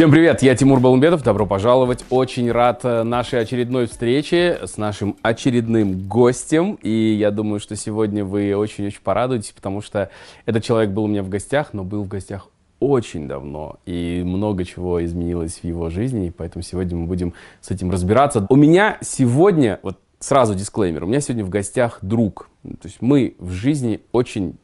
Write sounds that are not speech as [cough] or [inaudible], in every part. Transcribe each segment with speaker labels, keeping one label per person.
Speaker 1: Всем привет, я Тимур Балумбетов, добро пожаловать. Очень рад э, нашей очередной встрече с нашим очередным гостем. И я думаю, что сегодня вы очень-очень порадуетесь, потому что этот человек был у меня в гостях, но был в гостях очень давно, и много чего изменилось в его жизни, и поэтому сегодня мы будем с этим разбираться. У меня сегодня, вот сразу дисклеймер, у меня сегодня в гостях друг. То есть мы в жизни очень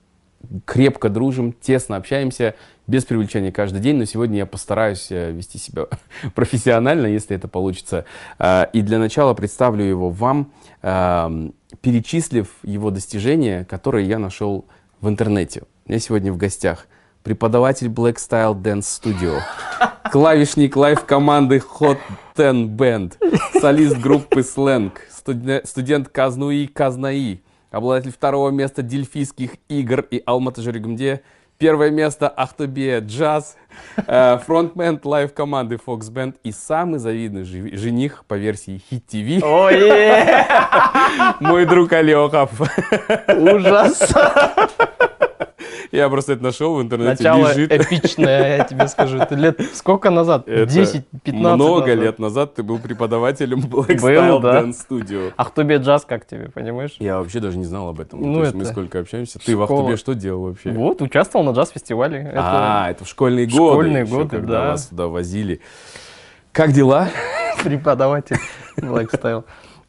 Speaker 1: крепко дружим, тесно общаемся, без привлечения каждый день, но сегодня я постараюсь э, вести себя [laughs] профессионально, если это получится. Э, и для начала представлю его вам, перечислив его достижения, которые я нашел в интернете. У меня сегодня в гостях преподаватель Black Style Dance Studio, [laughs] клавишник лайв-команды Hot Ten Band, солист группы Slang, студент Казнуи Казнаи, обладатель второго места Дельфийских игр и Алматы жүрегімде, первое место Актобе Джаз, э, фронтмен live команды Fox Band и самый завидный жених по версии Hit TV. [laughs] Мой друг Алёха.
Speaker 2: Ужас.
Speaker 1: Я просто это нашел в интернете.
Speaker 2: Начало
Speaker 1: лежит.
Speaker 2: эпичное, я тебе скажу. Это лет сколько назад? 10-15
Speaker 1: Много назад. лет назад ты был преподавателем Black был, Style да. Dance Studio.
Speaker 2: Ахтубе джаз как тебе, понимаешь?
Speaker 1: Я вообще даже не знал об этом. Ну, То это... мы сколько общаемся. Ты Школа. в Ахтубе что делал вообще?
Speaker 2: Вот, участвовал на джаз-фестивале.
Speaker 1: Это... А, это в школьные
Speaker 2: годы. Школьные еще, годы,
Speaker 1: когда да. вас туда возили. Как дела? [laughs]
Speaker 2: Преподаватель Black Style.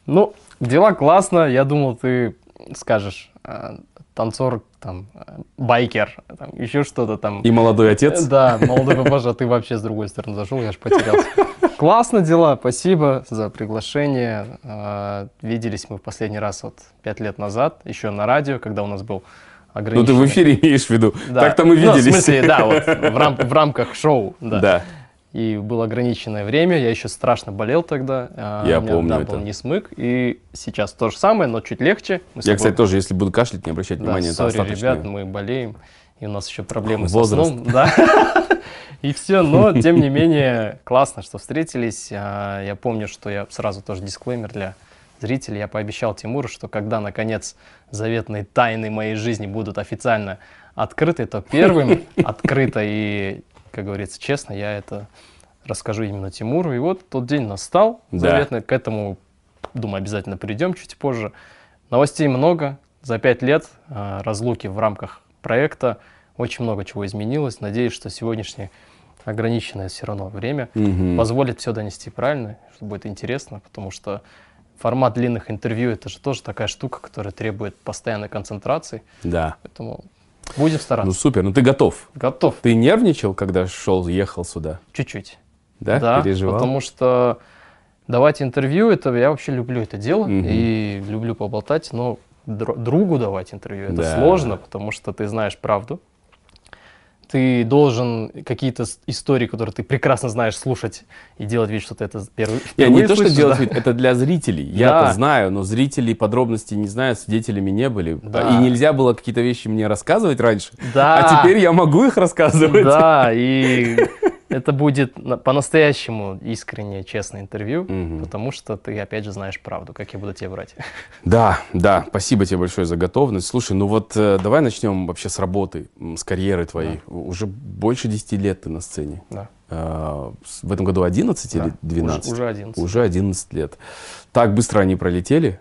Speaker 2: Ну, дела классно. Я думал, ты скажешь а, танцор, там, байкер, там, еще что-то там.
Speaker 1: И молодой отец?
Speaker 2: Да, молодой папаша, ты вообще с другой стороны зашел, я же потерялся. Классно дела, спасибо за приглашение. А, виделись мы в последний раз вот пять лет назад, еще на радио, когда у нас был ограниченный...
Speaker 1: Ну ты в эфире имеешь в виду, да. так-то мы виделись. Ну,
Speaker 2: в смысле, да, вот в, рам в рамках шоу, да. Да и было ограниченное время, я еще страшно болел тогда.
Speaker 1: А, я
Speaker 2: у меня,
Speaker 1: помню
Speaker 2: да,
Speaker 1: это.
Speaker 2: был не смык, и сейчас то же самое, но чуть легче.
Speaker 1: Мы я, собой... кстати, тоже, если буду кашлять, не обращать
Speaker 2: да,
Speaker 1: внимания,
Speaker 2: sorry,
Speaker 1: это остаточное.
Speaker 2: ребят, мы болеем, и у нас еще проблемы
Speaker 1: Возраст.
Speaker 2: со сном. Да. [laughs] И все, но тем не менее классно, что встретились. А, я помню, что я сразу тоже дисклеймер для зрителей. Я пообещал Тимуру, что когда наконец заветные тайны моей жизни будут официально открыты, то первым [laughs] открыто и как говорится, честно, я это расскажу именно Тимуру. И вот тот день настал, да. заветный, к этому, думаю, обязательно придем чуть позже. Новостей много, за пять лет э, разлуки в рамках проекта очень много чего изменилось. Надеюсь, что сегодняшнее ограниченное все равно время угу. позволит все донести правильно, что будет интересно, потому что формат длинных интервью это же тоже такая штука, которая требует постоянной концентрации.
Speaker 1: Да.
Speaker 2: Поэтому Будем стараться.
Speaker 1: Ну супер, ну ты готов?
Speaker 2: Готов.
Speaker 1: Ты нервничал, когда шел, ехал сюда?
Speaker 2: Чуть-чуть.
Speaker 1: Да?
Speaker 2: Да,
Speaker 1: Переживал?
Speaker 2: потому что давать интервью, это я вообще люблю это дело угу. и люблю поболтать, но другу давать интервью это да. сложно, потому что ты знаешь правду, ты должен какие-то истории, которые ты прекрасно знаешь, слушать и делать вид, что ты это первый.
Speaker 1: Я не то, что делать да? вид, это для зрителей. Я это знаю, но зрители подробности не знают, свидетелями не были. Да. И нельзя было какие-то вещи мне рассказывать раньше.
Speaker 2: Да.
Speaker 1: А теперь я могу их рассказывать.
Speaker 2: Да, [laughs] и это будет по-настоящему искреннее, честное интервью, угу. потому что ты, опять же, знаешь правду, как я буду тебе врать.
Speaker 1: Да, да, спасибо тебе большое за готовность. Слушай, ну вот э, давай начнем вообще с работы, с карьеры твоей. Да. Уже больше 10 лет ты на сцене.
Speaker 2: Да.
Speaker 1: Э, в этом году 11 да. или 12?
Speaker 2: Уже, уже 11.
Speaker 1: Уже 11 лет. Так быстро они пролетели?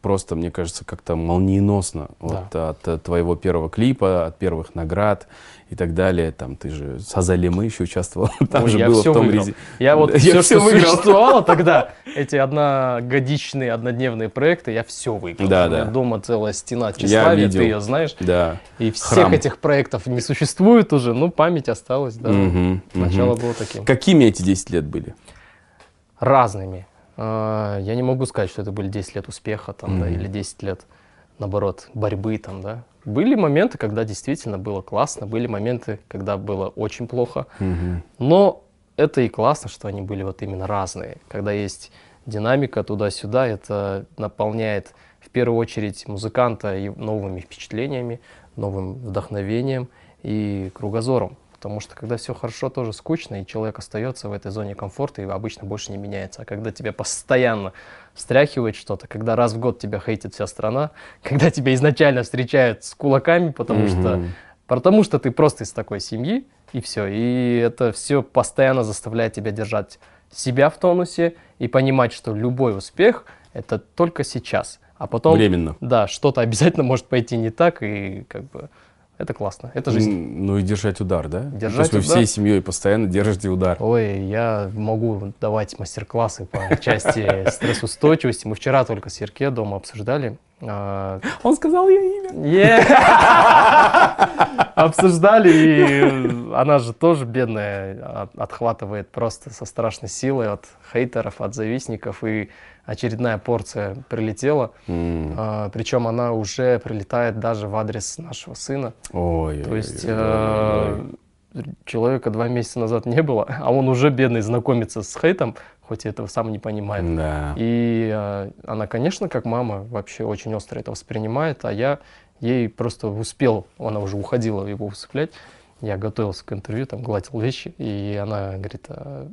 Speaker 1: Просто, мне кажется, как-то молниеносно да. вот, от, от твоего первого клипа, от первых наград и так далее. Там ты же с Азалимы еще участвовал. [laughs] Там
Speaker 2: Ой,
Speaker 1: же
Speaker 2: я
Speaker 1: было
Speaker 2: все
Speaker 1: в том
Speaker 2: выиграл. Я вот все, [laughs] я все, что выиграл. существовало тогда, эти одногодичные, однодневные проекты, я все выиграл.
Speaker 1: Да,
Speaker 2: У меня
Speaker 1: да.
Speaker 2: дома целая стена тщеславия, ты ее знаешь.
Speaker 1: Да.
Speaker 2: И всех Храм. этих проектов не существует уже, но память осталась. Да.
Speaker 1: Угу,
Speaker 2: Начало
Speaker 1: угу.
Speaker 2: было таким.
Speaker 1: Какими эти 10 лет были?
Speaker 2: Разными. А, я не могу сказать, что это были 10 лет успеха там, mm да, или 10 лет, наоборот, борьбы там, да. Были моменты, когда действительно было классно, были моменты, когда было очень плохо.
Speaker 1: Mm-hmm.
Speaker 2: Но это и классно, что они были вот именно разные. Когда есть динамика туда-сюда, это наполняет в первую очередь музыканта новыми впечатлениями, новым вдохновением и кругозором. Потому что когда все хорошо, тоже скучно, и человек остается в этой зоне комфорта и обычно больше не меняется. А когда тебя постоянно встряхивает что-то, когда раз в год тебя хейтит вся страна, [laughs] когда тебя изначально встречают с кулаками, потому mm-hmm. что Потому что ты просто из такой семьи, и все. И это все постоянно заставляет тебя держать себя в тонусе и понимать, что любой успех – это только сейчас. А потом...
Speaker 1: Временно.
Speaker 2: Да, что-то обязательно может пойти не так, и как бы это классно, это жизнь.
Speaker 1: Ну и держать удар, да?
Speaker 2: Держать
Speaker 1: То есть вы
Speaker 2: удар.
Speaker 1: всей семьей постоянно держите удар.
Speaker 2: Ой, я могу давать мастер-классы по части [laughs] стрессоустойчивости. Мы вчера только с Ерке дома обсуждали. а,
Speaker 1: Он сказал ее имя. [laughs]
Speaker 2: Обсуждали, и она же тоже бедная, от- отхватывает просто со страшной силой от хейтеров, от завистников, и очередная порция прилетела.
Speaker 1: М.
Speaker 2: А, Причем она уже прилетает даже в адрес нашего сына.
Speaker 1: Ой.
Speaker 2: То есть
Speaker 1: ой,
Speaker 2: э,
Speaker 1: ой.
Speaker 2: человека два месяца назад не было, а он уже бедный знакомится с хейтом, хоть и этого сам не понимает.
Speaker 1: Да.
Speaker 2: И э, она, конечно, как мама, вообще очень остро это воспринимает, а я ей просто успел, она уже уходила его усыплять, я готовился к интервью, там гладил вещи, и она говорит, «А,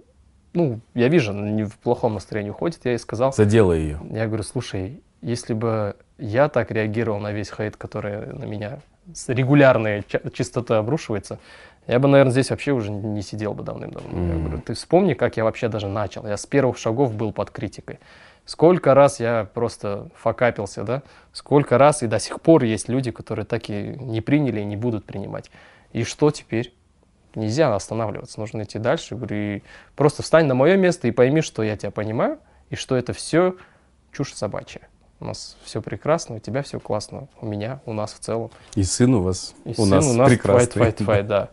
Speaker 2: ну, я вижу, она не в плохом настроении уходит, я ей сказал,
Speaker 1: Задела ее.
Speaker 2: я говорю, слушай, если бы я так реагировал на весь хейт, который на меня с регулярной ча- частотой обрушивается, я бы, наверное, здесь вообще уже не сидел бы давным-давно. Я
Speaker 1: Мгм.
Speaker 2: говорю, ты вспомни, как я вообще даже начал. Я с первых шагов был под критикой. Сколько раз я просто факапился, да? Сколько раз и до сих пор есть люди, которые так и не приняли и не будут принимать. И что теперь? Нельзя останавливаться, нужно идти дальше. Я Говорю, и просто встань на мое место и пойми, что я тебя понимаю, и что это все чушь собачья. У нас все прекрасно, у тебя все классно, у меня, у нас в целом.
Speaker 1: И сын у вас
Speaker 2: И
Speaker 1: у
Speaker 2: сын
Speaker 1: нас
Speaker 2: у нас
Speaker 1: прекрасный.
Speaker 2: fight, fight, fight, да.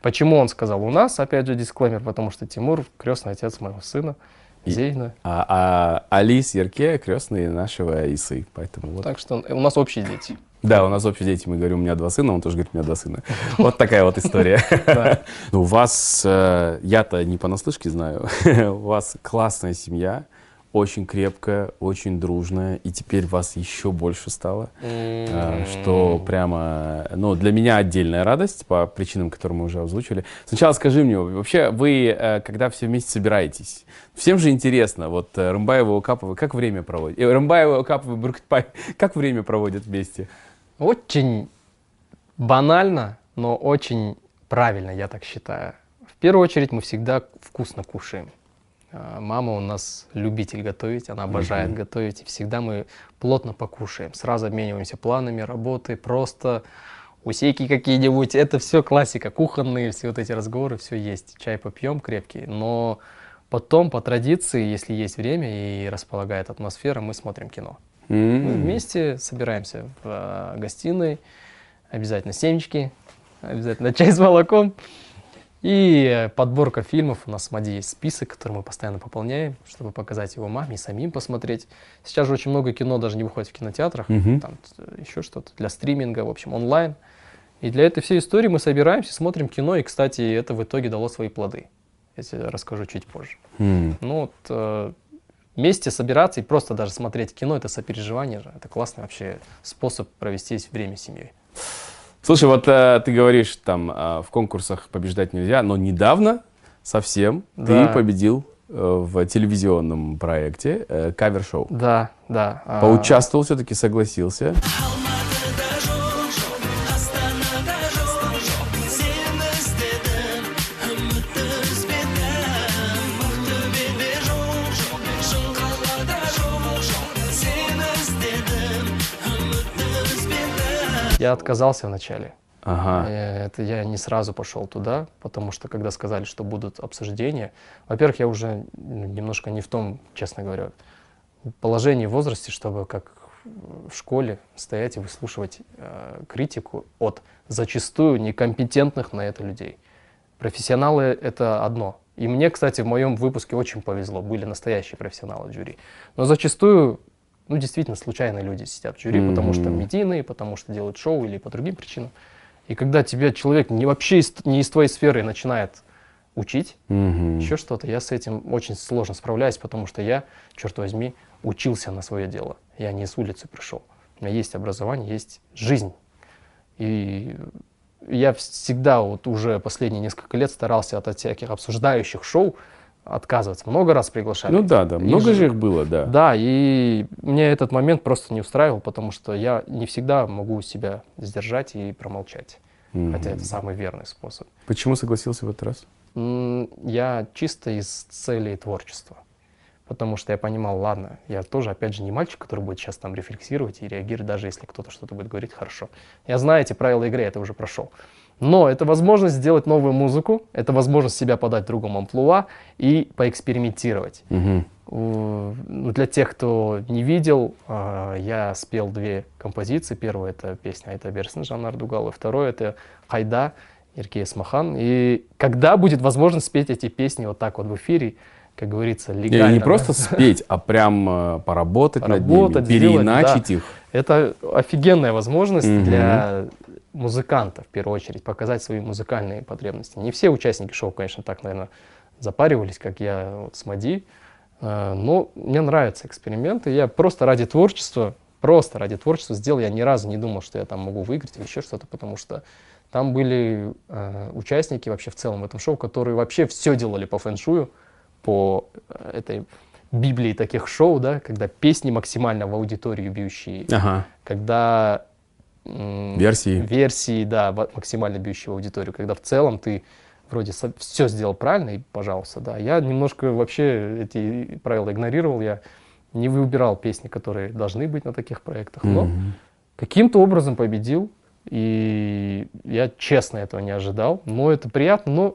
Speaker 2: Почему он сказал у нас, опять же, дисклеймер, потому что Тимур крестный отец моего сына,
Speaker 1: И-
Speaker 2: Зейна.
Speaker 1: А, а Али с Ярке крестные нашего Исы. Поэтому вот.
Speaker 2: Так что у нас общие дети.
Speaker 1: Да, у нас общие дети. Мы говорим, у меня два сына, он тоже говорит, у меня два сына. [laughs] Вот такая вот история. [laughs] Ну, у вас, э, я-то не понаслышке знаю, [laughs] у вас классная семья, очень крепкая, очень дружная, и теперь вас еще больше стало. А, что прямо, ну, для меня отдельная радость по причинам, которые мы уже озвучили. Сначала скажи мне, вообще вы, э, когда все вместе собираетесь, всем же интересно, вот э, Рымбаева, Укапова, как время проводят? Рымбаева, Укапова, Буркетпай, как время проводят вместе?
Speaker 2: Очень банально, но очень правильно, я так считаю. В первую очередь мы всегда вкусно кушаем. А, Мама у нас любитель готовить, она обожает
Speaker 1: Мгм.
Speaker 2: готовить, и всегда мы плотно покушаем. Сразу обмениваемся планами работы, просто усейки какие-нибудь. Это все классика, кухонные, все вот эти разговоры, все есть. Чай попьем крепкий, но потом по традиции, если есть время и располагает атмосфера, мы смотрим кино. Мы
Speaker 1: М.
Speaker 2: вместе собираемся в э, гостиной, обязательно семечки, обязательно [laughs] чай с молоком. И подборка фильмов. У нас в МАДе есть список, который мы постоянно пополняем, чтобы показать его маме и самим посмотреть. Сейчас же очень много кино даже не выходит в кинотеатрах,
Speaker 1: Мгм.
Speaker 2: там еще что-то для стриминга, в общем, онлайн. И для этой всей истории мы собираемся, смотрим кино, и, кстати, это в итоге дало свои плоды. Я тебе расскажу чуть позже.
Speaker 1: М.
Speaker 2: Ну вот э, вместе собираться и просто даже смотреть кино, это сопереживание же. Это классный вообще способ провести время с семьей.
Speaker 1: Слушай, вот э, ты говоришь, там э, в конкурсах побеждать нельзя, но недавно совсем
Speaker 2: Да.
Speaker 1: ты победил э, в телевизионном проекте э, кавер-шоу.
Speaker 2: Да, да. а,
Speaker 1: Поучаствовал все-таки, согласился.
Speaker 2: Я отказался вначале.
Speaker 1: Ага.
Speaker 2: Это я не сразу пошел туда, потому что когда сказали, что будут обсуждения, во-первых, я уже ну, немножко не в том, честно говоря, положении, возрасте, чтобы как в школе стоять и выслушивать э, критику от зачастую некомпетентных на это людей. Профессионалы — это одно. И мне, кстати, в моем выпуске очень повезло, были настоящие профессионалы в жюри. Но зачастую, ну, действительно, случайные люди сидят в жюри, потому что медийные, потому что делают шоу или по другим причинам. И когда тебе человек не вообще из- не из твоей сферы начинает учить,
Speaker 1: Мгм.
Speaker 2: еще что-то, я с этим очень сложно справляюсь, потому что я, черт возьми, учился на свое дело. Я не с улицы пришел. У меня есть образование, есть жизнь. И я всегда, вот уже последние несколько лет старался от всяких обсуждающих шоу отказываться. Много раз приглашали.
Speaker 1: Ну да, да,
Speaker 2: И
Speaker 1: много
Speaker 2: же-
Speaker 1: же их было, да.
Speaker 2: Да, и мне этот момент просто не устраивал, потому что я не всегда могу себя сдержать и промолчать. mm-hmm. хотя это самый верный способ.
Speaker 1: Почему согласился в этот раз?
Speaker 2: Я чисто из целей творчества. Потому что я понимал, ладно, я тоже, опять же, не мальчик, который будет сейчас там рефлексировать и реагировать, даже если кто-то что-то будет говорить, хорошо. Я знаю эти правила игры, я это уже прошел. Но это возможность сделать новую музыку, это возможность себя подать другому амплуа и поэкспериментировать. Угу. Для тех, кто не видел, а, я спел две композиции. Первая это песня «Это Берсен» Жанна Ардугал, и второе это «Хайда» Иркей Смахан. И когда будет возможность спеть эти песни вот так вот в эфире, как говорится, легально.
Speaker 1: Не, не просто спеть, а прям э, поработать, поработать над ними, переиначить
Speaker 2: сделать,
Speaker 1: их.
Speaker 2: Да. Это офигенная возможность угу. для музыканта, в первую очередь, показать свои музыкальные потребности. Не все участники шоу, конечно, так, наверное, запаривались, как я вот с Мади, э, но мне нравятся эксперименты. Я просто ради творчества, просто ради творчества сделал. Я ни разу не думал, что я там могу выиграть или еще что-то, потому что там были э, участники вообще в целом в этом шоу, которые вообще все делали по фэншую, по э, этой библии таких шоу, да, когда песни максимально в аудиторию бьющие, ага. когда
Speaker 1: версии.
Speaker 2: версии, да, максимально бьющие в аудиторию, когда в целом ты вроде все сделал правильно, и пожалуйста, да. Я немножко вообще эти правила игнорировал, я не выбирал песни, которые должны быть на таких проектах, но mm-hmm. каким-то образом победил, и я честно этого не ожидал, но это приятно, но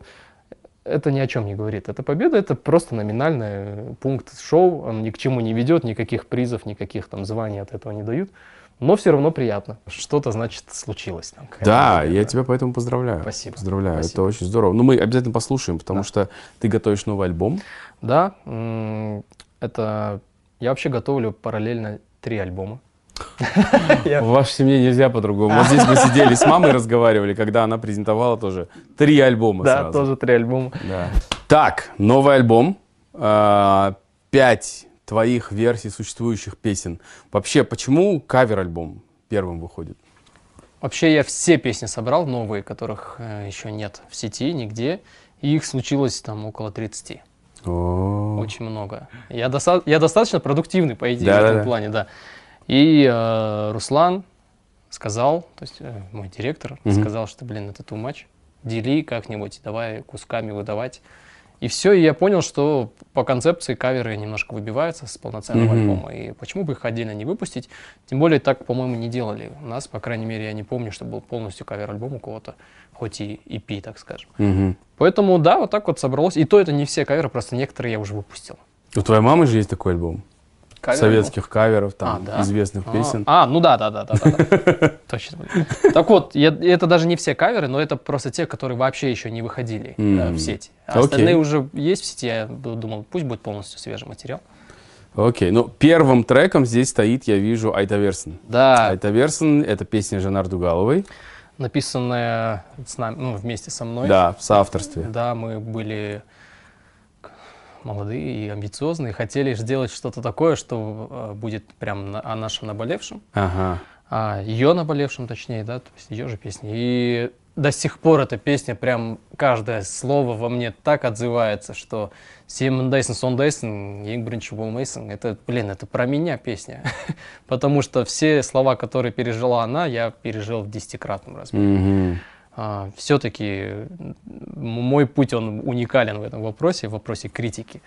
Speaker 2: это ни о чем не говорит. Эта победа это просто номинальный пункт шоу, он ни к чему не ведет, никаких призов, никаких там званий от этого не дают. Но все равно приятно. Что-то, значит, случилось там.
Speaker 1: Да, я тебя поэтому поздравляю.
Speaker 2: Спасибо.
Speaker 1: Поздравляю,
Speaker 2: Спасибо.
Speaker 1: это очень здорово. Ну, мы обязательно послушаем, потому да. что ты готовишь новый альбом.
Speaker 2: Да, это... Я вообще готовлю параллельно три альбома. [laughs]
Speaker 1: В вашей семье нельзя по-другому. Вот здесь мы сидели с мамой разговаривали, когда она презентовала тоже три альбома
Speaker 2: Да, тоже три альбома.
Speaker 1: Так, новый альбом. А, пять твоих версий существующих песен. Вообще, почему кавер-альбом первым выходит?
Speaker 2: Вообще, я все песни собрал, новые, которых э, еще нет в сети, нигде. И их случилось там около 30. О-о-о. Очень много. Я, доста- я достаточно продуктивный, по идее, да, в этом да. плане, да. И э, Руслан сказал, то есть э, мой директор mm-hmm. сказал, что, блин, это too much, дели как-нибудь, давай кусками выдавать. И все, и я понял, что по концепции каверы немножко выбиваются с полноценного mm-hmm. альбома. И почему бы их отдельно не выпустить? Тем более так, по-моему, не делали. У нас, по крайней мере, я не помню, что был полностью кавер-альбом у кого-то, хоть и EP, так скажем. Mm-hmm. Поэтому, да, вот так вот собралось. И то это не все каверы, просто некоторые я уже выпустил.
Speaker 1: У твоей мамы же есть такой альбом? Кавер советских каверов, там, а, да? известных а, песен.
Speaker 2: А, ну да, да, да, да, да. [laughs] Точно. Так вот, это даже не все каверы, но это просто те, которые вообще еще не выходили э, в сеть. А остальные уже есть в сети, я думал, пусть будет полностью свежий материал.
Speaker 1: Окей, ну первым треком здесь стоит, я вижу, Айтаверсен.
Speaker 2: Да.
Speaker 1: Айтаверсен — это песня Жанар Дугаловой.
Speaker 2: Написанная с нами, ну, вместе со мной.
Speaker 1: Да, в соавторстве.
Speaker 2: Да, мы были молодые и амбициозные, хотели сделать что-то такое, что э, будет прям на, о нашем наболевшем, ага. о ее наболевшем, точнее, да, то есть ее же песни. И до сих пор эта песня, прям каждое слово во мне так отзывается, что Симон Дайсон, Сон Дайсон, Ингбринч Мейсон, это, блин, это про меня песня. [laughs] Потому что все слова, которые пережила она, я пережил в десятикратном размере. Mm-hmm а, все-таки мой путь, он уникален в этом вопросе, в вопросе критики.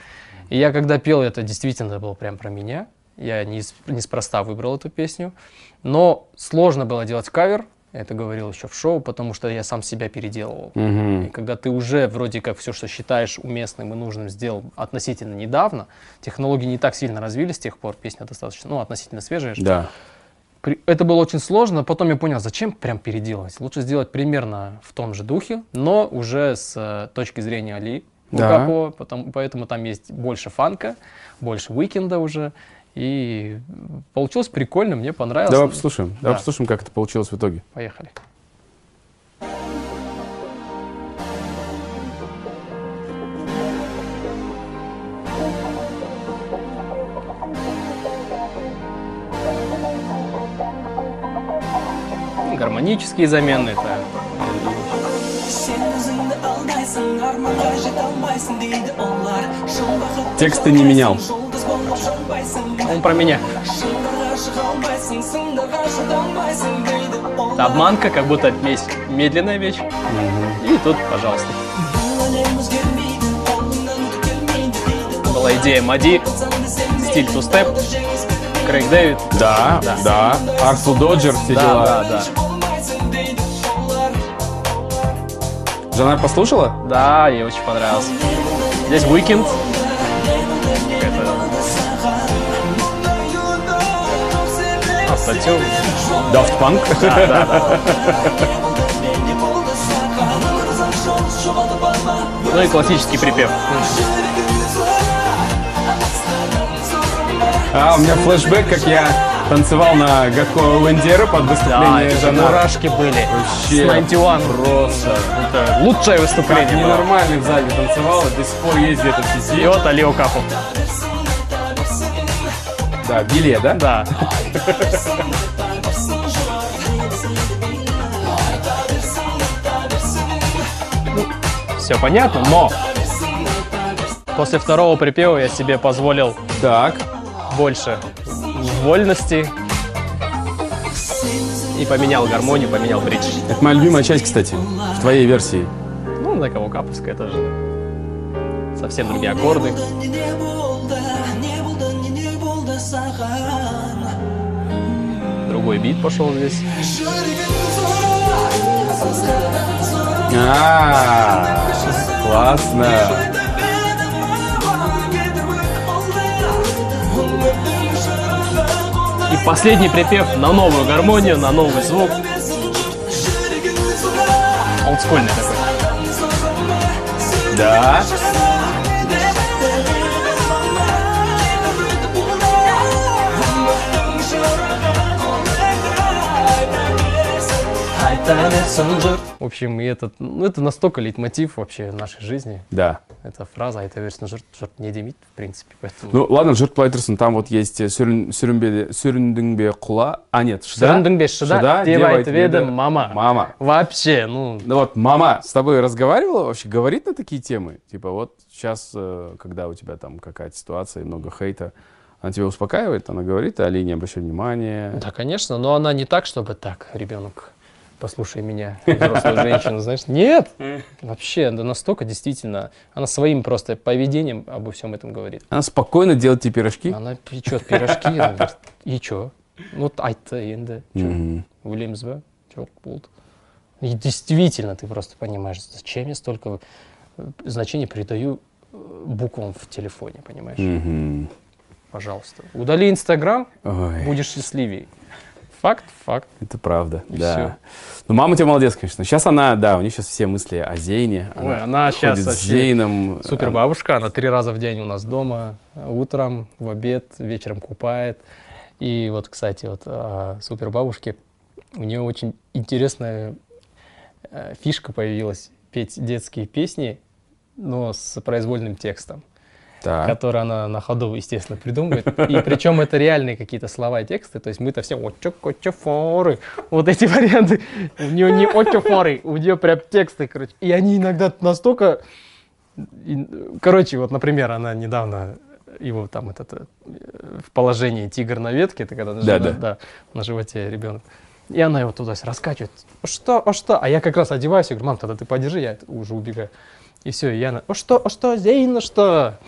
Speaker 2: И я когда пел, это действительно было прям про меня. Я не, неспроста выбрал эту песню. Но сложно было делать кавер, я это говорил еще в шоу, потому что я сам себя переделывал. Mm-hmm. И когда ты уже вроде как все, что считаешь уместным и нужным, сделал относительно недавно, технологии не так сильно развились с тех пор, песня достаточно, ну, относительно свежая.
Speaker 1: Да
Speaker 2: это было очень сложно, потом я понял, зачем прям переделывать. Лучше сделать примерно в том же духе, но уже с э, точки зрения Али да. потом, поэтому там есть больше фанка, больше уикенда уже. И получилось прикольно, мне понравилось.
Speaker 1: Давай послушаем, да. давай послушаем, как это получилось в итоге.
Speaker 2: Поехали. Гармонические замены. Это...
Speaker 1: Текст ты не менял.
Speaker 2: Он про меня. Это обманка, как будто вещь медленная вещь. И тут, пожалуйста. Была идея Мади, стиль ту-степ, Крейг Дэвид.
Speaker 1: Да,
Speaker 2: Да.
Speaker 1: да. Арсел Доджер, все
Speaker 2: Да,
Speaker 1: дела.
Speaker 2: да, да.
Speaker 1: Жанар послушала?
Speaker 2: Да, ей очень понравился. Здесь Weekend. Это... Автотюн.
Speaker 1: Daft Punk.
Speaker 2: Да, да, да. Ну и классический припев.
Speaker 1: А, у меня флешбэк, как я танцевал на Гакко Вендера под
Speaker 2: Да,
Speaker 1: выступление
Speaker 2: же
Speaker 1: Жанара.
Speaker 2: мурашки были.
Speaker 1: Вообще.
Speaker 2: С 91.
Speaker 1: Просто.
Speaker 2: Это лучшее
Speaker 1: Как
Speaker 2: выступление было.
Speaker 1: ненормальный в зале танцевал, и до сих пор есть где-то в
Speaker 2: И
Speaker 1: сети.
Speaker 2: вот Алио Капу.
Speaker 1: Да, Биле, да?
Speaker 2: Да. Все понятно, но после второго припева я себе позволил
Speaker 1: Так.
Speaker 2: больше вольности и поменял гармонию, поменял бридж.
Speaker 1: Это моя любимая часть, кстати, в твоей версии.
Speaker 2: Ну, на кого каповская тоже. Совсем другие аккорды. Другой бит пошел здесь.
Speaker 1: А, классно.
Speaker 2: И последний припев на новую гармонию, на новый звук. Олдскульный такой.
Speaker 1: Да.
Speaker 2: В общем, и этот, ну, это настолько лейтмотив вообще нашей жизни.
Speaker 1: Да.
Speaker 2: Эта фраза, это версия жертв, жертв не демит, в принципе. Поэтому...
Speaker 1: Ну ладно, жұрт тұрсын, там вот есть э, сүрін- сүрінбе- сүріндің құла, а нет, шыда.
Speaker 2: Сүріндің бе шыда,
Speaker 1: Шыда,
Speaker 2: деп
Speaker 1: деп
Speaker 2: айтып
Speaker 1: айтып
Speaker 2: еді
Speaker 1: еді
Speaker 2: мама.
Speaker 1: Мама.
Speaker 2: Вообще, ну,
Speaker 1: Ну вот мама с тобой разговаривала вообще, говорит на такие темы? Типа вот сейчас, э, когда у тебя там какая-то ситуация и много хейта, она тебя успокаивает, она говорит, Али, не обращай внимания.
Speaker 2: да, конечно, но она не так, чтобы так, ребенок, послушай меня, взрослую женщину, знаешь. Нет, [laughs] вообще, да настолько действительно, она своим просто поведением обо всем этом говорит.
Speaker 1: Она спокойно делает тебе пирожки.
Speaker 2: Она печет пирожки, и чё? Ну, айтты енді, чё? Ойлаймыз ба? Болды. И действительно, ты просто понимаешь, зачем я столько э, значения придаю э, буквам в телефоне, понимаешь? Пожалуйста. Удали Инстаграм, будешь счастливее. Факт, факт.
Speaker 1: это правда,
Speaker 2: И
Speaker 1: да.
Speaker 2: всё.
Speaker 1: Ну, мама у тебя молодец, конечно. Сейчас она, да, у нее сейчас все мысли о Зейне.
Speaker 2: Ой, она щас
Speaker 1: ходит с Зейном.
Speaker 2: Супер бабушка, она три раза в день у нас дома, утром, в обед, вечером купает. И вот, кстати, вот о супер бабушке, у нее очень интересная э, фишка появилась петь детские песни, но с произвольным текстом,
Speaker 1: Так.
Speaker 2: который она на ходу, естественно, придумывает. И причем это реальные какие-то слова и тексты, то есть мы-то все «Очо-кочо-форы», вот эти варианты. У нее не «Очо-форы», у нее прям тексты, короче. И они иногда настолько и, короче, вот, например, она недавно его там этот э, в положении тигр на ветке, это когда на,
Speaker 1: Да,
Speaker 2: живо-
Speaker 1: да.
Speaker 2: на животе ребенок. И она его туда раскачивает. Что, а что? А я как раз одеваюсь, я говорю, мам, тогда ты подержи, я уже убегаю. И все, и я, на, о что, о что, Зейна, что?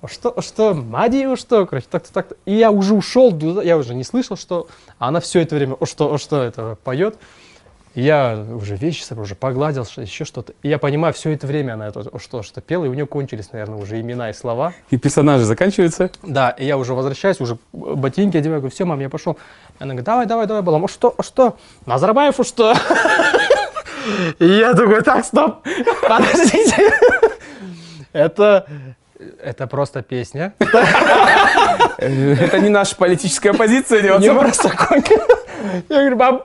Speaker 2: О что, о что, Мадию, что? Короче, так-то, так-то. И я уже ушел, я уже не слышал, что... А она все это время, о что, о что, это поет. И Я уже вещи собрал, уже погладил, еще что-то. И я понимаю, все это время она это о что, что пела, и у нее кончились, наверное, уже имена и слова.
Speaker 1: И персонажи заканчиваются.
Speaker 2: Да, и я уже возвращаюсь, уже ботинки одеваю, говорю, все, мам, я пошел. Она говорит, давай, давай, давай, Балам, что, что? Назарбаев, что? [laughs] И я такой, так, стоп, подождите. Это, это просто песня.
Speaker 1: Это не наша политическая позиция, не
Speaker 2: просто. Я говорю, мам,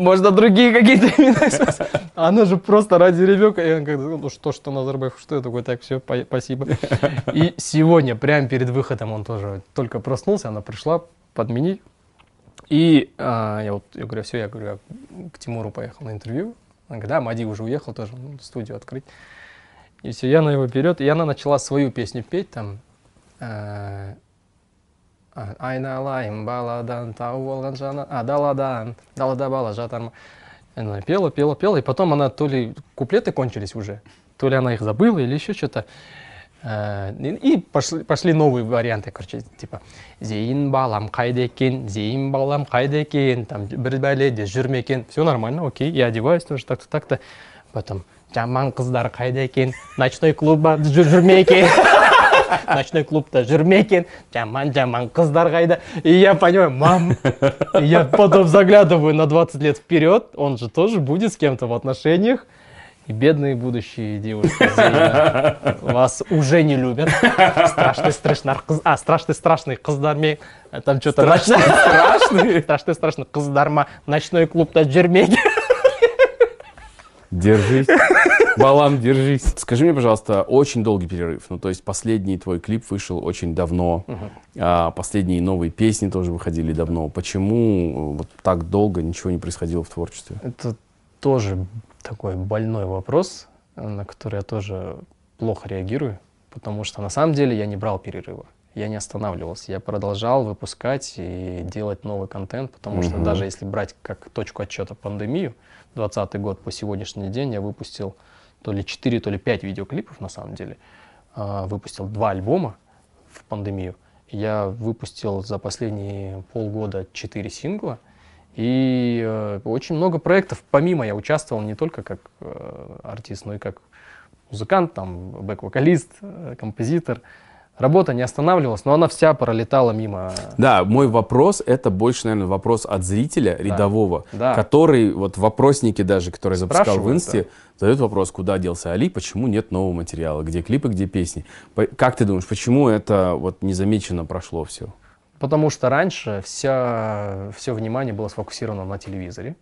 Speaker 2: можно другие какие-то имена использовать?» А Она же просто ради ребенка. И он как ну что, что Назарбаев, что я такой, так, все, спасибо. И сегодня, прямо перед выходом, он тоже только проснулся, она пришла подменить. И а, я вот, я говорю, все, я говорю, я к Тимуру поехал на интервью. Она говорит, да, Мади уже уехал тоже, ну, студию открыть. И все, я на его вперед, и она начала свою песню петь там. э, А, айналайын баладан тауып алған жана а даладан далада бала жатар ма она пела пела пела и потом она то ли куплеты кончились уже то ли она их забыла или еще что-то и пошли, пошли новые варианты, короче, типа «Зейін балам қайда екен, зейін балам қайда екен, там бір бәледе жүрме екен». Все нормально, окей, я одеваюсь тоже так-то, так-то. Потом «Жаман қыздар қайда екен, ночной клубта жүрме екен». Ночной клубта жүрме екен, [laughs] жаман-жаман қыздар қайда. И я понимаю, мам, я потом заглядываю на 20 лет вперед, он же тоже будет с кем-то в отношениях. и бедные будущие девушки [laughs] вас уже не любят. Страшный, страшный, а, страшный, страшный қыздармен там что-то
Speaker 1: страшный, страшный, [laughs]
Speaker 2: страшный, страшный қыздарма ночной клубта жүрмеге.
Speaker 1: Держись. [laughs] Балам, держись. Скажи мне, пожалуйста, очень долгий перерыв. Ну, то есть последний твой клип вышел очень давно. Угу. А, последние новые песни тоже выходили давно. Почему вот так долго ничего не происходило в творчестве?
Speaker 2: Это тоже такой больной вопрос, на который я тоже плохо реагирую, потому что на самом деле я не брал перерыва, я не останавливался, я продолжал выпускать и делать новый контент, потому что даже если брать как точку отчета пандемию, 2020 год по сегодняшний день я выпустил то ли 4, то ли 5 видеоклипов на самом деле, а, выпустил два альбома в пандемию, я выпустил за последние полгода 4 сингла — и э, очень много проектов, помимо я участвовал не только как э, артист, но и как музыкант, там, бэк-вокалист, э, композитор. Работа не останавливалась, но она вся пролетала мимо.
Speaker 1: Да, мой вопрос, это больше, наверное, вопрос от зрителя да. рядового, да. который, вот вопросники даже, которые запускал в Инсте, да. задает вопрос, куда делся Али, почему нет нового материала, где клипы, где песни. Как ты думаешь, почему это вот незамеченно прошло все?
Speaker 2: Потому что раньше вся, все внимание было сфокусировано на телевизоре.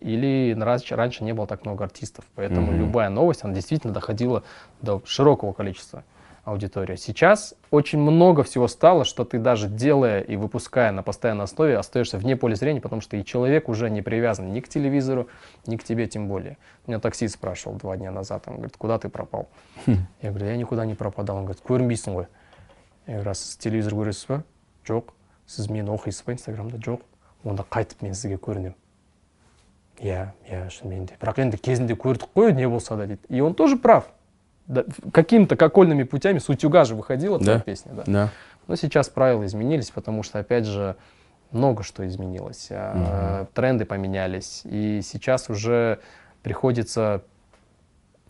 Speaker 2: Или раньше, раньше не было так много артистов. Поэтому mm-hmm. любая новость, она действительно доходила до широкого количества аудитории. Сейчас очень много всего стало, что ты даже делая и выпуская на постоянной основе, остаешься вне поля зрения, потому что и человек уже не привязан ни к телевизору, ни к тебе тем более. Меня таксист спрашивал два дня назад, он говорит, куда ты пропал? Хм. Я говорю, я никуда не пропадал. Он говорит, көрінбейсің ғой. Я говорю, раз телевизор көресіз ба? Жоқ сіз мені оқисыз ба инстаграмда жоқ онда қайтып мен сізге көрінемін иә иә шынымен де бірақ енді кезінде көрдік қой не болса да дейді и он тоже прав да, какими-то окольными путями с утюга же выходила
Speaker 1: да?
Speaker 2: песня да.
Speaker 1: да
Speaker 2: но сейчас правила изменились потому что опять же много что изменилось угу. тренды поменялись и сейчас уже приходится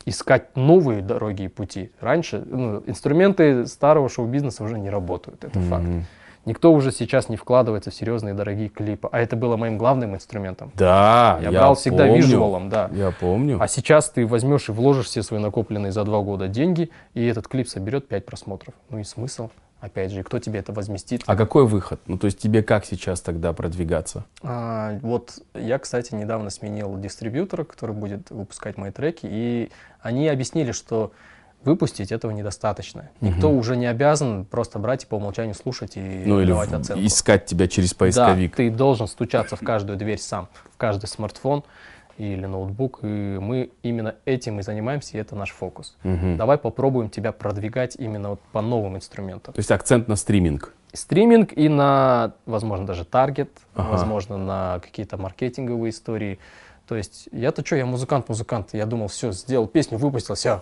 Speaker 2: искать новые дороги и пути. Раньше ну, инструменты старого шоу-бизнеса уже не работают, это mm-hmm. факт. Никто уже сейчас не вкладывается в серьезные дорогие клипы. А это было моим главным инструментом.
Speaker 1: Да,
Speaker 2: я, я брал всегда помню, визуалом, да.
Speaker 1: Я помню.
Speaker 2: А сейчас ты возьмешь и вложишь все свои накопленные за два года деньги, и этот клип соберет 5 просмотров. Ну и смысл? Опять же, кто тебе это возместит?
Speaker 1: А какой выход? Ну, то есть тебе как сейчас тогда продвигаться?
Speaker 2: А, вот я, кстати, недавно сменил дистрибьютора, который будет выпускать мои треки, и они объяснили, что выпустить этого недостаточно. Никто угу. уже не обязан просто брать и по умолчанию слушать и
Speaker 1: ну, давать или оценку. искать тебя через поисковик.
Speaker 2: Да, ты должен стучаться в каждую дверь сам, в каждый смартфон или ноутбук, и мы именно этим и занимаемся, и это наш фокус. Угу. Давай попробуем тебя продвигать именно вот по новым инструментам.
Speaker 1: То есть акцент на стриминг?
Speaker 2: Стриминг и на, возможно, даже таргет, ага. возможно, на какие-то маркетинговые истории. То есть я-то что, я музыкант-музыкант, я думал, все, сделал песню, выпустил, все,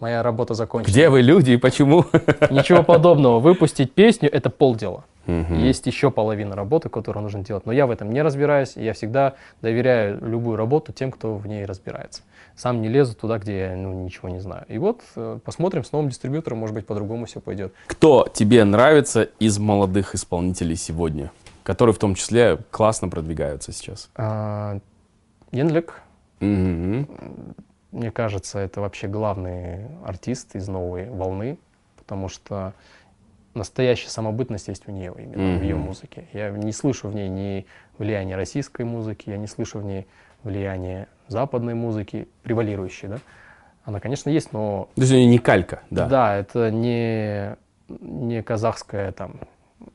Speaker 2: моя работа закончена.
Speaker 1: Где вы люди и почему? [laughs]
Speaker 2: Ничего подобного. Выпустить песню — это полдела. Угу. Есть еще половина работы, которую нужно делать. Но я в этом не разбираюсь. Я всегда доверяю любую работу тем, кто в ней разбирается. Сам не лезу туда, где я ну, ничего не знаю. И вот э, посмотрим с новым дистрибьютором, может быть, по-другому все пойдет.
Speaker 1: Кто тебе нравится из молодых исполнителей сегодня, которые в том числе классно продвигаются сейчас?
Speaker 2: А, Янлик. Угу. Мне кажется, это вообще главный артист из новой волны, потому что настоящая самобытность есть у нее именно mm-hmm. в ее музыке. Я не слышу в ней ни влияния российской музыки, я не слышу в ней влияния западной музыки, превалирующей, да. Она, конечно, есть, но...
Speaker 1: То есть не калька, да?
Speaker 2: Да, это не, не казахская там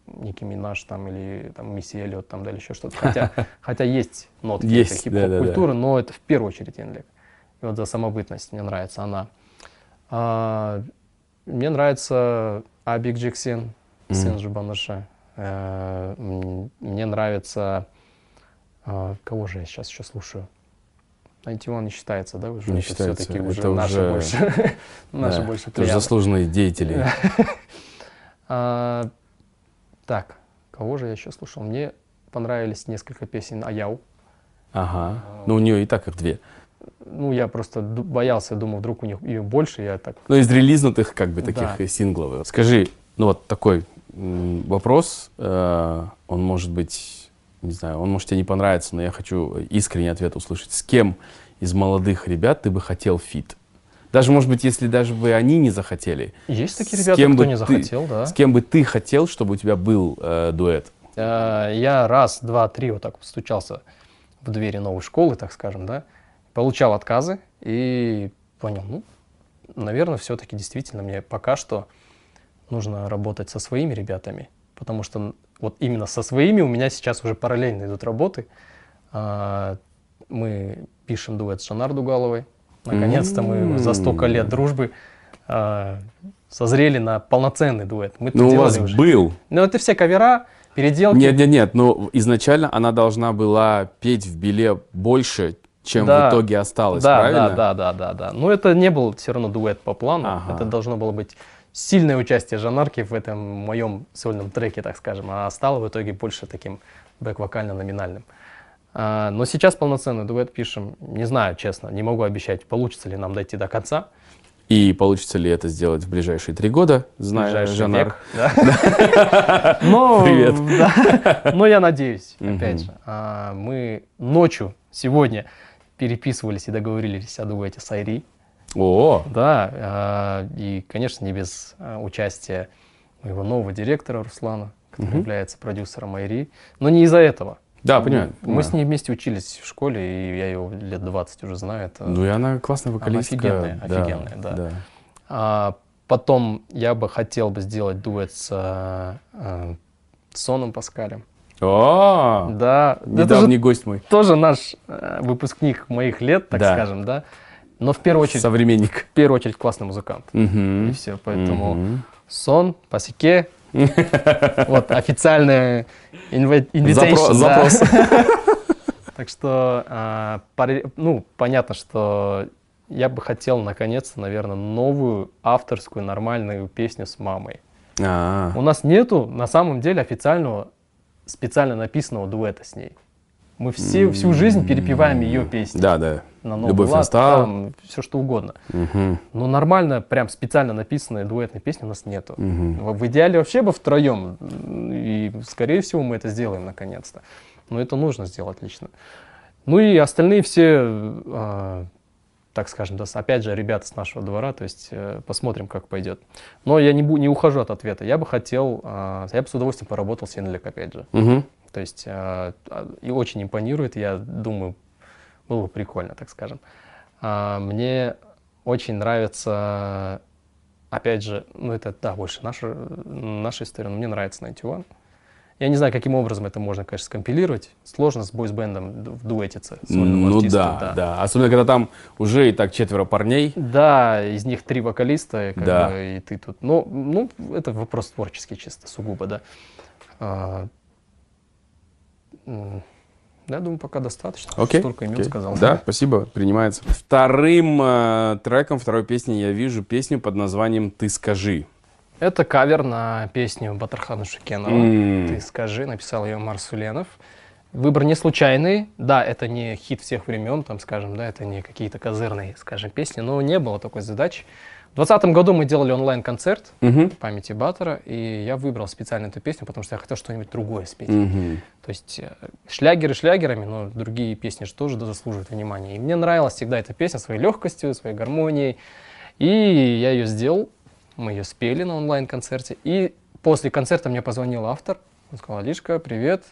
Speaker 2: Ники Минаж там или там Мисси Эллиот там да или еще что-то. Хотя, [laughs] хотя есть нотки есть, хип-хоп-культуры, да, да, да. но это в первую очередь Энлик. И вот за самобытность мне нравится она. А, мне нравится Абик Джексин, сын Жубаныша. Э, мне нравится... А, кого же я сейчас еще слушаю? 91 не считается, да, уже?
Speaker 1: Не
Speaker 2: это
Speaker 1: считается.
Speaker 2: Все-таки уже
Speaker 1: это
Speaker 2: наши
Speaker 1: уже...
Speaker 2: больше. [laughs] наши
Speaker 1: да,
Speaker 2: больше
Speaker 1: это уже заслуженные деятели. [laughs]
Speaker 2: а, так, кого же я еще слушал? Мне понравились несколько песен Аяу.
Speaker 1: Ага. Ну, у нее и так их две.
Speaker 2: Ну, я просто боялся, думал, вдруг у них ее больше, я так...
Speaker 1: Ну, из релизнутых, как бы, таких
Speaker 2: Да.
Speaker 1: синглов. Скажи, ну, вот такой вопрос, э, он может быть, не знаю, он может тебе не понравиться, но я хочу искренний ответ услышать. С кем из молодых ребят ты бы хотел feat? Даже, может быть, если даже бы они не захотели.
Speaker 2: Есть такие
Speaker 1: С
Speaker 2: ребята,
Speaker 1: кем
Speaker 2: кто
Speaker 1: бы
Speaker 2: не
Speaker 1: ты-
Speaker 2: захотел, да.
Speaker 1: С кем бы ты хотел, чтобы у тебя был э, дуэт?
Speaker 2: Э, Я раз, два, три вот так стучался в двери новой школы, так скажем, да, получал отказы и понял, ну, наверное, все-таки действительно мне пока что нужно работать со своими ребятами, потому что вот именно со своими у меня сейчас уже параллельно идут работы. А, Мы пишем дуэт с Жанар Дугаловой. Наконец-то мы за столько лет дружбы а, созрели на полноценный дуэт. Мы
Speaker 1: Ну, у вас
Speaker 2: уже.
Speaker 1: был.
Speaker 2: Ну, это все кавера, переделки.
Speaker 1: Нет, нет, нет, но изначально она должна была петь в Беле больше, чем
Speaker 2: Да.
Speaker 1: в итоге осталось,
Speaker 2: да,
Speaker 1: правильно?
Speaker 2: Да, да, да, да, да. Но это не был все равно дуэт по плану.
Speaker 1: Ага.
Speaker 2: Это должно было быть сильное участие Жанарки в этом моем сольном треке, так скажем. А стало в итоге больше таким бэк-вокально-номинальным. А, но сейчас полноценный дуэт пишем. Не знаю, честно, не могу обещать, получится ли нам дойти до конца.
Speaker 1: И получится ли это сделать в ближайшие три года, зная
Speaker 2: ближайший
Speaker 1: Жанар? [laughs] Привет.
Speaker 2: Но я надеюсь, опять же. а, Мы ночью сегодня переписывались и договорились о дуэте с Айри.
Speaker 1: О,
Speaker 2: Да, а, и, конечно, не без а, участия моего нового директора Руслана, который
Speaker 1: Мгм.
Speaker 2: является продюсером Айри. Но не из-за этого.
Speaker 1: да, понимаю.
Speaker 2: Мы
Speaker 1: понимаю.
Speaker 2: с ней вместе учились в школе, и я ее лет 20 уже знаю. Это...
Speaker 1: Ну и она классная вокалистка.
Speaker 2: офигенная, офигенная, да. А, потом я бы хотел бы сделать дуэт с а, а, Соном Паскалем.
Speaker 1: О,
Speaker 2: Да, это
Speaker 1: недавний гость мой.
Speaker 2: тоже наш а, выпускник моих лет, так
Speaker 1: Да.
Speaker 2: скажем, да. Но в первую очередь,
Speaker 1: Современник.
Speaker 2: в первую очередь классный музыкант.
Speaker 1: Мгм.
Speaker 2: И все, поэтому
Speaker 1: Мгм.
Speaker 2: сон, пасеке. [laughs] Вот, официальная инви- invitation.
Speaker 1: Запрос. [laughs]
Speaker 2: Так что, а, ну, понятно, что я бы хотел, наконец-то, наверное, новую авторскую нормальную песню с мамой.
Speaker 1: А,
Speaker 2: У нас нету, на самом деле, официального, специально написанного дуэта с ней. Мы все, всю жизнь перепеваем ее песни.
Speaker 1: Да, да.
Speaker 2: На новый
Speaker 1: Любовь
Speaker 2: лад,
Speaker 1: настала.
Speaker 2: там, все что угодно.
Speaker 1: Мгм.
Speaker 2: Но нормально, прям специально написанной дуэтной песни у нас нету. В в идеале вообще бы втроем. И, скорее всего, мы это сделаем наконец-то. Но это нужно сделать лично. Ну и остальные все, э, так скажем, да, опять же, ребята с нашего двора, то есть э, посмотрим, как пойдет. Но я не, не ухожу от ответа. Я бы хотел, э, я бы с удовольствием поработал с Енлик, опять же.
Speaker 1: Мгм.
Speaker 2: То есть э, и очень импонирует, я думаю, было бы прикольно, так скажем. А, Мне очень нравится, опять же, ну это, да, больше наша, наша история, но мне нравится 91. Я не знаю, каким образом это можно, конечно, скомпилировать. Сложно с бойсбендом в дуэтиться.
Speaker 1: Ну
Speaker 2: артисту,
Speaker 1: да, да, Особенно, когда там уже и так четверо парней.
Speaker 2: Да, из них три вокалиста, как
Speaker 1: Да.
Speaker 2: бы, и ты тут. Ну, ну, это вопрос творческий чисто, сугубо, да. А, я думаю, пока достаточно.
Speaker 1: Окей.
Speaker 2: Столько имен
Speaker 1: окей.
Speaker 2: сказал.
Speaker 1: Да, спасибо, принимается. Вторым э, треком, второй песней я вижу песню под названием «Ты скажи».
Speaker 2: Это кавер на песню Батархана Шукенова.
Speaker 1: М.
Speaker 2: Ты скажи, написал ее Марсуленов. Выбор не случайный. Да, это не хит всех времен, там, скажем, да, это не какие-то козырные, скажем, песни, но не было такой задачи. В 2020 году мы делали онлайн-концерт
Speaker 1: Мгм.
Speaker 2: в памяти Баттера, и я выбрал специально эту песню, потому что я хотел что-нибудь другое спеть.
Speaker 1: Мгм.
Speaker 2: То есть э, шлягеры шлягерами, но другие песни же тоже заслуживают внимания. И мне нравилась всегда эта песня своей легкостью, своей гармонией. И я ее сделал, мы ее спели на онлайн-концерте. И после концерта мне позвонил автор, он сказал, Алишка, привет,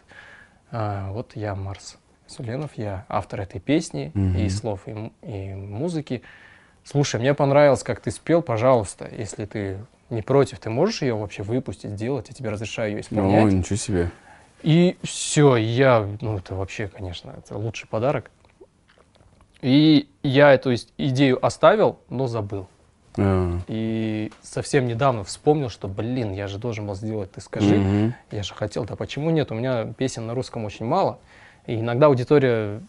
Speaker 2: А, вот я Марс Суленов, я автор этой песни,
Speaker 1: Мгм.
Speaker 2: и слов, и, и музыки. Слушай, мне понравилось, как ты спел, пожалуйста, если ты не против, ты можешь ее вообще выпустить, сделать, я тебе разрешаю ее исполнять.
Speaker 1: О, ничего себе.
Speaker 2: И все, я, ну это вообще, конечно, это лучший подарок. И я эту идею оставил, но забыл.
Speaker 1: А.
Speaker 2: И совсем недавно вспомнил, что, блин, я же должен был сделать «Ты скажи».
Speaker 1: Мгм.
Speaker 2: Я же хотел, да почему нет? У меня песен на русском очень мало. И иногда аудитория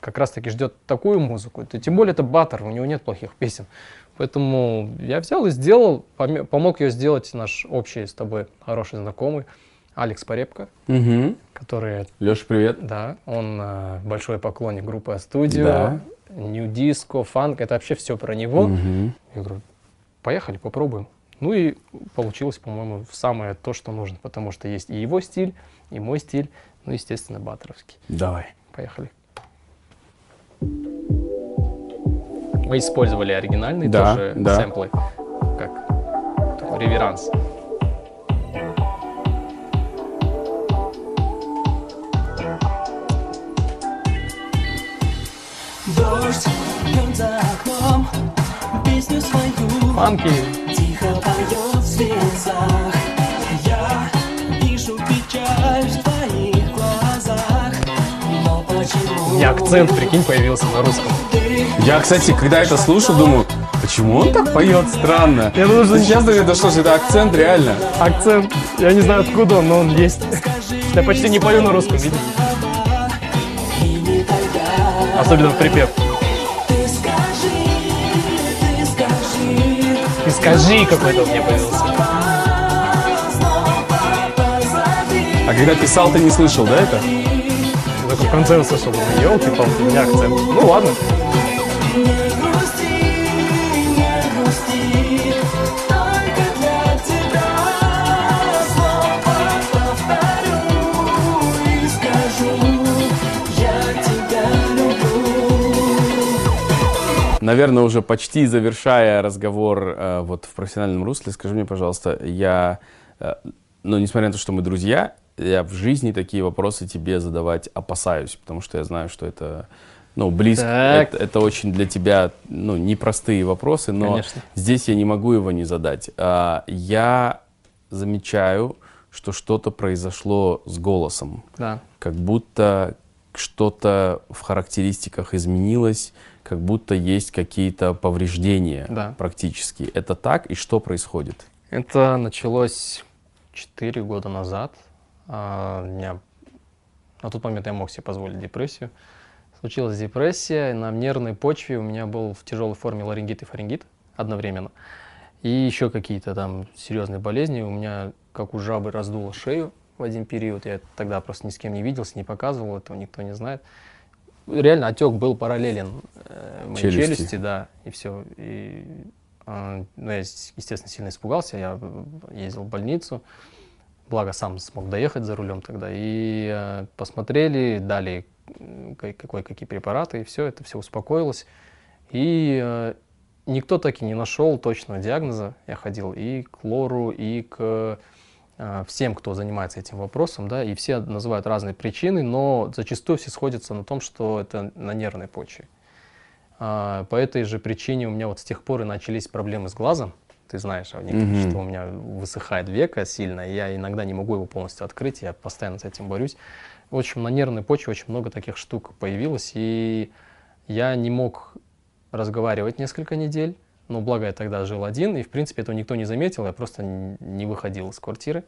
Speaker 2: как раз-таки ждет такую музыку. Это, тем более это Баттер, у него нет плохих песен. Поэтому я взял и сделал, помог ее сделать наш общий с тобой хороший знакомый Алекс Порепко,
Speaker 1: Мгм.
Speaker 2: который,
Speaker 1: Леша, привет.
Speaker 2: да, он э, большой поклонник группы Астудио,
Speaker 1: Да.
Speaker 2: Нью Диско, фанк, это вообще все про него.
Speaker 1: Мгм.
Speaker 2: Я говорю, поехали, попробуем. Ну и получилось, по-моему, самое то, что нужно, потому что есть и его стиль, и мой стиль, ну, естественно, баттеровский.
Speaker 1: Давай.
Speaker 2: Поехали. Мы использовали оригинальные
Speaker 1: Да,
Speaker 2: тоже
Speaker 1: да.
Speaker 2: сэмплы, как такой реверанс.
Speaker 3: Дождь льет за окном, песню свою
Speaker 2: Фанки,
Speaker 3: Тихо поет в слезах Я вижу печаль в твоих глазах Но почему
Speaker 2: меня акцент, прикинь, появился на русском.
Speaker 1: Я, кстати, когда это слушал, думаю, почему он так поет странно?
Speaker 2: Я думаю, что-
Speaker 1: Сейчас это что же, это акцент реально?
Speaker 2: Акцент, я не знаю откуда он, но он есть. Я почти не пою на русском, видишь? Особенно в припев.
Speaker 3: Ты скажи, ты
Speaker 2: какой-то у меня появился.
Speaker 1: А когда писал, ты не слышал, да, это?
Speaker 2: Только в конце услышал, елки-палки, у меня акцент. Ну ладно.
Speaker 1: Наверное, уже почти завершая разговор э, вот в профессиональном русле, скажи мне, пожалуйста, я, э, ну, несмотря на то, что мы друзья, я в жизни такие вопросы тебе задавать опасаюсь, потому что я знаю, что это, ну, близко,
Speaker 2: Так.
Speaker 1: это, это очень для тебя, ну, непростые вопросы, но
Speaker 2: Конечно.
Speaker 1: здесь я не могу его не задать. А, я замечаю, что что-то произошло с голосом
Speaker 2: Да.
Speaker 1: как будто что-то в характеристиках изменилось, как будто есть какие-то повреждения
Speaker 2: Да.
Speaker 1: практически. Это так? И что происходит?
Speaker 2: Это началось 4 года назад. А, меня на тот момент я мог себе позволить депрессию. Случилась депрессия, на нервной почве у меня был в тяжелой форме ларингит и фарингит одновременно. И еще какие-то там серьезные болезни. У меня, как у жабы, раздуло шею в один период. Я тогда просто ни с кем не виделся, не показывал, этого никто не знает. Реально отек был параллелен э, моей
Speaker 1: Челюсти.
Speaker 2: челюсти, да, и все. И, а, ну, я, естественно, сильно испугался, я ездил в больницу, благо сам смог доехать за рулем тогда, и э, посмотрели, дали какой, какие препараты, и все, это все успокоилось. И э, никто так и не нашел точного диагноза. Я ходил и к лору, и к всем, кто занимается этим вопросом, да, и все называют разные причины, но зачастую все сходятся на том, что это на нервной почве. А, по этой же причине у меня вот с тех пор и начались проблемы с глазом. Ты знаешь о них,
Speaker 1: Мгм.
Speaker 2: что у меня высыхает века сильно, и я иногда не могу его полностью открыть, я постоянно с этим борюсь. В общем, на нервной почве очень много таких штук появилось, и я не мог разговаривать несколько недель. Но благо я тогда жил один, и в принципе этого никто не заметил, я просто не выходил из квартиры.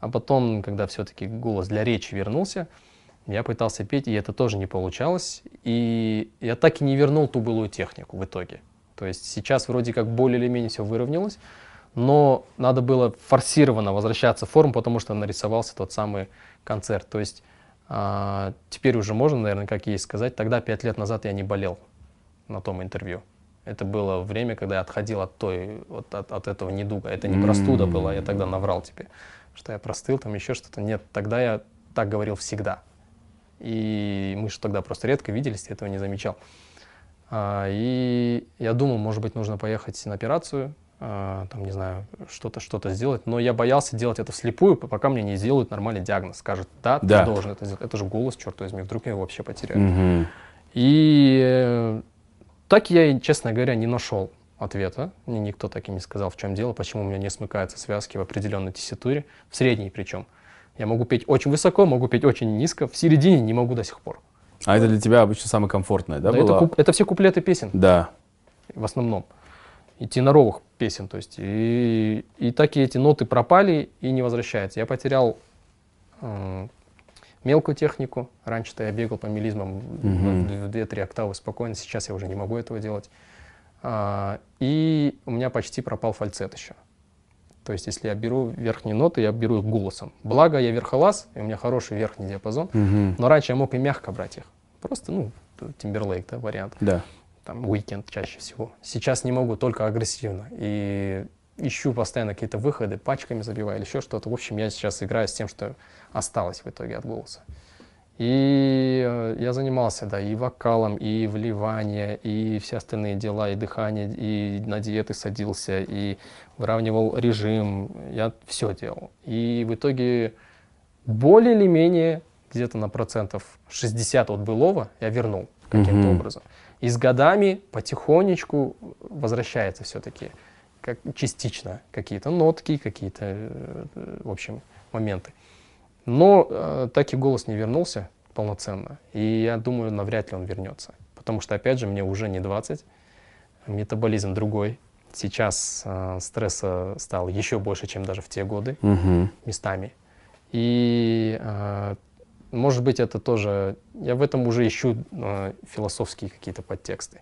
Speaker 2: А потом, когда все-таки голос для речи вернулся, я пытался петь, и это тоже не получалось. И я так и не вернул ту былую технику в итоге. То есть сейчас вроде как более или менее все выровнялось, но надо было форсированно возвращаться в форму, потому что нарисовался тот самый концерт. То есть а, теперь уже можно, наверное, как есть сказать, тогда, пять лет назад, я не болел на том интервью. Это было время, когда я отходил от той, вот от, от этого недуга. Это не простуда была, я тогда наврал тебе, что я простыл, там еще что-то. Нет, тогда я так говорил всегда. И мы же тогда просто редко виделись, ты этого не замечал. А, и я думал, может быть, нужно поехать на операцию, а, там, не знаю, что-то что сделать. Но я боялся делать это вслепую, пока мне не сделают нормальный диагноз. Скажут, да, ты
Speaker 1: Да.
Speaker 2: должен это сделать. Это же голос, черт возьми, вдруг я его вообще потеряю.
Speaker 1: Мгм.
Speaker 2: И э, так я, и, честно говоря, не нашел ответа. Мне никто так и не сказал, в чем дело, почему у меня не смыкаются связки в определенной тесситуре, в средней причем. Я могу петь очень высоко, могу петь очень низко, в середине не могу до сих пор.
Speaker 1: А это для тебя обычно самое комфортное, да,
Speaker 2: Да, это,
Speaker 1: было?
Speaker 2: куп- это все куплеты песен
Speaker 1: Да.
Speaker 2: в основном. и теноровых песен, то есть и, и так и эти ноты пропали и не возвращаются. Я потерял м, мелкую технику. Раньше-то я бегал по мелизмам
Speaker 1: Мгм.
Speaker 2: в 2-3 октавы спокойно, сейчас я уже не могу этого делать. А, и у меня почти пропал фальцет еще. То есть, если я беру верхние ноты, я беру их голосом. Благо, я верхолаз, и у меня хороший верхний диапазон. Но раньше я мог и мягко брать их. Просто, ну, Тимберлейк, да, вариант.
Speaker 1: Да.
Speaker 2: Там, уикенд чаще всего. Сейчас не могу, только агрессивно. И ищу постоянно какие-то выходы, пачками забиваю или еще что-то. В общем, я сейчас играю с тем, что осталось в итоге от голоса. И э, я занимался, да, и вокалом, и вливание, и все остальные дела, и дыхание, и на диеты садился, и выравнивал режим. Я все делал. И в итоге более или менее где-то на процентов 60 от былого я вернул каким-то
Speaker 1: Мгм.
Speaker 2: образом. И с годами потихонечку возвращается все-таки как частично какие-то нотки, какие-то, э, в общем, моменты. Но э, так и голос не вернулся полноценно. И я думаю, навряд ли он вернется. Потому что, опять же, мне уже не 20, метаболизм другой. Сейчас э, стресса стало еще больше, чем даже в те годы
Speaker 1: Мгм.
Speaker 2: местами. И, э, может быть, это тоже... Я в этом уже ищу э, философские какие-то подтексты,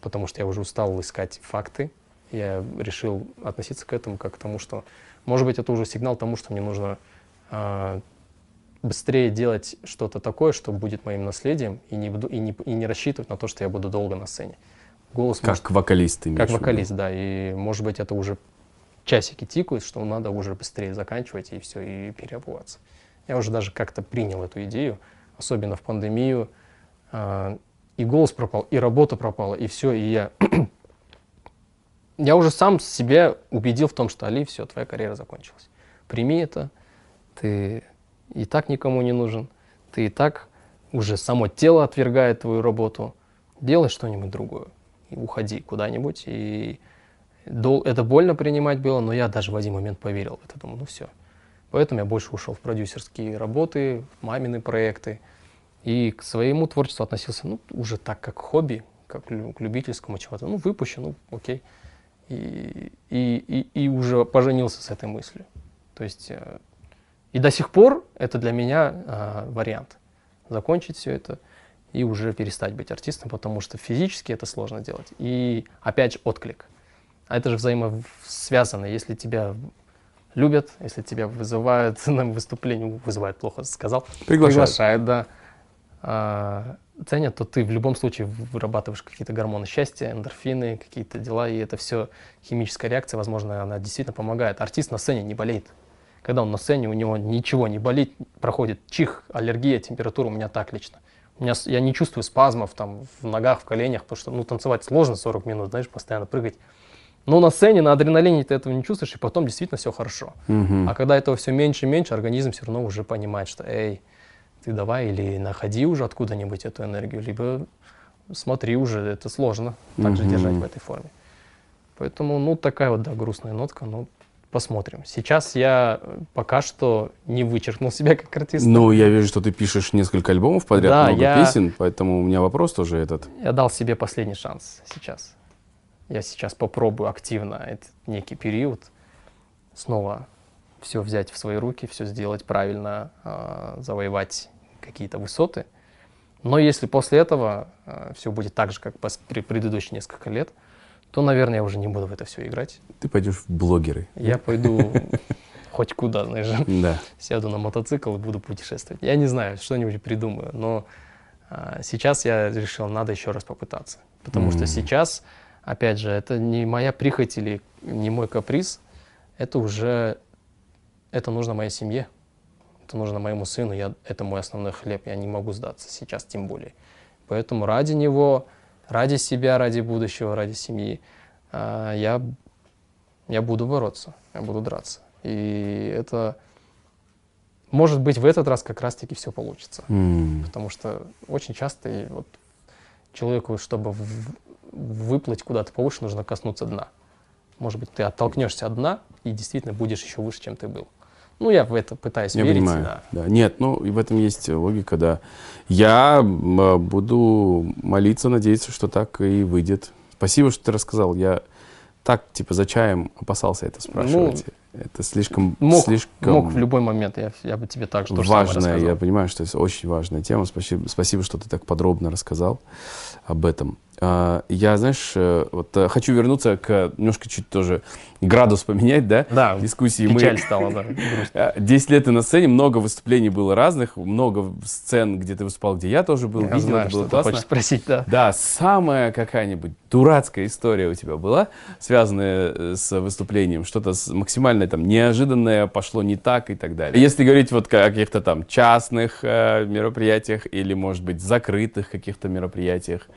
Speaker 2: потому что я уже устал искать факты. Я решил относиться к этому как к тому, что, может быть, это уже сигнал тому, что мне нужно э, быстрее делать что-то такое, что будет моим наследием, и не, буду, и, не, и не рассчитывать на то, что я буду долго на сцене. Голос может
Speaker 1: Как вокалист ты имеешь
Speaker 2: как вокалист, да. И может быть это уже часики тикают, что надо уже быстрее заканчивать и все, и переобуваться. Я уже даже как-то принял эту идею, особенно в пандемию. А, И голос пропал, и работа пропала, и все, и я... Я уже сам себя убедил в том, что Али, все, твоя карьера закончилась. Прими это, ты и так никому не нужен, ты и так уже само тело отвергает твою работу, делай что-нибудь другое и уходи куда-нибудь. И дол- это больно принимать было, но я даже в один момент поверил в это. Думаю, ну все. Поэтому я больше ушел в продюсерские работы, в мамины проекты. И к своему творчеству относился, ну, уже так, как хобби, как к любительскому чего-то. Ну, выпущу, ну, окей. И, и, и, и уже поженился с этой мыслью. То есть, э, и до сих пор это для меня э, вариант. Закончить все это и уже перестать быть артистом, потому что физически это сложно делать. И опять же отклик. А это же взаимосвязано. Если тебя любят, если тебя вызывают [laughs] на выступление, вызывают, плохо сказал,
Speaker 1: Приглашают.
Speaker 2: да, а, ценят, то ты в любом случае вырабатываешь какие-то гормоны счастья, эндорфины, какие-то дела, и это все химическая реакция, возможно, она действительно помогает. Артист на сцене не болеет. Когда он на сцене, у него ничего не болит, проходит чих, аллергия, температура, у меня так лично. У меня, я не чувствую спазмов там в ногах, в коленях, потому что ну, танцевать сложно 40 минут, знаешь, постоянно прыгать. Но на сцене, на адреналине ты этого не чувствуешь, и потом действительно все хорошо.
Speaker 1: Мгм.
Speaker 2: А когда этого все меньше и меньше, организм все равно уже понимает, что эй, ты давай или находи уже откуда-нибудь эту энергию, либо смотри уже, это сложно также
Speaker 1: Мгм.
Speaker 2: держать в этой форме. Поэтому, ну, такая вот, да, грустная нотка, ну, посмотрим. Сейчас я э, пока что не вычеркнул себя как артиста.
Speaker 1: Ну, я вижу, что ты пишешь несколько альбомов подряд,
Speaker 2: Да,
Speaker 1: много
Speaker 2: я-
Speaker 1: песен, поэтому у меня вопрос тоже этот.
Speaker 2: Я дал себе последний шанс сейчас. Я сейчас попробую активно этот некий период снова все взять в свои руки, все сделать правильно, а, завоевать какие-то высоты. Но если после этого все будет так же, как при предыдущие несколько лет, то, наверное, я уже не буду в это все играть.
Speaker 1: Ты пойдешь в блогеры.
Speaker 2: Я пойду [laughs] хоть куда, знаешь,
Speaker 1: Да.
Speaker 2: сяду на мотоцикл и буду путешествовать. Я не знаю, что-нибудь придумаю, но а, сейчас я решил, надо еще раз попытаться. Потому что
Speaker 1: М.
Speaker 2: сейчас, опять же, это не моя прихоть или не мой каприз, это уже, это нужно моей семье, это нужно моему сыну, я, это мой основной хлеб, я не могу сдаться сейчас тем более. Поэтому ради него, ради себя, ради будущего, ради семьи, а, я, я буду бороться, я буду драться. И это, может быть, в этот раз как раз-таки все получится.
Speaker 1: М.
Speaker 2: Потому что очень часто и вот человеку, чтобы в- выплыть куда-то повыше, нужно коснуться дна. Может быть, ты оттолкнешься от дна и действительно будешь еще выше, чем ты был. Ну, я в это пытаюсь
Speaker 1: Я
Speaker 2: верить.
Speaker 1: понимаю.
Speaker 2: да.
Speaker 1: Да. Нет, ну и в этом есть логика, да. Я э, буду молиться, надеяться, что так и выйдет. Спасибо, что ты рассказал. Я так, типа, за чаем опасался это спрашивать. это слишком,
Speaker 2: Ну, Мог,
Speaker 1: слишком
Speaker 2: мог в любой момент, я, я бы тебе так же
Speaker 1: важная, я понимаю, что это очень важная тема. Спасибо, спасибо, что ты так подробно рассказал об этом. А, Я, знаешь, э, вот э, хочу вернуться к немножко чуть тоже градус поменять, да?
Speaker 2: Да,
Speaker 1: Дискуссии.
Speaker 2: Печаль стала, да. [laughs]
Speaker 1: Э, 10 лет ты на сцене, много выступлений было разных, много сцен, где ты выступал, где я тоже был,
Speaker 2: Я
Speaker 1: видел,
Speaker 2: знаю,
Speaker 1: это
Speaker 2: что
Speaker 1: было
Speaker 2: ты
Speaker 1: классно.
Speaker 2: хочешь спросить, да.
Speaker 1: Да, самая какая-нибудь дурацкая история у тебя была, связанная э, с выступлением, что-то максимально там неожиданное пошло не так и так далее. Если говорить вот о каких-то там частных э, мероприятиях или, может быть, закрытых каких-то мероприятиях,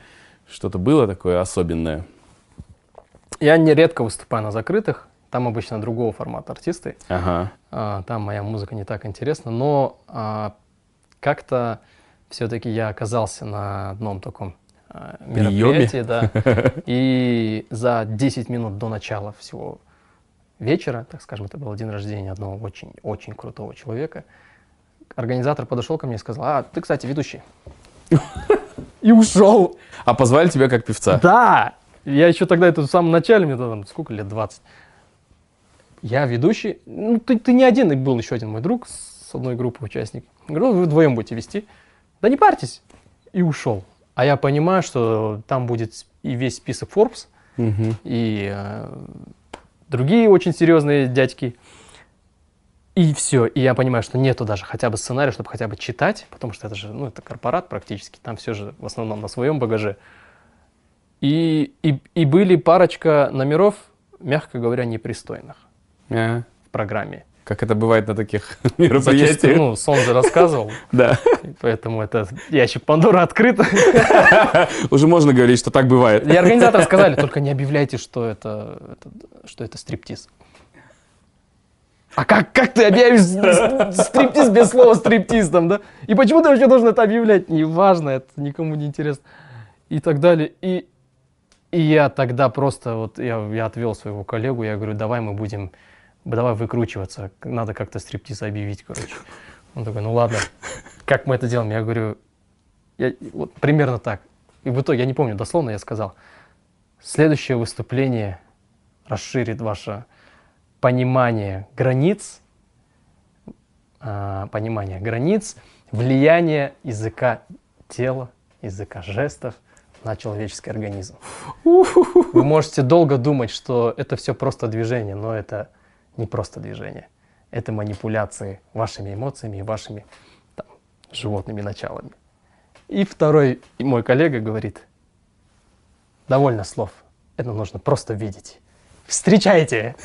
Speaker 1: что-то было такое особенное?
Speaker 2: Я нередко выступаю на закрытых, там обычно другого формата артисты,
Speaker 1: Ага.
Speaker 2: а, там моя музыка не так интересна, но а, как-то все-таки я оказался на одном таком а, мероприятии, да, [laughs] и за 10 минут до начала всего вечера, так скажем, это был день рождения одного очень-очень крутого человека, организатор подошел ко мне и сказал, а, ты, кстати, ведущий. [laughs] И ушел.
Speaker 1: А позвали тебя как певца?
Speaker 2: Да! Я еще тогда это в самом начале, мне там сколько лет, 20. Я ведущий. Ну, ты, ты не один, и был еще один мой друг с одной группы участник. Говорю, «Ну, вы вдвоем будете вести. Да не парьтесь. И ушел. А я понимаю, что там будет и весь список Forbes,
Speaker 1: Мгм.
Speaker 2: и э, другие очень серьезные дядьки. И все. И я понимаю, что нету даже хотя бы сценария, чтобы хотя бы читать, потому что это же, ну, это корпорат практически, там все же в основном на своем багаже. И, и, и были парочка номеров, мягко говоря, непристойных
Speaker 1: А,
Speaker 2: в программе.
Speaker 1: Как это бывает на таких [laughs]
Speaker 2: Зачастую,
Speaker 1: мероприятиях.
Speaker 2: ну, Сон же рассказывал, [laughs]
Speaker 1: Да.
Speaker 2: поэтому это ящик Пандора открыт. [laughs]
Speaker 1: Уже можно говорить, что так бывает.
Speaker 2: И организаторы сказали, только не объявляйте, что это- что это стриптиз. А как, как ты объявишь стриптиз без слова стриптиз там, да? И почему ты вообще должен это объявлять? Неважно, это никому не интересно. И так далее. И, и я тогда просто, вот я, я отвел своего коллегу, я говорю, давай мы будем, давай выкручиваться, надо как-то стриптиз объявить, короче. Он такой, ну ладно, как мы это делаем? Я говорю, я, вот примерно так. И в итоге, я не помню, дословно я сказал, следующее выступление расширит ваше понимание границ, а, понимание границ, влияние языка тела, языка жестов на человеческий организм. Вы можете долго думать, что это все просто движение, но это не просто движение. Это манипуляции вашими эмоциями и вашими там, животными началами. И второй мой коллега говорит, довольно слов, это нужно просто видеть. Встречайте!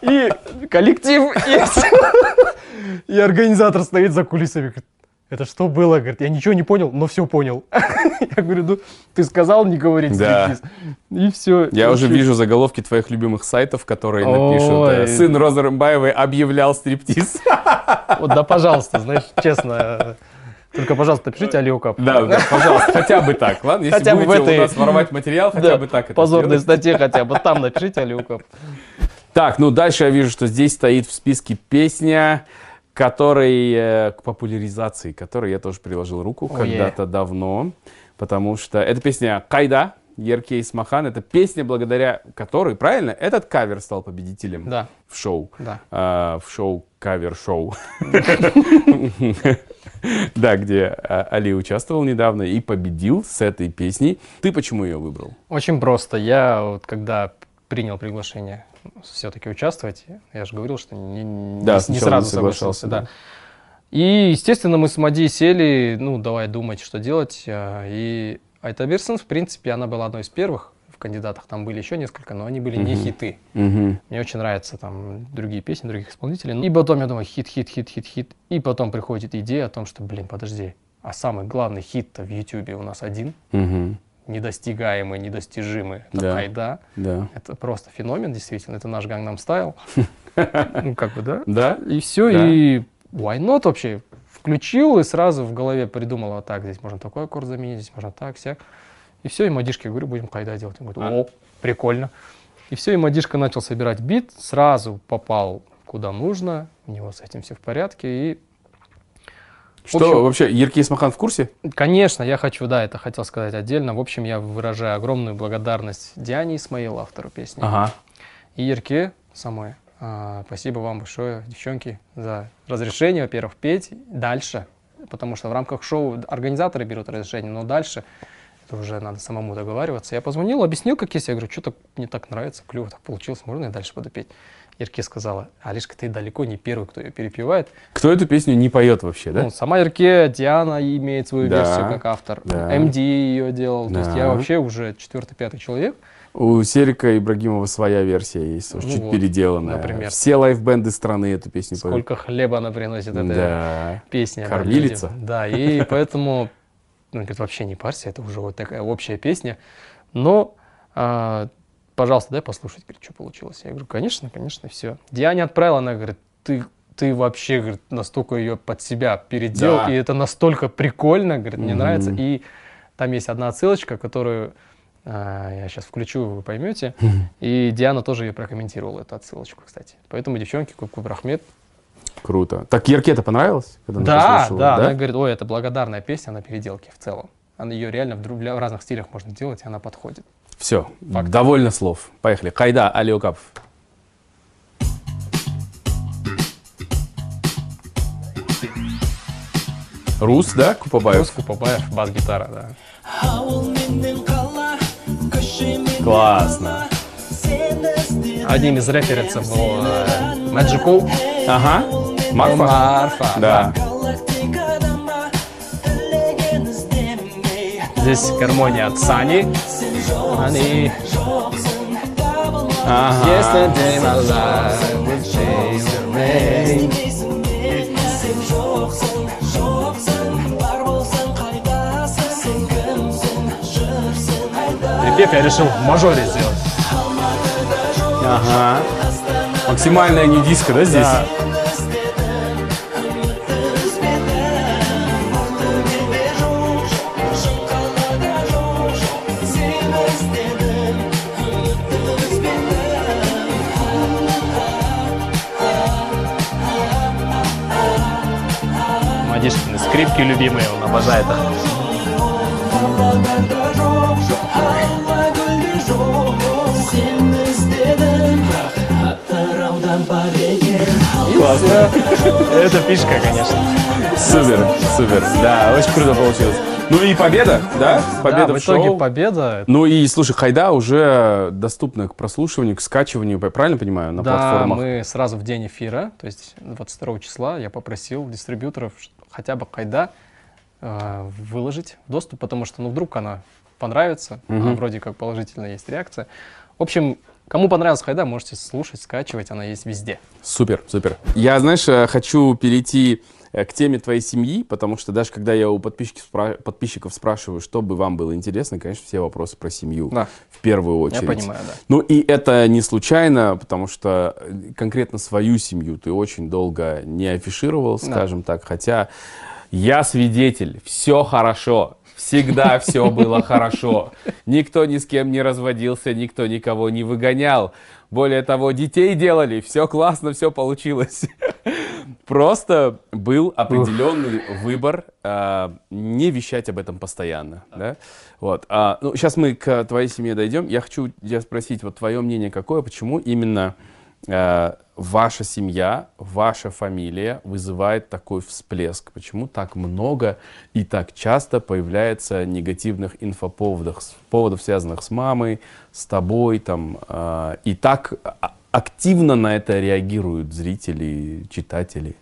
Speaker 2: И коллектив, и, и организатор стоит за кулисами, говорит, это что было? Говорит, я ничего не понял, но все понял. [laughs] Я говорю, ну, ты сказал не говорить
Speaker 1: Да.
Speaker 2: стриптиз. И все.
Speaker 1: Я уже вижу заголовки твоих любимых сайтов, которые напишут э. «Сын Розы Рымбаевой объявлял стриптиз».
Speaker 2: Вот, да, пожалуйста, знаешь, честно. Только, пожалуйста, пишите Алиокап.
Speaker 1: Да, да, пожалуйста, хотя бы так, ладно? Если
Speaker 2: Хотя бы в
Speaker 1: будете
Speaker 2: этой-
Speaker 1: у нас воровать материал, хотя бы так
Speaker 2: Позорной статье хотя бы там напишите Алиокап.
Speaker 1: Так, ну дальше я вижу, что здесь стоит в списке песня, которой, э, к популяризации которой я тоже приложил руку когда-то давно, потому что эта песня «Кайда», Еркей Смахан, это песня, благодаря которой, правильно, этот кавер стал победителем
Speaker 2: Да,
Speaker 1: в шоу.
Speaker 2: да.
Speaker 1: а, в шоу кавер-шоу. [laughs] [laughs] Да, где а, Али участвовал недавно и победил с этой песней. Ты почему ее выбрал?
Speaker 2: Очень просто. Я вот когда принял приглашение все-таки участвовать, я же говорил, что не, не-
Speaker 1: Да,
Speaker 2: не
Speaker 1: сначала
Speaker 2: сразу
Speaker 1: не соглашался.
Speaker 2: Да. И, естественно, мы с Мади сели, ну, давай думать, что делать. а, И Айта Бирсон, в принципе, она была одной из первых в кандидатах. Там были еще несколько, но они были не хиты. Мне очень нравятся там другие песни, других исполнителей. И потом я думаю, хит, хит, хит, хит, хит. И потом приходит идея о том, что, блин, подожди, а самый главный хит-то в Ютубе у нас один, недостигаемый, недостижимый. Это
Speaker 1: Да.
Speaker 2: Айда.
Speaker 1: Да.
Speaker 2: Это просто феномен, действительно. Это наш Gangnam Style. [laughs] Ну, как бы, да?
Speaker 1: Да?
Speaker 2: И все, и why not вообще? Включил и сразу в голове придумал, вот так, здесь можно такой аккорд заменить, здесь можно так, сяк. И все, и Мадишке говорю, будем кайда делать. Он говорит, о, прикольно. И все, и Мадишка начал собирать бит, сразу попал куда нужно, у него с этим все в порядке, и
Speaker 1: Что
Speaker 2: общем-
Speaker 1: вообще, Ерки Исмахан в курсе?
Speaker 2: Конечно, я хочу, да, это хотел сказать отдельно. В общем, я выражаю огромную благодарность Диане Исмаил, автору песни,
Speaker 1: Ага.
Speaker 2: и Ерке самой. А, спасибо вам большое, девчонки, за разрешение, во-первых, петь дальше, потому что в рамках шоу организаторы берут разрешение, но дальше это уже надо самому договариваться. Я позвонил, объяснил, как есть, я говорю, что-то мне так нравится, клево так получилось, можно я дальше буду петь? Ирке сказала, Алишка, ты далеко не первый, кто ее перепевает.
Speaker 1: Кто эту песню не поет вообще, да?
Speaker 2: Ну, сама Ирке, Диана имеет свою
Speaker 1: Да,
Speaker 2: версию как автор.
Speaker 1: да.
Speaker 2: МД ее делал. То есть я
Speaker 1: Да.
Speaker 2: вообще уже четвертый-пятый человек.
Speaker 1: У Серика Ибрагимова своя версия есть, уж
Speaker 2: Ну
Speaker 1: чуть
Speaker 2: вот,
Speaker 1: переделанная.
Speaker 2: например.
Speaker 1: Все лайфбенды страны эту песню поют.
Speaker 2: Сколько хлеба она приносит, эта
Speaker 1: Да.
Speaker 2: песня. да,
Speaker 1: Кормилица.
Speaker 2: Да, и поэтому, ну, говорит, вообще не парься, это уже вот такая общая песня. Но, а, пожалуйста, дай послушать, говорит, что получилось. Я говорю, конечно, конечно, все. Диане отправила, она говорит, ты ты вообще, говорит, настолько ее под себя переделал,
Speaker 1: Да.
Speaker 2: и это настолько прикольно, говорит, мне
Speaker 1: Мгм.
Speaker 2: нравится. И там есть одна отсылочка, которую а, я сейчас включу, вы поймете. [laughs] И Диана тоже ее прокомментировала, эту отсылочку, кстати. Поэтому, девчонки, Куб Рахмет.
Speaker 1: Круто. Так Ерке-то понравилось? когда она
Speaker 2: Да,
Speaker 1: послушала,
Speaker 2: да, она говорит, ой, это благодарная песня на переделке в целом. Она ее реально в, друг- в разных стилях можно делать, и она подходит.
Speaker 1: Все, довольно слов. Поехали. Хайда, Алиокапов. Рус, да, Купабаев?
Speaker 2: Рус Купабаев, бас-гитара, да.
Speaker 1: Классно.
Speaker 2: Одним из референсов был э, Magical
Speaker 1: Ага. Марфа?
Speaker 2: Марфа.
Speaker 1: Да.
Speaker 2: Здесь гармония от Сани. Они
Speaker 1: Ага.
Speaker 2: Yesterday my life will change the rain. Припев я решил в мажоре сделать.
Speaker 1: Ага. Максимальная не диско, да, здесь?
Speaker 2: Да. Мадишкины скрипки любимые, он обожает их.
Speaker 1: Классно.
Speaker 2: Это фишка, конечно.
Speaker 1: Супер, супер. Да, очень круто получилось. Ну и победа, да? Победа
Speaker 2: Да,
Speaker 1: в
Speaker 2: в итоге
Speaker 1: шоу.
Speaker 2: победа.
Speaker 1: Ну и, слушай, Хайда уже доступна к прослушиванию, к скачиванию, правильно понимаю, на
Speaker 2: да,
Speaker 1: платформах?
Speaker 2: мы сразу в день эфира, то есть 22 числа, я попросил дистрибьюторов хотя бы Кайда э, выложить в доступ, потому что, ну, вдруг она понравится, а
Speaker 1: Мгм.
Speaker 2: вроде как положительная есть реакция. В общем, кому понравилась Хайда, можете слушать, скачивать, она есть везде.
Speaker 1: Супер, супер. Я, знаешь, э, хочу перейти э, к теме твоей семьи, потому что даже когда я у подписчиков, спра- подписчиков спрашиваю, что бы вам было интересно, конечно, все вопросы про семью
Speaker 2: Да.
Speaker 1: в первую
Speaker 2: Я
Speaker 1: очередь.
Speaker 2: понимаю, да.
Speaker 1: Ну и это не случайно, потому что э, конкретно свою семью ты очень долго не афишировал, скажем так, хотя я свидетель, все хорошо, всегда все было хорошо. Никто ни с кем не разводился, никто никого не выгонял. Более того, детей делали, все классно, все получилось. Просто был определенный выбор а, не вещать об этом постоянно. Да? Вот. А, ну, сейчас мы к твоей семье дойдем. Я хочу тебя спросить, вот твое мнение какое, почему именно ваша семья, ваша фамилия вызывает такой всплеск? Почему так много и так часто появляется негативных инфоповодов, поводов, связанных с мамой, с тобой, там, а, и так а- активно на это реагируют зрители, читатели?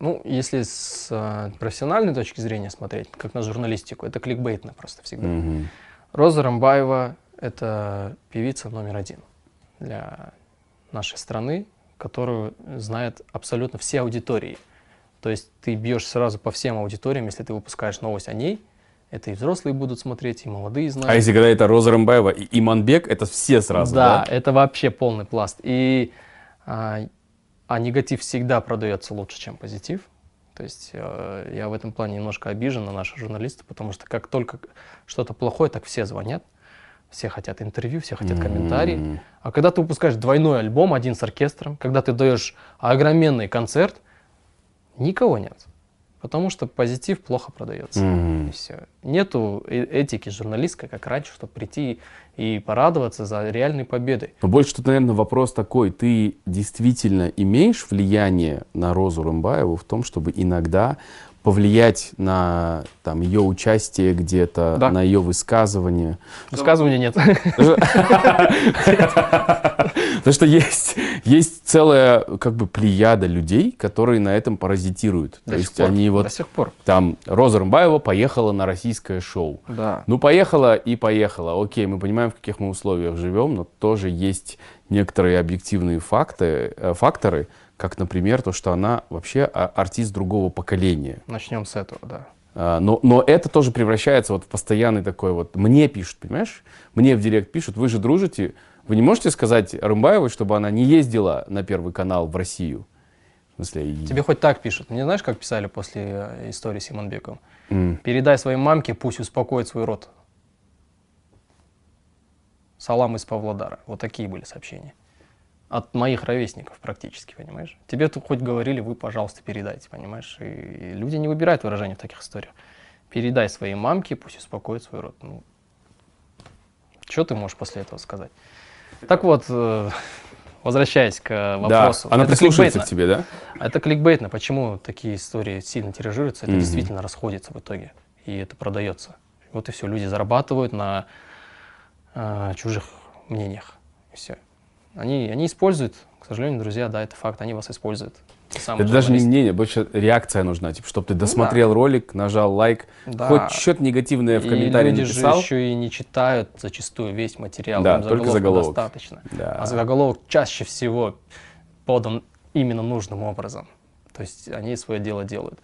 Speaker 2: Ну, если с э, профессиональной точки зрения смотреть, как на журналистику, это кликбейтно просто всегда.
Speaker 1: Мгм.
Speaker 2: Роза Рамбаева – это певица номер один для нашей страны, которую знают абсолютно все аудитории. То есть ты бьешь сразу по всем аудиториям, если ты выпускаешь новость о ней, это и взрослые будут смотреть, и молодые знают.
Speaker 1: А если когда это Роза Рымбаева и Иманбек, это все сразу, да?
Speaker 2: да, это вообще полный пласт. И а, а негатив всегда продается лучше, чем позитив. То есть э, я в этом плане немножко обижен на наших журналистов, потому что как только что-то плохое, так все звонят, все хотят интервью, все хотят комментарии.
Speaker 1: М.
Speaker 2: А когда ты выпускаешь двойной альбом, один с оркестром, когда ты даешь огроменный концерт, никого нет. Потому что позитив плохо продается.
Speaker 1: Мгм.
Speaker 2: И все. Нету э- этики журналистской, как раньше, чтобы прийти и порадоваться за реальной победой.
Speaker 1: Но больше тут, наверное, вопрос такой. Ты действительно имеешь влияние на Розу Рымбаеву в том, чтобы иногда повлиять на там, ее участие где-то,
Speaker 2: Да.
Speaker 1: на ее высказывание?
Speaker 2: Высказывания нет.
Speaker 1: Потому что есть, есть целая как бы плеяда людей, которые на этом паразитируют. То
Speaker 2: До
Speaker 1: есть
Speaker 2: пор.
Speaker 1: они вот
Speaker 2: До сих пор.
Speaker 1: там Роза Рымбаева поехала на российское шоу.
Speaker 2: Да.
Speaker 1: Ну, поехала и поехала. Окей, мы понимаем, в каких мы условиях живем, но тоже есть некоторые объективные факты, э, факторы, как, например, то, что она вообще а- артист другого поколения.
Speaker 2: Начнем с этого, да.
Speaker 1: А, Но, но это тоже превращается вот в постоянный такой вот... Мне пишут, понимаешь? Мне в директ пишут, вы же дружите. Вы не можете сказать Рымбаевой, чтобы она не ездила на Первый канал в Россию? В смысле, и-
Speaker 2: Тебе хоть так пишут. Не знаешь, как писали после э, истории с Иманбековым?
Speaker 1: М.
Speaker 2: Передай своей мамке, пусть успокоит свой рот. Салам из Павлодара. Вот такие были сообщения. От моих ровесников практически, понимаешь? Тебе тут хоть говорили, вы, пожалуйста, передайте, понимаешь? И, и люди не выбирают выражения в таких историях. Передай своей мамке, пусть успокоит свой рот. Ну, что ты можешь после этого сказать? Так вот, э, возвращаясь к
Speaker 1: Да,
Speaker 2: вопросу.
Speaker 1: она
Speaker 2: Это
Speaker 1: прислушивается к тебе, да?
Speaker 2: Это кликбейтно. Почему такие истории сильно тиражируются? Это
Speaker 1: Мгм.
Speaker 2: действительно расходится в итоге. И это продается. Вот и все. Люди зарабатывают на э, чужих мнениях. И все. Они, они используют, к сожалению, друзья, да, это факт, они вас используют. Самые
Speaker 1: Это даже не мнение, больше реакция нужна. Типа, чтобы ты досмотрел ролик, нажал лайк,
Speaker 2: Да.
Speaker 1: хоть что-то негативное в
Speaker 2: И
Speaker 1: комментарии
Speaker 2: люди
Speaker 1: написал.
Speaker 2: же еще и не читают зачастую весь материал.
Speaker 1: Да,
Speaker 2: им
Speaker 1: только заголовок.
Speaker 2: достаточно.
Speaker 1: Да.
Speaker 2: А заголовок чаще всего подан именно нужным образом. То есть они свое дело делают.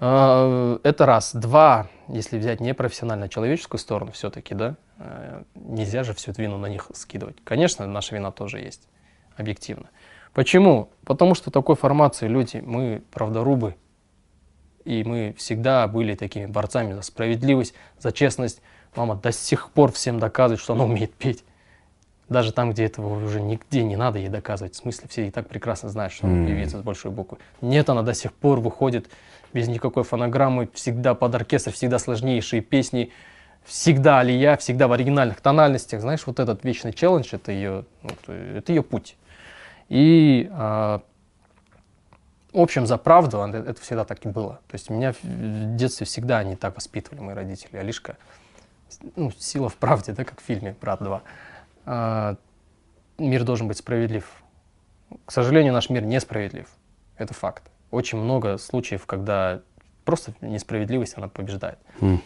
Speaker 2: А, Это раз. Два, если взять непрофессионально, а человеческую сторону все-таки, да, нельзя же всю эту вину на них скидывать. Конечно, наша вина тоже есть, объективно. Почему? Потому что такой формации люди, мы правдорубы, и мы всегда были такими борцами за справедливость, за честность. Мама до сих пор всем доказывает, что она умеет петь. Даже там, где этого уже нигде не надо ей доказывать. В смысле, все и так прекрасно знают, что она
Speaker 1: Мгм.
Speaker 2: певица с большой буквы. Нет, она до сих пор выходит без никакой фонограммы, всегда под оркестр, всегда сложнейшие песни, всегда алия, всегда в оригинальных тональностях. Знаешь, вот этот вечный челлендж, это ее, э, это ее путь. И в общем, за правду это всегда так и было. То есть меня в- детстве всегда они так воспитывали, мои родители. Алишка, ну, сила в правде, да, как в фильме «Брат 2». А, мир должен быть справедлив. К сожалению, наш мир несправедлив. Это факт. Очень много случаев, когда просто несправедливость, она побеждает.
Speaker 1: М.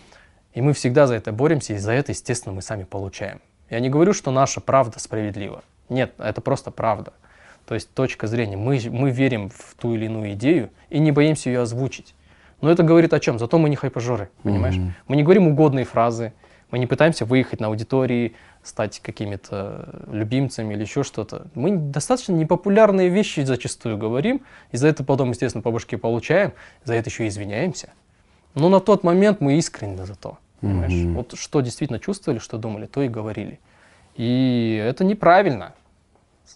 Speaker 2: И мы всегда за это боремся, и за это, естественно, мы сами получаем. Я не говорю, что наша правда справедлива. Нет, это просто правда. То есть точка зрения. Мы, мы верим в ту или иную идею и не боимся ее озвучить. Но это говорит о чем? Зато мы не хайпажоры, понимаешь?
Speaker 1: Мгм.
Speaker 2: Мы не говорим угодные фразы, мы не пытаемся выехать на аудитории, стать какими-то любимцами или еще что-то. Мы достаточно непопулярные вещи зачастую говорим, и за это потом, естественно, по башке получаем, за это еще и извиняемся. Но на тот момент мы искренне за то. Понимаешь?
Speaker 1: Мгм.
Speaker 2: Вот что действительно чувствовали, что думали, то и говорили. И это неправильно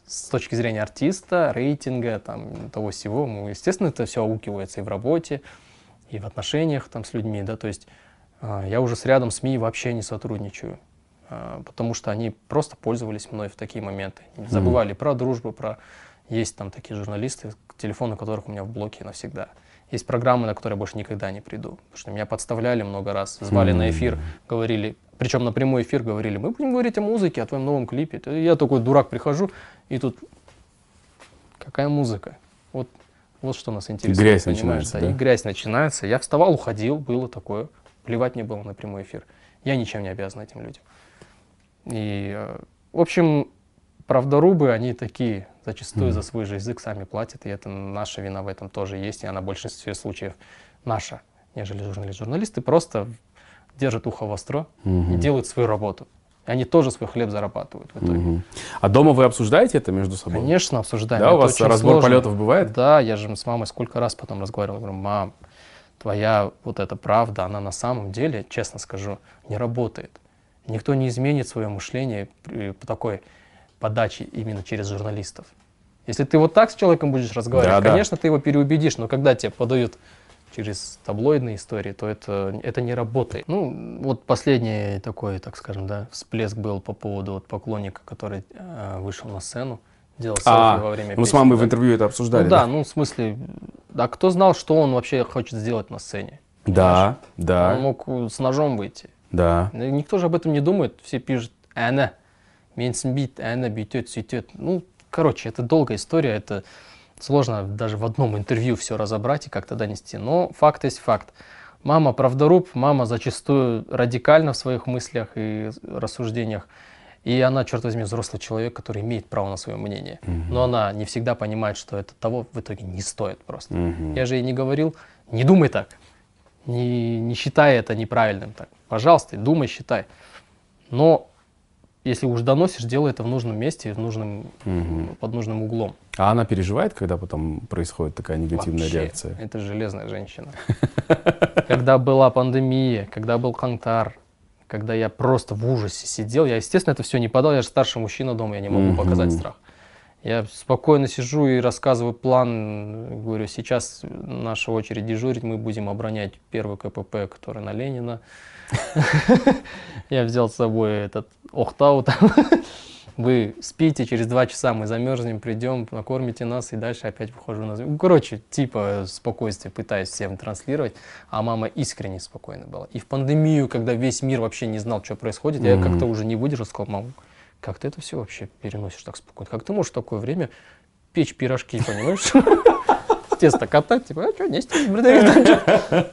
Speaker 2: с точки зрения артиста, рейтинга, там, того всего. Ну, естественно, это все аукивается и в работе, и в отношениях там, с людьми. Да? То есть а, я уже с рядом СМИ вообще не сотрудничаю, а, потому что они просто пользовались мной в такие моменты. Забывали про дружбу, про... Есть там такие журналисты, телефоны которых у меня в блоке навсегда. Есть программы, на которые я больше никогда не приду. Потому что меня подставляли много раз, звали на эфир, говорили, причем на прямой эфир говорили, мы будем говорить о музыке, о твоем новом клипе. Я такой дурак прихожу, и тут какая музыка? Вот, вот что нас интересует.
Speaker 1: грязь начинается, да?
Speaker 2: И грязь начинается. Я вставал, уходил, было такое. Плевать мне было на прямой эфир. Я ничем не обязан этим людям. И, э, в общем, правдорубы, они такие, зачастую за свой же язык сами платят, и это наша вина в этом тоже есть, и она в большинстве случаев наша, нежели журналист. Журналисты просто держат ухо востро и
Speaker 1: Мгм.
Speaker 2: делают свою работу. И они тоже свой хлеб зарабатывают в итоге.
Speaker 1: Мгм. А дома вы обсуждаете это между собой?
Speaker 2: Конечно, обсуждаем.
Speaker 1: Да, у
Speaker 2: Это
Speaker 1: вас
Speaker 2: очень
Speaker 1: разбор
Speaker 2: сложно.
Speaker 1: полетов бывает?
Speaker 2: Да, я же с мамой сколько раз потом разговаривал, говорю, мам, твоя вот эта правда, она на самом деле, честно скажу, не работает. Никто не изменит свое мышление при по такой подаче именно через журналистов. Если ты вот так с человеком будешь разговаривать,
Speaker 1: Да, да.
Speaker 2: конечно, ты его переубедишь, но когда тебе подают через таблоидные истории, то это, это не работает. Ну, вот последний такой, так скажем, да, всплеск был по поводу вот поклонника, который э, вышел на сцену, делал селфи
Speaker 1: А,
Speaker 2: во время
Speaker 1: мы с
Speaker 2: песни,
Speaker 1: мамой в
Speaker 2: да.
Speaker 1: интервью это обсуждали.
Speaker 2: Ну да, ну в смысле, а кто знал, что он вообще хочет сделать на сцене?
Speaker 1: Да, да,
Speaker 2: Он мог э, с ножом выйти.
Speaker 1: да.
Speaker 2: Ну, Никто же об этом не думает. Все пишут, она, менсенбит, она бьет, цветет. Ну, короче, это долгая история, это сложно даже в одном интервью все разобрать и как-то донести. Но факт есть факт. Мама правдоруб, мама зачастую радикальна в своих мыслях и рассуждениях. И она, черт возьми, взрослый человек, который имеет право на свое мнение. Но она не всегда понимает, что это того в итоге не стоит просто.
Speaker 1: Мгм.
Speaker 2: Я же ей не говорил, не думай так, не, не считай это неправильным. Так. Пожалуйста, думай, считай. Но если уж доносишь, делай это в нужном месте, в нужном,
Speaker 1: Мгм.
Speaker 2: под нужным углом.
Speaker 1: А она переживает, когда потом происходит такая негативная
Speaker 2: Вообще,
Speaker 1: реакция?
Speaker 2: Это железная женщина. [laughs] Когда была пандемия, когда был Хантар, когда я просто в ужасе сидел, я, естественно, это все не подал, я же старший мужчина дома, я не могу показать страх. Я спокойно сижу и рассказываю план, говорю, сейчас наша очередь дежурить, мы будем оборонять первый КПП, который на Ленина. [laughs] Я взял с собой этот Охтау там. [laughs] Вы спите, через два часа мы замерзнем, придем, накормите нас, и дальше опять выхожу на... Короче, типа спокойствие пытаюсь всем транслировать, а мама искренне спокойна была. И в пандемию, когда весь мир вообще не знал, что происходит, я
Speaker 1: Мгм.
Speaker 2: как-то уже не выдержал, сказал, мам, как ты это все вообще переносишь так спокойно? Как ты можешь в такое время печь пирожки, понимаешь? [laughs] Тесто катать, типа, а что, не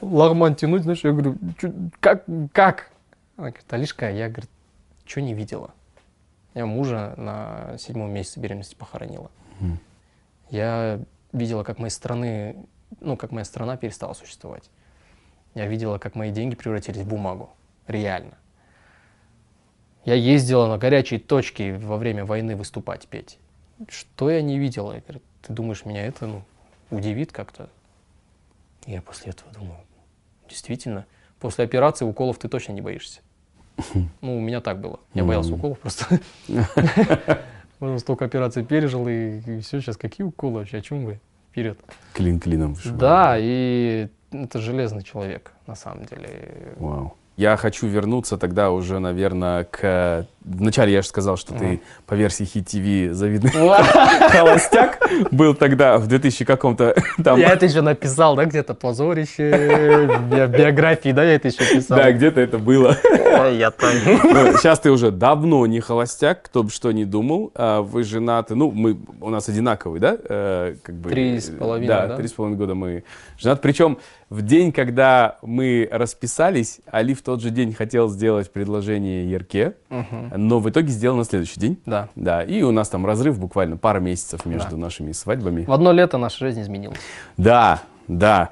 Speaker 2: [laughs] лагман тянуть, знаешь, я говорю, «Чё, как, как? Она говорит, Алишка, я, говорит, что не видела? Я мужа на седьмом месяце беременности похоронила.
Speaker 1: Мгм.
Speaker 2: Я видела, как моей страны, ну, как моя страна перестала существовать. Я видела, как мои деньги превратились в бумагу. Реально. Я ездила на горячие точки во время войны выступать, петь. Что я не видела? Я говорю, ты думаешь, меня это ну, удивит как-то? Я после этого думаю, действительно, после операции уколов ты точно не боишься. [laughs] Ну, у меня так было. Я боялся уколов просто. [laughs] Уже столько операций пережил, и, все, сейчас какие уколы вообще, о чем вы? Вперед.
Speaker 1: Клин клином.
Speaker 2: Да, и это железный человек, на самом деле.
Speaker 1: Вау. Я хочу вернуться тогда уже, наверное, к... Вначале я же сказал, что ты по версии Хит ТВ завидный [laughs] холостяк был тогда в 2000 каком-то [laughs] там...
Speaker 2: Я это еще написал, да, где-то позорище, би- биографии, да, я это еще писал.
Speaker 1: Да, где-то это было.
Speaker 2: Я там. [laughs]
Speaker 1: сейчас ты уже давно не холостяк, кто бы что ни думал. А, Вы женаты, ну, мы, у нас одинаковый, да? э, Как бы,
Speaker 2: Три с половиной, да?
Speaker 1: три с половиной года мы женаты. Причем в день, когда мы расписались, Али в тот же день хотел сделать предложение Ерке,
Speaker 2: Мгм.
Speaker 1: но в итоге сделал на следующий день.
Speaker 2: Да.
Speaker 1: Да, и у нас там разрыв буквально пара месяцев между нашими свадьбами.
Speaker 2: В одно лето наша жизнь изменилась.
Speaker 1: Да, да.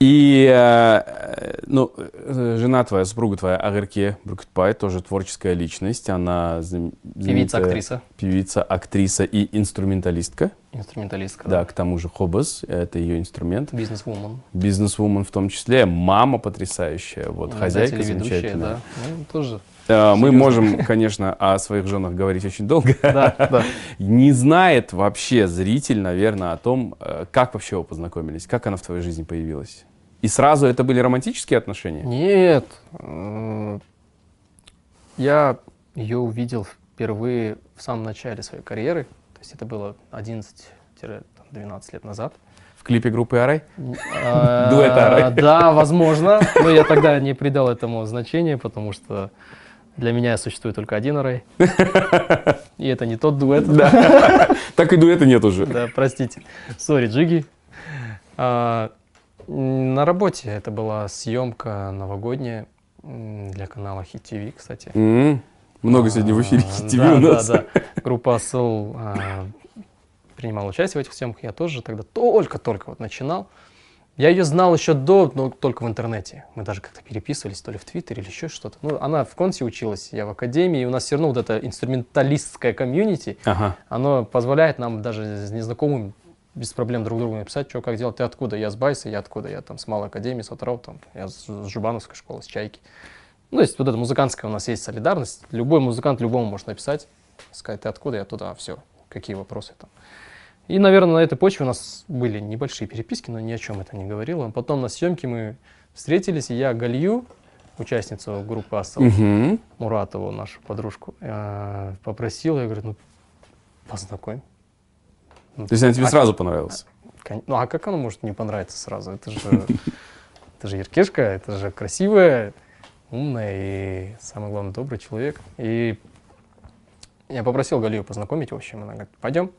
Speaker 1: И, э, ну, э, жена твоя, супруга твоя, Агырке Буркутпай, тоже творческая личность. Она знаменитая
Speaker 2: Певица-актриса,
Speaker 1: Певица, актриса и инструменталистка.
Speaker 2: инструменталистка.
Speaker 1: Да, к тому же хобос, это ее инструмент.
Speaker 2: Бизнес-вумен.
Speaker 1: Бизнес-вумен в том числе. Мама потрясающая, вот,
Speaker 2: Да,
Speaker 1: хозяйка замечательная.
Speaker 2: да. Ну, тоже.
Speaker 1: Э, Мы
Speaker 2: Серьезно.
Speaker 1: можем, конечно, о своих женах говорить очень долго. [laughs]
Speaker 2: Да, да.
Speaker 1: Не знает вообще зритель, наверное, о том, э, как вообще вы познакомились, как она в твоей жизни появилась. И сразу это были романтические отношения?
Speaker 2: Нет. м, Я ее увидел впервые в самом начале своей карьеры. То есть это было 11-12 лет назад.
Speaker 1: В клипе группы Арай? [laughs] Дуэт Арай.
Speaker 2: Да, возможно. Но я тогда не придал этому значения, потому что для меня существует только один Арай. [laughs] И это не тот дуэт.
Speaker 1: Да. [laughs] Так и дуэта нет уже.
Speaker 2: Да, простите. Sorry, Джиги. А, на работе это была съемка новогодняя для канала Hit TV, кстати.
Speaker 1: Много сегодня в эфире
Speaker 2: А,
Speaker 1: Hit TV
Speaker 2: да,
Speaker 1: у нас.
Speaker 2: Да, да. Группа Асыл а, принимала участие в этих съемках. Я тоже тогда только-только вот начинал. Я ее знал еще до, но только в интернете. Мы даже как-то переписывались, то ли в Твиттере или еще что-то. Ну, она в Консе училась, я в Академии, и у нас все равно вот это инструменталистское комьюнити,
Speaker 1: Ага.
Speaker 2: оно позволяет нам даже с незнакомым без проблем друг другу написать, что как делать. Ты откуда? Я с Байса, я откуда? Я там с Малой Академии, с Отров, там, я с с Жубановской школы, с Чайки. Ну, то есть вот эта музыкантская у нас есть солидарность. Любой музыкант любому может написать, сказать, ты откуда, я туда, все. Какие вопросы там. И, наверное, на этой почве у нас были небольшие переписки, но ни о чем это не говорило. Потом на съемке мы встретились, и я Галью, участницу группы Асал,
Speaker 1: Мгм.
Speaker 2: Муратову, нашу подружку, э, попросил, я говорю, ну, познакомь.
Speaker 1: То есть она тебе
Speaker 2: А-
Speaker 1: сразу понравилась?
Speaker 2: Кон- Ну, а как оно может не понравиться сразу? Это же, [laughs] это же Еркешка, это же красивая, умная и, самое главное, добрый человек. И я попросил Галию познакомить, в общем, она говорит, пойдем.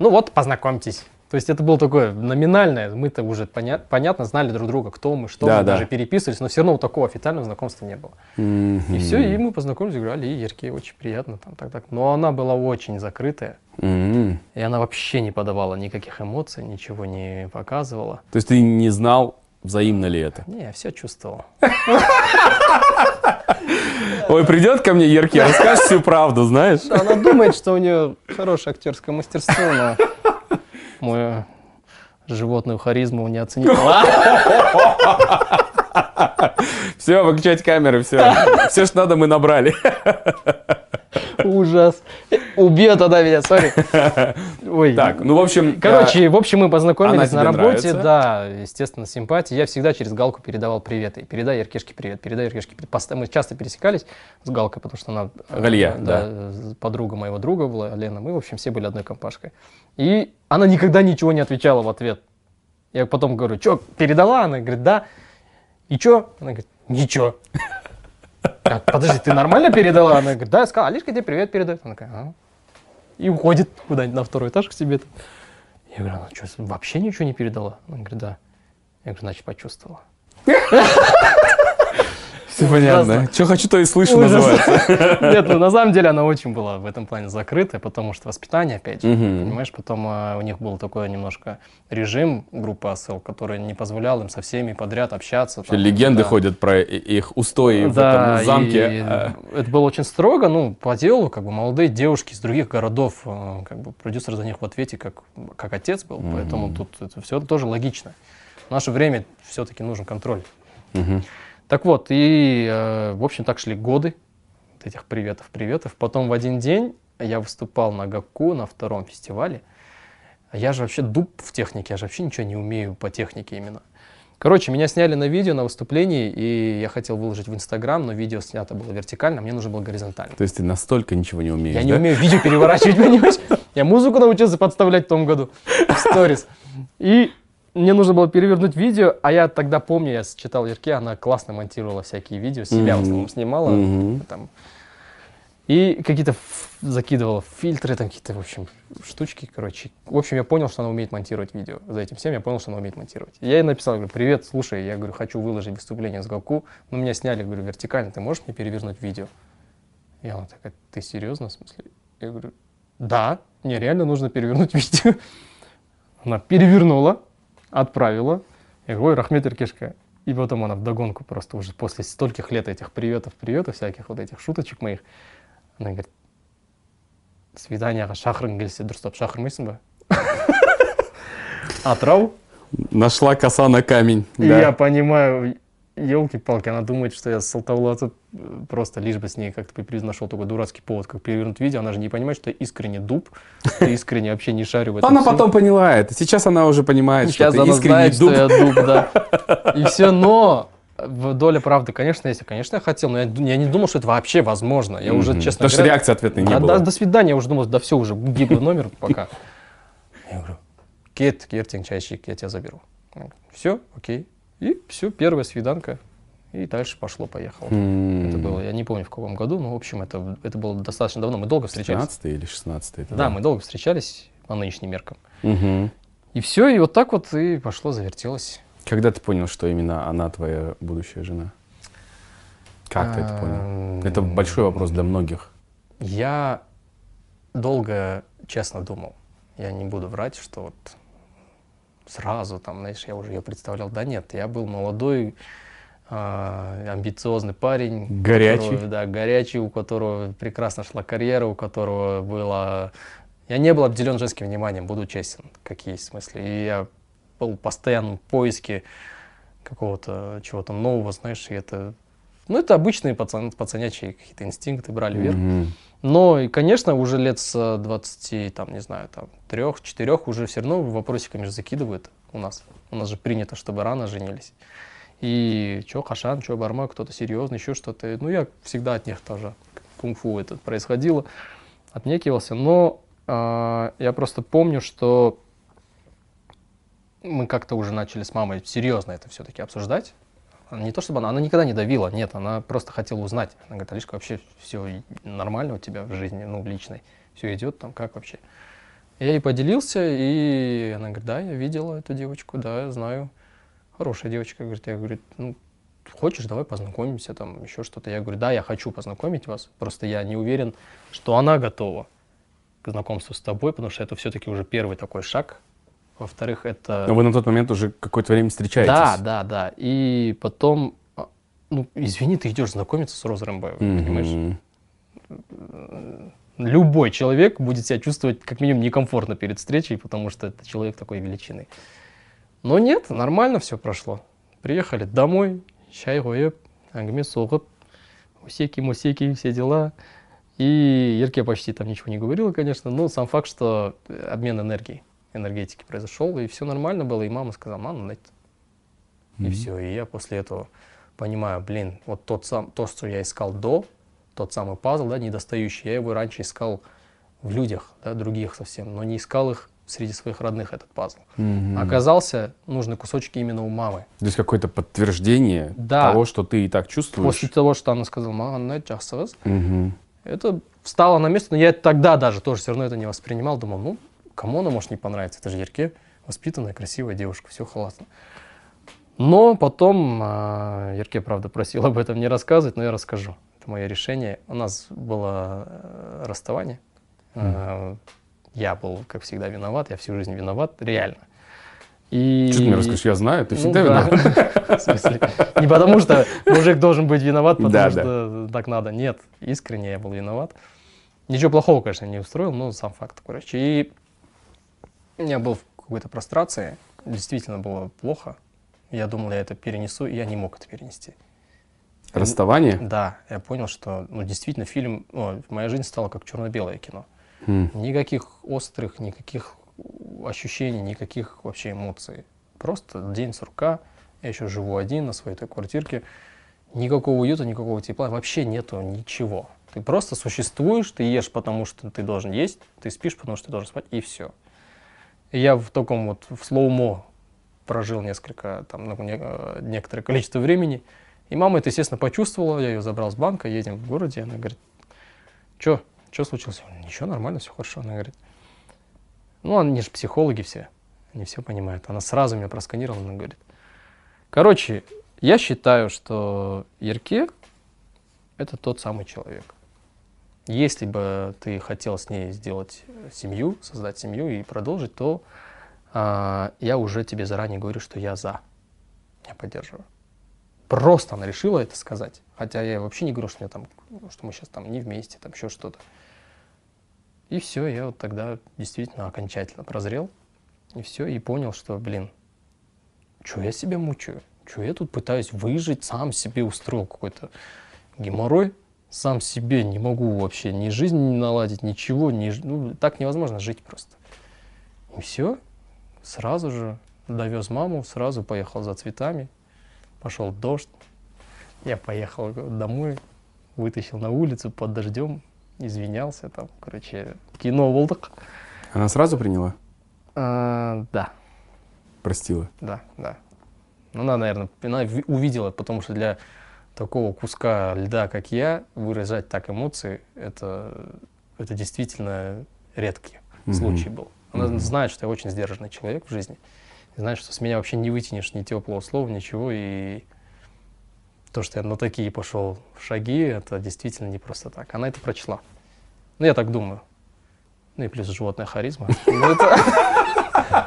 Speaker 2: Ну вот, познакомьтесь. То есть это было такое номинальное, мы-то уже поня- понятно знали друг друга, кто мы, что
Speaker 1: Да,
Speaker 2: мы,
Speaker 1: да.
Speaker 2: даже переписывались, но все равно вот такого официального знакомства не было. И все, и мы познакомились, говорю, Али, Ерке, очень приятно, там, так, так. Но она была очень закрытая,
Speaker 1: М.
Speaker 2: и она вообще не подавала никаких эмоций, ничего не показывала.
Speaker 1: То есть ты не знал, взаимно ли это?
Speaker 2: Не, я все чувствовал. [laughs]
Speaker 1: Ой, придет ко мне Ерки, расскажешь всю правду, знаешь?
Speaker 2: Да, она думает, что у нее хорошее актерское мастерство, но мою животную харизму не оценила.
Speaker 1: Все, выключать камеры, все. Все, что надо, мы набрали.
Speaker 2: Ужас. Убьет она меня, сори. Ой.
Speaker 1: Так, ну, в общем...
Speaker 2: Короче, в общем, мы познакомились на работе, да, естественно, симпатия. Я всегда через Галку передавал приветы. Передай Еркешке привет, передай Еркешке привет. Мы часто пересекались с Галкой, потому что она... э,
Speaker 1: Галия,
Speaker 2: да. подруга моего друга была, Лена. Мы, в общем, все были одной компашкой. И она никогда ничего не отвечала в ответ. Я потом говорю, что, передала? Она говорит, да. И что? Она говорит, ничего. «А, Подожди, ты нормально передала? Она говорит, да, я сказала, Алишка тебе привет передает. Она такая, «А». И уходит куда-нибудь на второй этаж к себе. там. Я говорю, она что, вообще ничего не передала? Она говорит, да. Я говорю, значит, почувствовала. [laughs]
Speaker 1: Все понятно. Что хочу, то и слышу, называется. [laughs]
Speaker 2: Нет, ну на самом деле она очень была в этом плане закрытая, потому что воспитание, опять же, понимаешь, потом а, у них был такой немножко режим группы АСЛ, который не позволял им со всеми подряд общаться. там,
Speaker 1: Легенды
Speaker 2: да.
Speaker 1: ходят про их устои в этом замке. А,
Speaker 2: это было очень строго, ну, по делу, как бы молодые девушки из других городов, э, как бы продюсер за них в ответе как, как отец был, поэтому тут это все тоже логично. В наше время все-таки нужен контроль.
Speaker 1: мгм.
Speaker 2: Так вот, и, э, в общем, так шли годы этих приветов, приветов. Потом в один день я выступал на ГАКУ на втором фестивале. Я же вообще дуб в технике, я же вообще ничего не умею по технике именно. Короче, меня сняли на видео, на выступлении, и я хотел выложить в Инстаграм, но видео снято было вертикально, мне нужно было горизонтально.
Speaker 1: То есть ты настолько ничего не умеешь,
Speaker 2: Я не
Speaker 1: да?
Speaker 2: умею видео переворачивать, [laughs] понимаешь? Я музыку научился подставлять в том году в [laughs] сторис. И мне нужно было перевернуть видео, а я тогда помню, я читал Ерке, она классно монтировала всякие видео, себя в
Speaker 1: Мгм.
Speaker 2: основном снимала.
Speaker 1: Мгм.
Speaker 2: Там. И какие-то закидывала фильтры, там какие-то, в общем, штучки, короче. В общем, я понял, что она умеет монтировать видео. За этим всем я понял, что она умеет монтировать. Я ей написал, говорю, привет, слушай, я говорю, хочу выложить выступление с Галку, но меня сняли, говорю, вертикально, ты можешь мне перевернуть видео? И она такая, ты серьезно, в смысле? Я говорю, да, мне реально нужно перевернуть [laughs] видео. Она перевернула, отправила. Я говорю, ой, Рахмет Иркешка. И потом она вдогонку просто уже после стольких лет этих приветов, приветов, всяких вот этих шуточек моих, она говорит, свиданияға шақырғың келсе дұрыстап шақырмайсың ба [laughs] атырау
Speaker 1: Нашла коса на камень. Да.
Speaker 2: я понимаю, елки-палки, она думает, что я Салтавлату просто лишь бы с ней как-то нашел такой дурацкий повод, как перевернуть видео. Она же не понимает, что я искренне дуб, что я искренне вообще не шарю в этом
Speaker 1: Она
Speaker 2: всем.
Speaker 1: потом поняла это. Сейчас она уже понимает,
Speaker 2: Сейчас
Speaker 1: что ты
Speaker 2: она
Speaker 1: искренний
Speaker 2: знает,
Speaker 1: дуб.
Speaker 2: что я дуб, да. [laughs] И все, но в доля правды, конечно, есть. Конечно, я хотел, но я, я не думал, что это вообще возможно. Я уже,
Speaker 1: Мгм.
Speaker 2: честно
Speaker 1: Потому что
Speaker 2: говоря,
Speaker 1: реакции ответной не
Speaker 2: да,
Speaker 1: было.
Speaker 2: да, до свидания, я уже думал, да все, уже гиблый номер пока. Я говорю, Кет, Кертинг, чайщик, я тебя заберу. Все, окей. И все, первая свиданка. И дальше пошло-поехало.
Speaker 1: М.
Speaker 2: Это было, я не помню в каком году, но, в общем, это, это было достаточно давно. Мы долго встречались.
Speaker 1: 15 или 16 это,
Speaker 2: Да, мы долго встречались по нынешним меркам.
Speaker 1: Мгм.
Speaker 2: И все, и вот так вот и пошло, завертелось.
Speaker 1: Когда ты понял, что именно она твоя будущая жена? Как ты это понял? Это большой вопрос для многих.
Speaker 2: Я долго, честно думал, я не буду врать, что вот сразу там, знаешь, я уже ее представлял. Да нет, я был молодой, а, амбициозный парень.
Speaker 1: Горячий.
Speaker 2: которого, да, горячий, у которого прекрасно шла карьера, у которого было... Я не был обделен женским вниманием, буду честен, как есть в смысле. И я был в постоянном поиске какого-то чего-то нового, знаешь, и это Ну, это обычные пацан, пацанячие какие-то инстинкты брали вверх.
Speaker 1: Мгм.
Speaker 2: Но, и, конечно, уже лет с 20, там, не знаю, там, трех, четырех уже все равно вопросиками же закидывают у нас. У нас же принято, чтобы рано женились. И чё, Хашан, чё, Барма, кто-то серьезный, еще что-то. Ну, я всегда от них тоже кунг-фу это происходило, отнекивался. Но а, я просто помню, что мы как-то уже начали с мамой серьезно это все-таки обсуждать. Не то чтобы она, она никогда не давила, нет, она просто хотела узнать. Она говорит, Алишка, вообще все нормально у тебя в жизни, ну, личной, все идет там, как вообще? Я ей поделился, и она говорит, да, я видела эту девочку, да, я знаю. Хорошая девочка, говорит, я говорю, ну, хочешь, давай познакомимся, там, еще что-то. Я говорю, да, я хочу познакомить вас, просто я не уверен, что она готова к знакомству с тобой, потому что это все-таки уже первый такой шаг. Во-вторых, это...
Speaker 1: Но вы на тот момент уже какое-то время встречаетесь.
Speaker 2: Да, да, да. И потом, а, ну, извини, ты идешь знакомиться с Розой Рэмбоевой, понимаешь?
Speaker 1: Мгм.
Speaker 2: Любой человек будет себя чувствовать как минимум некомфортно перед встречей, потому что это человек такой величины. Но нет, нормально все прошло. Приехали домой, чай қойып, әңгіме соғып, усеки-мусеки, все дела. И Ерке почти там ничего не говорила, конечно, но сам факт, что э, обмен энергией, энергетики произошел, и все нормально было, и мама сказала, мама, на это». И все, и я после этого понимаю, блин, вот тот сам, то, что я искал до, тот самый пазл, да, недостающий, я его раньше искал в людях, да, других совсем, но не искал их среди своих родных, этот пазл.
Speaker 1: Мгм.
Speaker 2: Оказался нужны кусочки именно у мамы.
Speaker 1: То есть какое-то подтверждение
Speaker 2: Да.
Speaker 1: того, что ты и так чувствуешь.
Speaker 2: После того, что она сказала, мама, ну, это жақсы қыз»,
Speaker 1: Мгм.
Speaker 2: это встало на место, но я тогда даже тоже все равно это не воспринимал, думал, ну, кому она может не понравиться, это же Ерке, воспитанная, красивая девушка, все классно. Но потом а, Ерке, правда, просил об этом не рассказывать, но я расскажу. Это мое решение. У нас было э, расставание. А, Я был, как всегда, виноват. Я всю жизнь виноват, реально. И...
Speaker 1: Что ты мне расскажешь? Я знаю, ты
Speaker 2: Ну
Speaker 1: всегда
Speaker 2: да.
Speaker 1: виноват. [laughs]
Speaker 2: В смысле, не потому что мужик должен быть виноват, потому
Speaker 1: Да,
Speaker 2: что так надо. Нет, искренне я был виноват. Ничего плохого, конечно, не устроил, но сам факт, короче. И я был в какой-то прострации, действительно было плохо. Я думал, я это перенесу, и я не мог это перенести.
Speaker 1: Расставание?
Speaker 2: Да, я понял, что ну, действительно фильм, ну, моя жизнь стала как черно-белое кино.
Speaker 1: М.
Speaker 2: Никаких острых, никаких ощущений, никаких вообще эмоций. Просто день сурка, я еще живу один на своей той квартирке. Никакого уюта, никакого тепла, вообще нету ничего. Ты просто существуешь, ты ешь, потому что ты должен есть, ты спишь, потому что ты должен спать, и все. Я в таком вот, в слоумо прожил несколько, там, ну, не- некоторое количество времени. И мама это, естественно, почувствовала, я ее забрал с банка, едем в городе, она говорит, что, что случилось? Ничего, нормально, все хорошо. Она говорит, ну, они же психологи все, они все понимают. Она сразу меня просканировала, она говорит, короче, я считаю, что Ерке это тот самый человек. Если бы ты хотел с ней сделать э, семью, создать семью и продолжить, то а, я уже тебе заранее говорю, что я за. Я поддерживаю. Просто она решила это сказать. Хотя я вообще не говорю, что, там, что мы сейчас там не вместе, там еще что-то. И все, я вот тогда действительно окончательно прозрел. И все, и понял, что, блин, что я себя мучаю? Что я тут пытаюсь выжить, сам себе устроил какой-то геморрой, сам себе не могу вообще ни жизнь не наладить, ничего, ни, ну, так невозможно жить просто. И все, сразу же довез маму, сразу поехал за цветами, пошел дождь, я поехал домой, вытащил на улицу под дождем, извинялся там, короче, кино болдық.
Speaker 1: Она сразу приняла?
Speaker 2: А, да,
Speaker 1: Простила?
Speaker 2: да, да. Ну, она, наверное, она ви- увидела, потому что для такого куска льда, как я, выражать так эмоции, это, это действительно редкий
Speaker 1: Мгм.
Speaker 2: случай был. Она
Speaker 1: Мгм.
Speaker 2: знает, что я очень сдержанный человек в жизни. И знает, что с меня вообще не вытянешь ни теплого слова, ничего. И то, что я на такие пошел шаги, это действительно не просто так. Она это прочла. Ну, я так думаю. Ну и плюс животная харизма. [laughs] Ну,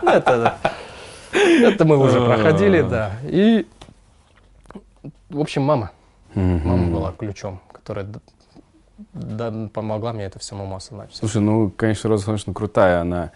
Speaker 2: ну, это это мы уже проходили, да. И, в общем, мама.
Speaker 1: Мгм.
Speaker 2: Мама была ключом, которая да, помогла мне это все мама осознать.
Speaker 1: Слушай, ну, конечно, Роза Ивановна крутая. Она,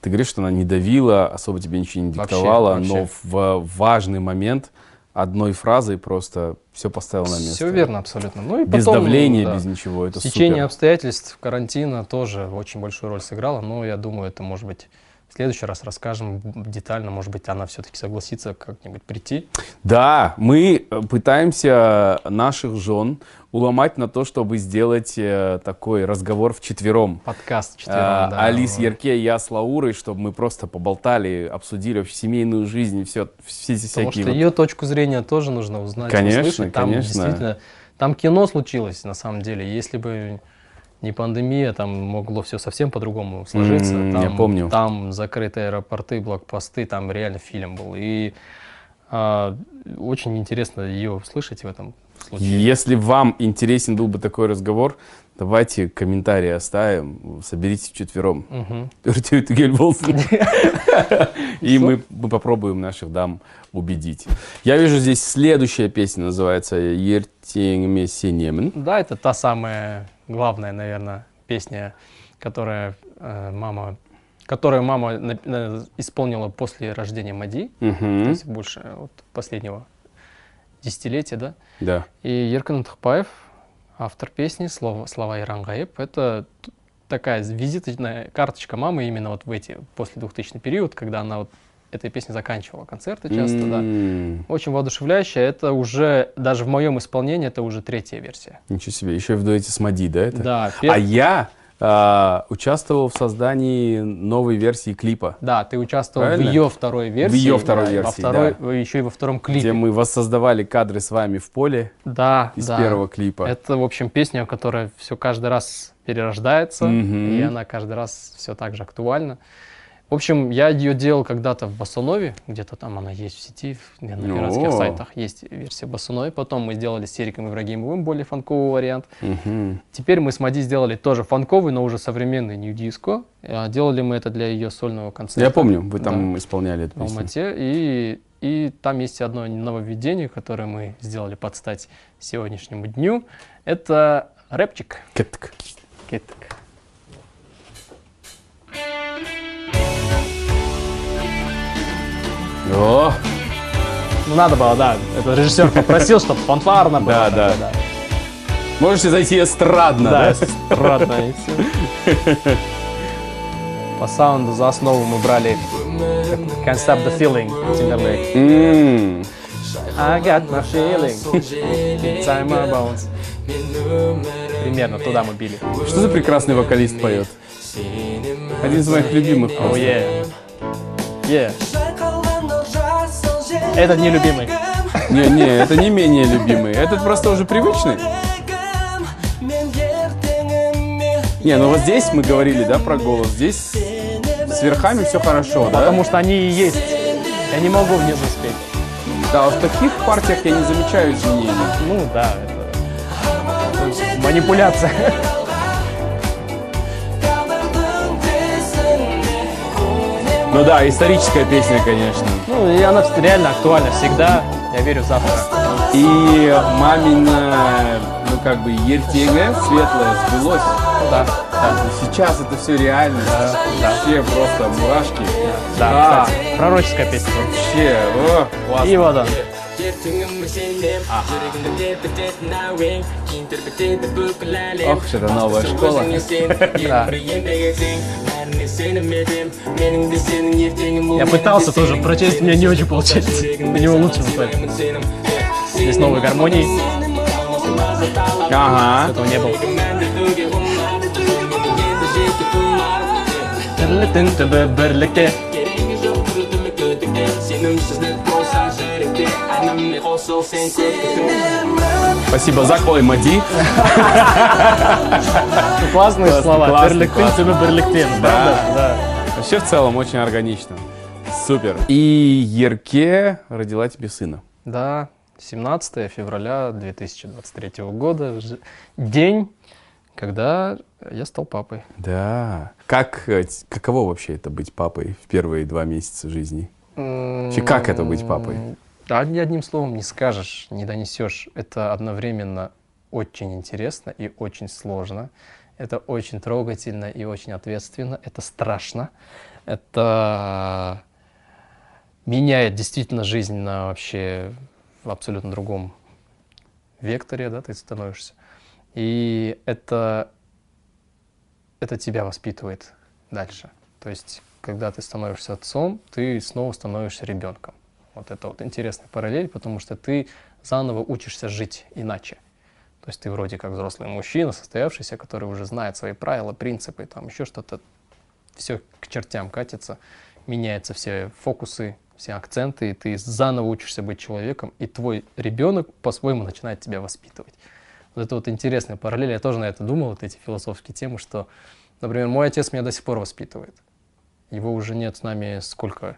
Speaker 1: ты говоришь, что она не давила, особо тебе ничего не
Speaker 2: Вообще,
Speaker 1: диктовала,
Speaker 2: вообще.
Speaker 1: но в важный момент одной фразой просто все поставил на место.
Speaker 2: Все верно абсолютно. Ну и
Speaker 1: Без
Speaker 2: потом,
Speaker 1: давления,
Speaker 2: да,
Speaker 1: без ничего. Это
Speaker 2: Течение
Speaker 1: супер.
Speaker 2: обстоятельств карантина тоже очень большую роль сыграло, но я думаю, это может быть в следующий раз расскажем детально, может быть, она все-таки согласится как-нибудь прийти.
Speaker 1: Да, мы э, пытаемся наших жен уломать на то, чтобы сделать э, такой разговор вчетвером.
Speaker 2: Подкаст четвером,
Speaker 1: А,
Speaker 2: да.
Speaker 1: Алис. Ярке, я с Лаурой, чтобы мы просто поболтали, обсудили вообще семейную жизнь, все, все эти
Speaker 2: Потому
Speaker 1: всякие
Speaker 2: что
Speaker 1: вот-
Speaker 2: ее точку зрения тоже нужно узнать,
Speaker 1: Конечно,
Speaker 2: услышать. Там
Speaker 1: конечно.
Speaker 2: действительно, там кино случилось на самом деле. Если бы не пандемия, там могло все совсем по-другому сложиться.
Speaker 1: М,
Speaker 2: там,
Speaker 1: я помню.
Speaker 2: Там закрытые аэропорты, блокпосты, там реально фильм был. И а, очень интересно ее слышать в этом случае.
Speaker 1: Если вам интересен был бы такой разговор, давайте комментарии оставим, соберитесь вчетвером. Болсын. [laughs] И мы, мы попробуем наших дам убедить. Я вижу здесь следующая песня, называется «Ертеңіме сенемін».
Speaker 2: Да, это та самая главная, наверное, песня, которая э, мама, которую мама на- на- исполнила после рождения Мади. то
Speaker 1: Мгм.
Speaker 2: есть больше вот последнего десятилетия, да.
Speaker 1: Да.
Speaker 2: И Еркан Тхпаев, автор песни «Слова, слова Ирангаеб», это т- такая визиточная карточка мамы именно вот в эти, после 2000 период, когда она вот этой песней заканчивала концерты часто, да.
Speaker 1: М,
Speaker 2: Очень воодушевляющая. Это уже, даже в моем исполнении, это уже третья версия.
Speaker 1: Ничего себе, еще и в дуэте с Мади, да? Это?
Speaker 2: Да, пер-
Speaker 1: А я а, участвовал в создании новой версии клипа,
Speaker 2: да, ты участвовал
Speaker 1: Правильно?
Speaker 2: в ее второй версии.
Speaker 1: её второй
Speaker 2: да,
Speaker 1: версии,
Speaker 2: Во второй, еще и во втором клипе.
Speaker 1: где мы воссоздавали кадры с вами в поле
Speaker 2: Да,
Speaker 1: из
Speaker 2: да.
Speaker 1: первого клипа.
Speaker 2: Это, в общем, песня, которая все каждый раз перерождается,
Speaker 1: Мгм.
Speaker 2: и она каждый раз все так же актуальна. В общем, я ее делал когда-то в Басунове, где-то там она есть в сети, в- на городских
Speaker 1: О.
Speaker 2: сайтах есть версия Басуновой. Потом мы сделали с Сериком Ибрагимовым более фанковый вариант.
Speaker 1: Мгм.
Speaker 2: Теперь мы с Мади сделали тоже фанковый, но уже современный нью-диско. А Делали мы это для ее сольного концерта.
Speaker 1: Я помню, вы
Speaker 2: Да.
Speaker 1: там исполняли эту
Speaker 2: в
Speaker 1: песню.
Speaker 2: Алмате. И, и там есть одно нововведение, которое мы сделали под стать сегодняшнему дню. Это рэпчик.
Speaker 1: Кеттік.
Speaker 2: Кеттік.
Speaker 1: О,
Speaker 2: Ну надо было, да. Это режиссер попросил, чтобы фанфарно было.
Speaker 1: Да,
Speaker 2: такое,
Speaker 1: да. можете зайти эстрадно,
Speaker 2: Да,
Speaker 1: да?
Speaker 2: эстрадно. [laughs] По саунду за основу мы брали Can't Stop the Feeling Timberlake.
Speaker 1: М,
Speaker 2: I got my feeling inside my bones. Примерно туда мы били.
Speaker 1: Что за прекрасный вокалист поет? Один из моих любимых.
Speaker 2: Oh yeah. Yeah. Этот не любимый.
Speaker 1: Не, не, это не менее любимый. Этот просто уже привычный. Не, ну вот здесь мы говорили, да, про голос. Здесь с верхами все хорошо, да?
Speaker 2: Потому что они и есть. Я не могу внизу спеть.
Speaker 1: Да, в таких партиях я не замечаю изменений.
Speaker 2: Ну да, это манипуляция.
Speaker 1: Ну да, историческая песня, конечно.
Speaker 2: Ну и она реально актуальна всегда. Я верю в завтра.
Speaker 1: И мамина, ну как бы, ертеге светлое сбылось.
Speaker 2: Да, да.
Speaker 1: Сейчас это все реально. Вообще просто мурашки.
Speaker 2: Да,
Speaker 1: А,
Speaker 2: кстати, пророческая песня.
Speaker 1: Вообще, о, классно.
Speaker 2: И вот он.
Speaker 1: Ох, это новая школа.
Speaker 2: Я пытался тоже прочесть, у меня не очень получается. У него лучше выходит. Здесь новые гармонии,
Speaker 1: Ага.
Speaker 2: этого не было. Бірлікте.
Speaker 1: Спасибо, Закол и Мади. [laughs]
Speaker 2: Классные
Speaker 1: Классно,
Speaker 2: слова.
Speaker 1: классно,
Speaker 2: Бірлікте,
Speaker 1: классно.
Speaker 2: тебе бірлікте. Правда? Да.
Speaker 1: Вообще в целом очень органично. Супер. И Ерке родила тебе сына.
Speaker 2: Да, 17 февраля 2023 года. ж- День, когда я стал папой.
Speaker 1: Да. Как, э, т- каково вообще это быть папой в первые два месяца жизни? Вообще, как это быть папой?
Speaker 2: Да, ни одним словом не скажешь, не донесешь. Это одновременно очень интересно и очень сложно. Это очень трогательно и очень ответственно. Это страшно. Это меняет действительно жизнь на вообще в абсолютно другом векторе, да, ты становишься. И это, это тебя воспитывает дальше. То есть, когда ты становишься отцом, ты снова становишься ребенком. Вот это вот интересная параллель, потому что ты заново учишься жить иначе. То есть ты вроде как взрослый мужчина, состоявшийся, который уже знает свои правила, принципы, там еще что-то, все к чертям катится, меняются все фокусы, все акценты, и ты заново учишься быть человеком, и твой ребенок по-своему начинает тебя воспитывать. Вот это вот интересная параллель, я тоже на это думал, вот эти философские темы, что, например, мой отец меня до сих пор воспитывает. Его уже нет с нами сколько?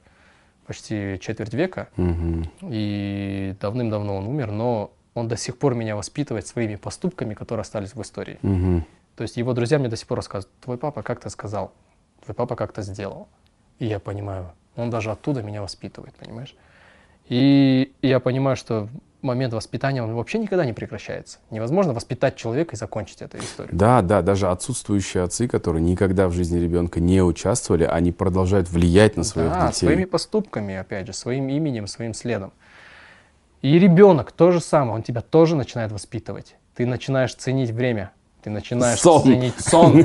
Speaker 2: Почти четверть века,
Speaker 1: Мгм.
Speaker 2: и давным-давно он умер, но он до сих пор меня воспитывает своими поступками, которые остались в истории.
Speaker 1: Мгм.
Speaker 2: То есть его друзья мне до сих пор рассказывают, твой папа как-то сказал, твой папа как-то сделал. И я понимаю, он даже оттуда меня воспитывает, понимаешь? И я понимаю, что момент воспитания, он вообще никогда не прекращается. Невозможно воспитать человека и закончить эту историю.
Speaker 1: Да, да, даже отсутствующие отцы, которые никогда в жизни ребенка не участвовали, они продолжают влиять на своих
Speaker 2: Да,
Speaker 1: детей.
Speaker 2: своими поступками, опять же, своим именем, своим следом. И ребенок то же самое, он тебя тоже начинает воспитывать. Ты начинаешь ценить время, ты начинаешь
Speaker 1: Сон.
Speaker 2: ценить сон,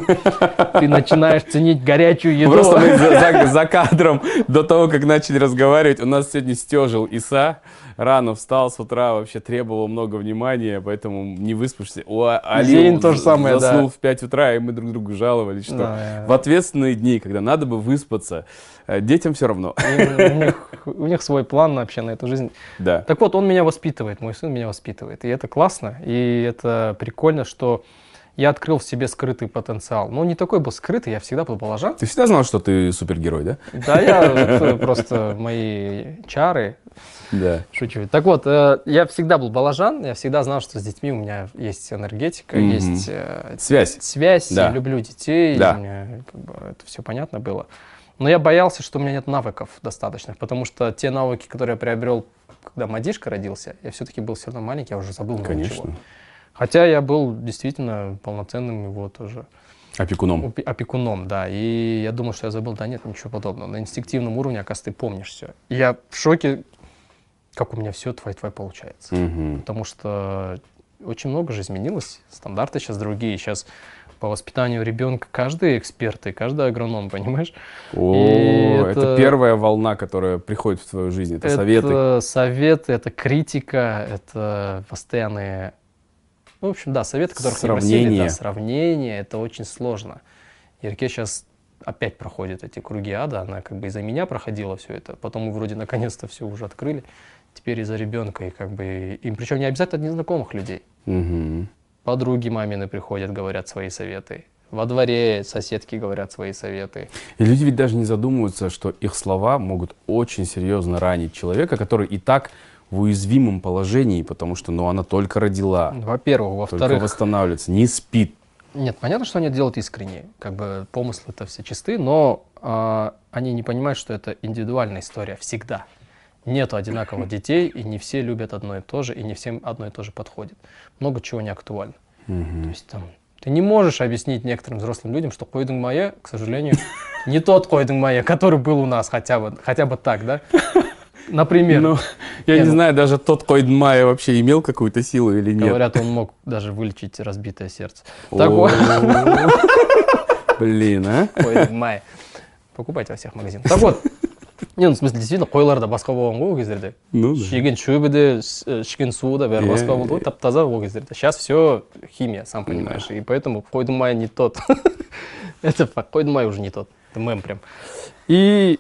Speaker 2: ты начинаешь ценить горячую еду.
Speaker 1: Просто мы за, за- за кадром до того, как начали разговаривать, у нас сегодня стежил Иса, рано встал с утра, вообще требовал много внимания, поэтому не выспавшись. У Али
Speaker 2: Зейн то же самое, да.
Speaker 1: заснул в 5 утра, и мы друг другу жаловались, что
Speaker 2: Да,
Speaker 1: в ответственные дни, когда надо бы выспаться, э, детям все равно.
Speaker 2: У них, у них свой план вообще на эту жизнь.
Speaker 1: Да.
Speaker 2: Так вот, он меня воспитывает, мой сын меня воспитывает. И это классно, и это прикольно, что я открыл в себе скрытый потенциал. Но он не такой был скрытый, я всегда был балажан.
Speaker 1: Ты всегда знал, что ты супергерой, да?
Speaker 2: Да, я [laughs] э, просто мои чары,
Speaker 1: Да.
Speaker 2: шучу. Так вот, э, я всегда был балажан, я всегда знал, что с детьми у меня есть энергетика,
Speaker 1: Мгм.
Speaker 2: есть э,
Speaker 1: Связь.
Speaker 2: связь,
Speaker 1: Да.
Speaker 2: я люблю детей,
Speaker 1: Да.
Speaker 2: мне как бы это все понятно было. Но я боялся, что у меня нет навыков достаточных, потому что те навыки, которые я приобрел, когда Мадишка родился, я все-таки был все равно маленький, я уже забыл много чего. Хотя я был действительно полноценным его тоже
Speaker 1: Опекуном.
Speaker 2: опе- опекуном, да. И я думал, что я забыл, да нет, ничего подобного. На инстинктивном уровне, оказывается, ты помнишь все. И я в шоке, как у меня все твой-твой получается.
Speaker 1: Мгм.
Speaker 2: Потому что очень много же изменилось. Стандарты сейчас другие. Сейчас по воспитанию ребенка каждый эксперт и каждый агроном, понимаешь?
Speaker 1: О, это...
Speaker 2: это-
Speaker 1: первая волна, которая приходит в твою жизнь. Это, советы.
Speaker 2: Это советы, это критика, это постоянные... Ну, в общем, да, советы, которых не просили, да, сравнения, это очень сложно. Ирке сейчас опять проходит эти круги ада, она как бы из-за меня проходила все это, потом мы вроде наконец-то все уже открыли, теперь из-за ребенка, и как бы им, причем не обязательно от незнакомых людей.
Speaker 1: Мгм.
Speaker 2: Подруги мамины приходят, говорят свои советы. Во дворе соседки говорят свои советы.
Speaker 1: И люди ведь даже не задумываются, что их слова могут очень серьезно ранить человека, который и так в уязвимом положении, потому что ну, она только родила,
Speaker 2: Во-первых.
Speaker 1: только
Speaker 2: Во-вторых,
Speaker 1: восстанавливается, не спит.
Speaker 2: Нет, понятно, что они делают искренне. Как бы помыслы это все чисты, но а, они не понимают, что это индивидуальная история всегда. Нету одинаковых детей, и не все любят одно и то же, и не всем одно и то же подходит. Много чего не актуально. То есть там ты не можешь объяснить некоторым взрослым людям, что койдинг моя, к сожалению, не тот койдинг моя, который был у нас хотя бы, хотя бы так, да? Например,
Speaker 1: Ну, я
Speaker 2: Не,
Speaker 1: не
Speaker 2: ну-
Speaker 1: знаю, даже тот Койдмая вообще имел какую-то силу или нет.
Speaker 2: говорят, он мог даже вылечить разбитое сердце.
Speaker 1: О,
Speaker 2: Так вот. [laughs]
Speaker 1: Блин, а?
Speaker 2: Койдинг моя. Покупайте во всех магазинах. Так вот, не, ну, в смысле, действительно, қойларда басқа болған ғой ол кездерде
Speaker 1: Ну, да.
Speaker 2: шеген шөбі де с- э, ішкен суы да бәрі
Speaker 1: Иә,
Speaker 2: басқа болды ғой тап таза ол кездерде сейчас все химия сам понимаешь и поэтому қойдың майы не тот [laughs] это факт қойдың майы уже не тот это мем прям и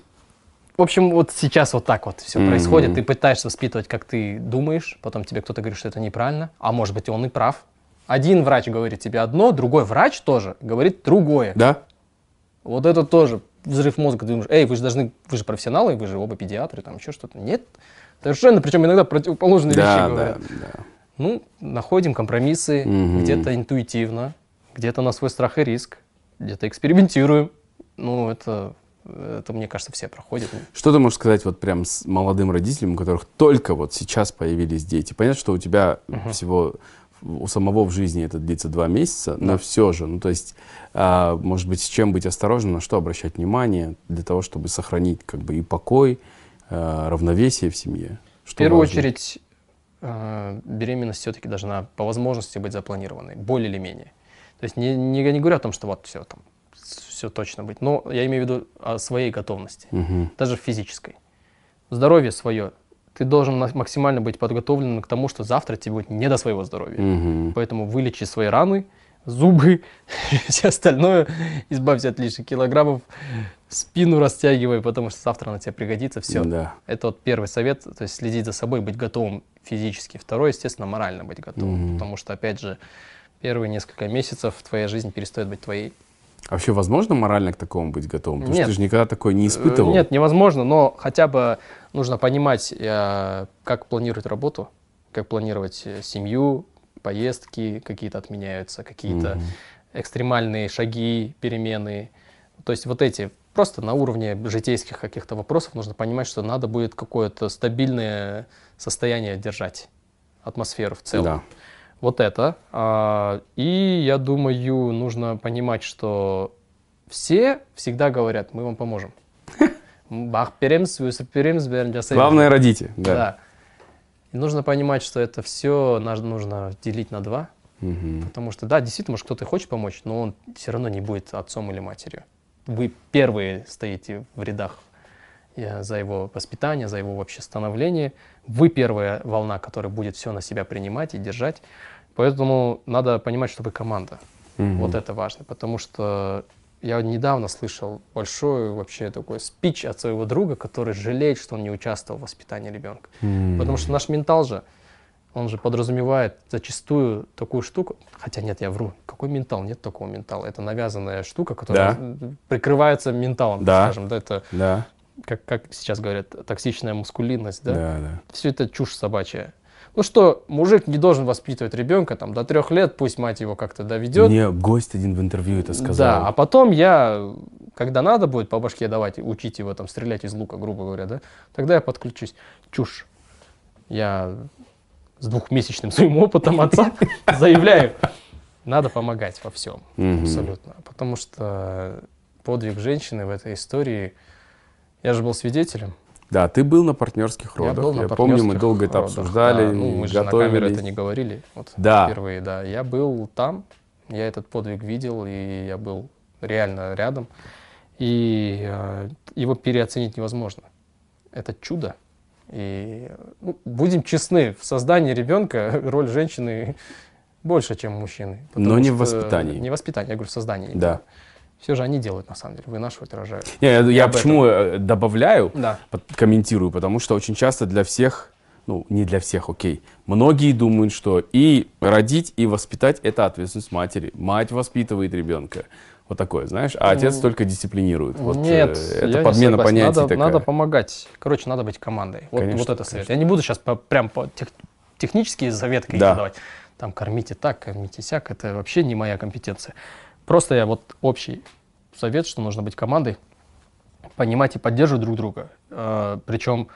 Speaker 2: в общем, вот сейчас вот так вот все
Speaker 1: Мгм.
Speaker 2: происходит. Ты пытаешься воспитывать, как ты думаешь, потом тебе кто-то говорит, что это неправильно, а может быть, он и прав. Один врач говорит тебе одно, другой врач тоже говорит другое.
Speaker 1: Да?
Speaker 2: Вот это тоже взрыв мозга. Ты думаешь, эй, вы же должны, вы же профессионалы, вы же оба педиатры, там еще что-то. Нет, совершенно, причем иногда противоположные
Speaker 1: Да,
Speaker 2: вещи
Speaker 1: да,
Speaker 2: говорят.
Speaker 1: да.
Speaker 2: Ну, находим компромиссы,
Speaker 1: Мгм.
Speaker 2: где-то интуитивно, где-то на свой страх и риск, где-то экспериментируем. Ну, это, это, мне кажется, все проходят.
Speaker 1: Что ты можешь сказать вот прям с молодым родителям, у которых только вот сейчас появились дети? Понятно, что у тебя всего у самого в жизни это длится два месяца, но все же, ну то есть, а, может быть, с чем быть осторожным, на что обращать внимание для того, чтобы сохранить как бы и покой, а, равновесие в семье?
Speaker 2: В
Speaker 1: Что
Speaker 2: первую
Speaker 1: важно?
Speaker 2: очередь, э, беременность все-таки должна по возможности быть запланированной, более или менее. То есть не, не, не говорю о том, что вот все там, все точно быть, но я имею в виду о своей готовности,
Speaker 1: Мгм.
Speaker 2: даже физической. Здоровье свое, ты должен максимально быть подготовлен к тому, что завтра тебе будет не до своего здоровья.
Speaker 1: Мгм.
Speaker 2: Поэтому вылечи свои раны, зубы, [laughs] все остальное, избавься от лишних килограммов, спину растягивай, потому что завтра она тебе пригодится, все.
Speaker 1: Да.
Speaker 2: Это вот первый совет, то есть следить за собой, быть готовым физически. Второй, естественно, морально быть готовым,
Speaker 1: Мгм.
Speaker 2: потому что, опять же, первые несколько месяцев твоя жизнь перестает быть твоей.
Speaker 1: А Вообще возможно морально к такому быть готовым? Потому
Speaker 2: Нет.
Speaker 1: что ты же никогда такое не испытывал.
Speaker 2: Э, Нет, невозможно, но хотя бы нужно понимать, э, как планировать работу, как планировать э, семью, поездки какие-то отменяются, какие-то
Speaker 1: Мгм.
Speaker 2: экстремальные шаги, перемены. То есть вот эти просто на уровне житейских каких-то вопросов нужно понимать, что надо будет какое-то стабильное состояние держать, атмосферу в целом.
Speaker 1: Да.
Speaker 2: Вот это. А, И я думаю, нужно понимать, что все всегда говорят, мы вам поможем. [laughs] Бах, перемс, вюсіп перемс, бәрін жасаймыз».
Speaker 1: Главное родите. Да.
Speaker 2: Да. И нужно понимать, что это все нужно делить на два.
Speaker 1: Мгм.
Speaker 2: Потому что, да, действительно, может, кто-то хочет помочь, но он все равно не будет отцом или матерью. Вы первые стоите в рядах за его воспитание, за его вообще становление. Вы первая волна, которая будет все на себя принимать и держать. Поэтому надо понимать, что вы команда.
Speaker 1: Мгм.
Speaker 2: Вот это важно, потому что я недавно слышал большой вообще такой спич от своего друга, который жалеет, что он не участвовал в воспитании ребенка.
Speaker 1: М.
Speaker 2: Потому что наш ментал же, он же подразумевает зачастую такую штуку, хотя нет, я вру, какой ментал? Нет такого ментала. Это навязанная штука, которая м, прикрывается менталом,
Speaker 1: Да.
Speaker 2: скажем. Да, это,
Speaker 1: Да,
Speaker 2: как, как сейчас говорят, токсичная мускулинность, да?
Speaker 1: да, да.
Speaker 2: Все это чушь собачья. Ну что, мужик не должен воспитывать ребенка там до трех лет, пусть мать его как-то доведет.
Speaker 1: Мне гость один в интервью это сказал.
Speaker 2: Да, а потом я, когда надо будет по башке давать, учить его там стрелять из лука, грубо говоря, да, тогда я подключусь. Чушь. Я с двухмесячным [laughs] своим опытом отца [laughs] заявляю, надо помогать во всем, абсолютно. Потому что подвиг женщины в этой истории, я же был свидетелем.
Speaker 1: Да, ты был на партнерских
Speaker 2: Я
Speaker 1: родах.
Speaker 2: был на
Speaker 1: помню, мы долго это
Speaker 2: родах,
Speaker 1: обсуждали,
Speaker 2: да. Ну, мы же на камеру
Speaker 1: готовились.
Speaker 2: это не говорили. Вот
Speaker 1: Да.
Speaker 2: Впервые, да. Я был там, я этот подвиг видел, и я был реально рядом. И э, его переоценить невозможно. Это чудо. И ну, будем честны, в создании ребенка [laughs] роль женщины больше, чем мужчины.
Speaker 1: Но не в
Speaker 2: что-
Speaker 1: воспитании.
Speaker 2: Не в воспитании, я говорю, в создании.
Speaker 1: Да.
Speaker 2: Все же они делают, на самом деле, вынашивают рожают.
Speaker 1: Не, я, я
Speaker 2: этом.
Speaker 1: почему э, добавляю,
Speaker 2: Да.
Speaker 1: под- комментирую, потому что очень часто для всех, ну, не для всех, окей, многие думают, что и родить, и воспитать – это ответственность матери. Мать воспитывает ребенка. Вот такое, знаешь, а отец только дисциплинирует. Вот, э,
Speaker 2: Нет,
Speaker 1: это
Speaker 2: я не
Speaker 1: подмена
Speaker 2: согласен.
Speaker 1: понятий
Speaker 2: надо,
Speaker 1: такая.
Speaker 2: надо помогать. Короче, надо быть командой. Вот,
Speaker 1: Конечно,
Speaker 2: вот это совет. Я не буду сейчас по, прям по тех- технические какие-то
Speaker 1: Да.
Speaker 2: давать. Там кормите так, кормите сяк. Это вообще не моя компетенция. Просто я вот общий совет, что нужно быть командой, понимать и поддерживать друг друга. Э, причем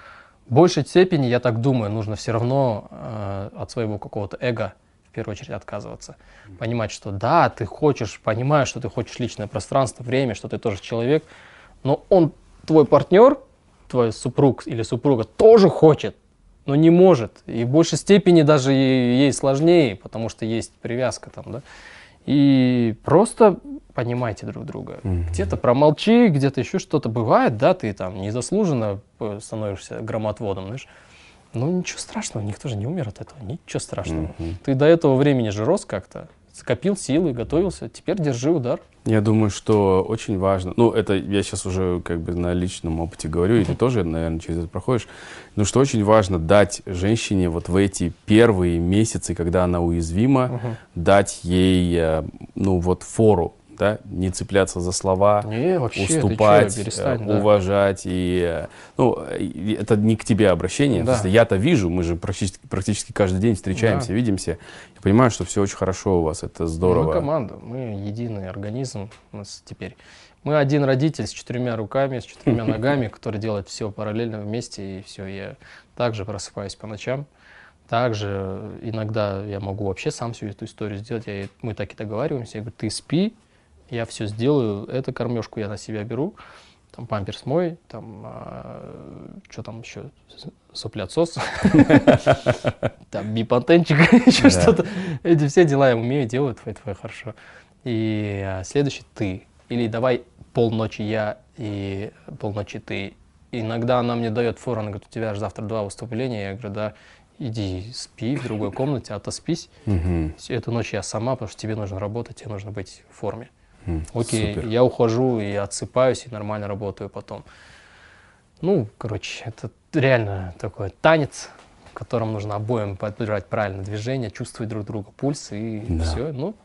Speaker 2: в большей степени, я так думаю, нужно все равно э, от своего какого-то эго в первую очередь отказываться. Понимать, что да, ты хочешь, понимаешь, что ты хочешь личное пространство, время, что ты тоже человек, но он, твой партнер, твой супруг или супруга тоже хочет, но не может. И в большей степени даже ей сложнее, потому что есть привязка там, да. И просто понимайте друг друга. Где-то промолчи, где-то еще что-то бывает, да, ты там незаслуженно э, становишься громотводом, знаешь. Ну, ничего страшного, никто же не умер от этого, ничего страшного. Ты до этого времени же рос как-то, скопил силы, готовился, теперь держи удар.
Speaker 1: Я думаю, что очень важно, ну, это я сейчас уже как бы на личном опыте говорю, и ты тоже, наверное, через это проходишь, но что очень важно дать женщине вот в эти первые месяцы, когда она уязвима, дать ей, э, ну, вот фору, да, не цепляться за слова,
Speaker 2: Не, вообще, ты чё,
Speaker 1: уступать,
Speaker 2: перестань,
Speaker 1: э,
Speaker 2: да.
Speaker 1: уважать. И, э, ну, это не к тебе обращение.
Speaker 2: Да.
Speaker 1: Я-то вижу, мы же практически, практически каждый день встречаемся,
Speaker 2: Да.
Speaker 1: видимся. Я понимаю, что все очень хорошо у вас, это здорово.
Speaker 2: Мы команда, мы единый организм у нас теперь. Мы один родитель с четырьмя руками, с четырьмя [laughs] ногами, который делает все параллельно вместе, и все. Я также просыпаюсь по ночам. Также иногда я могу вообще сам всю эту историю сделать. Я, мы так и договариваемся. Я говорю, ты спи, я все сделаю, эту кормежку я на себя беру. там памперс мой, там, что там еще, соплят-сос, [laughs] там бипантенчик, [laughs] еще что-то. Эти все дела я умею, делаю, твои, твои хорошо. И а, следующий ты. Или давай полночи я и полночи ты. Иногда она мне дает фору, она говорит, у тебя же завтра два выступления. Я говорю, да, иди спи в другой комнате, отоспись.
Speaker 1: Мгм.
Speaker 2: Всю эту ночь я сама, потому что тебе нужно работать, тебе нужно быть в форме. Окей,
Speaker 1: супер.
Speaker 2: я ухожу и отсыпаюсь, и нормально работаю потом. Ну, короче, это реально такой танец, в котором нужно обоим подбирать правильное движение, чувствовать друг друга пульс, и
Speaker 1: Да.
Speaker 2: все. Ну,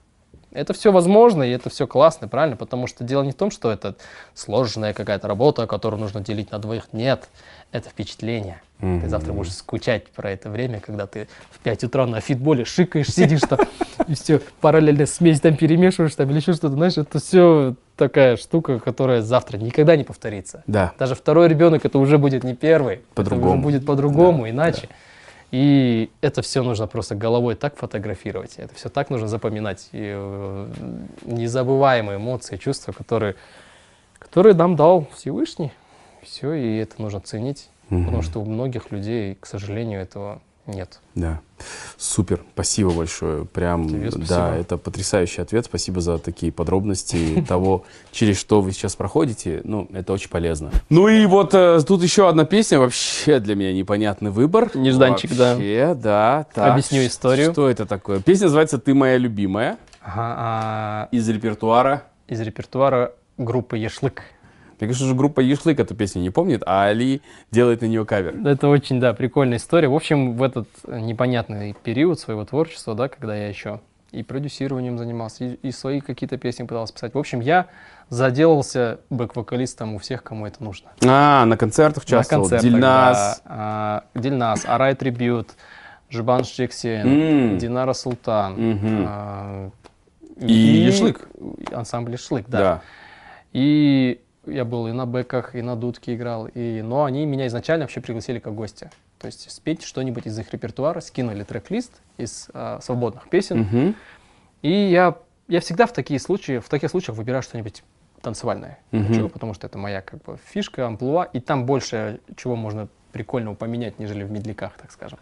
Speaker 2: это все возможно, и это все классно, правильно? Потому что дело не в том, что это сложная какая-то работа, которую нужно делить на двоих. Нет, это впечатление. Ты завтра будешь скучать про это время, когда ты в 5 утра на фитболе шикаешь, сидишь там, [laughs] и все, параллельно смесь там перемешиваешь, там или еще что-то, знаешь, это все такая штука, которая завтра никогда не повторится.
Speaker 1: Да.
Speaker 2: Даже второй ребенок это уже будет не первый, это
Speaker 1: По-другому.
Speaker 2: уже будет по-другому, иначе. И это все нужно просто головой так фотографировать, это все так нужно запоминать. И, э, незабываемые эмоции, чувства, которые, которые нам дал Всевышний. Все, и это нужно ценить,
Speaker 1: Мгм.
Speaker 2: потому что у многих людей, к сожалению, этого нет.
Speaker 1: Да. Супер. Спасибо большое. Прям,
Speaker 2: Тебе
Speaker 1: да,
Speaker 2: спасибо.
Speaker 1: это потрясающий ответ. Спасибо за такие подробности [laughs] того, через что вы сейчас проходите. Ну, это очень полезно. Ну и вот э, тут еще одна песня. Вообще для меня непонятный выбор.
Speaker 2: Нежданчик, да.
Speaker 1: Вообще, да. Так,
Speaker 2: Объясню историю.
Speaker 1: Что это такое? Песня называется «Ты моя любимая»
Speaker 2: Ага, а
Speaker 1: из репертуара.
Speaker 2: из репертуара группы Ешлык.
Speaker 1: Мне кажется, что группа Ешлык эту песню не помнит, а Али делает на нее кавер.
Speaker 2: Это очень, да, прикольная история. В общем, в этот э, непонятный период своего творчества, да, когда я еще и продюсированием занимался, и, и свои какие-то песни пытался писать. В общем, я заделался бэк-вокалистом у всех, кому это нужно.
Speaker 1: А, на концертах участвовал.
Speaker 2: На концертах,
Speaker 1: Дильназ.
Speaker 2: да. А, Дильназ, Арай Трибют, Жбан Шексиен,
Speaker 1: М.
Speaker 2: Динара Султан.
Speaker 1: Мгм.
Speaker 2: а,
Speaker 1: И Ешлык.
Speaker 2: Ансамбль Ешлык, да.
Speaker 1: Да.
Speaker 2: И я был и на бэках, и на дудке играл. И... Но они меня изначально вообще пригласили как гостя. То есть спеть что-нибудь из их репертуара, скинули трек-лист из а, свободных песен.
Speaker 1: Мгм.
Speaker 2: И я, я всегда в такие случаи, в таких случаях выбираю что-нибудь танцевальное.
Speaker 1: Мгм.
Speaker 2: Чего? Потому что это моя как бы фишка, амплуа, и там больше чего можно прикольного поменять, нежели в медляках, так скажем.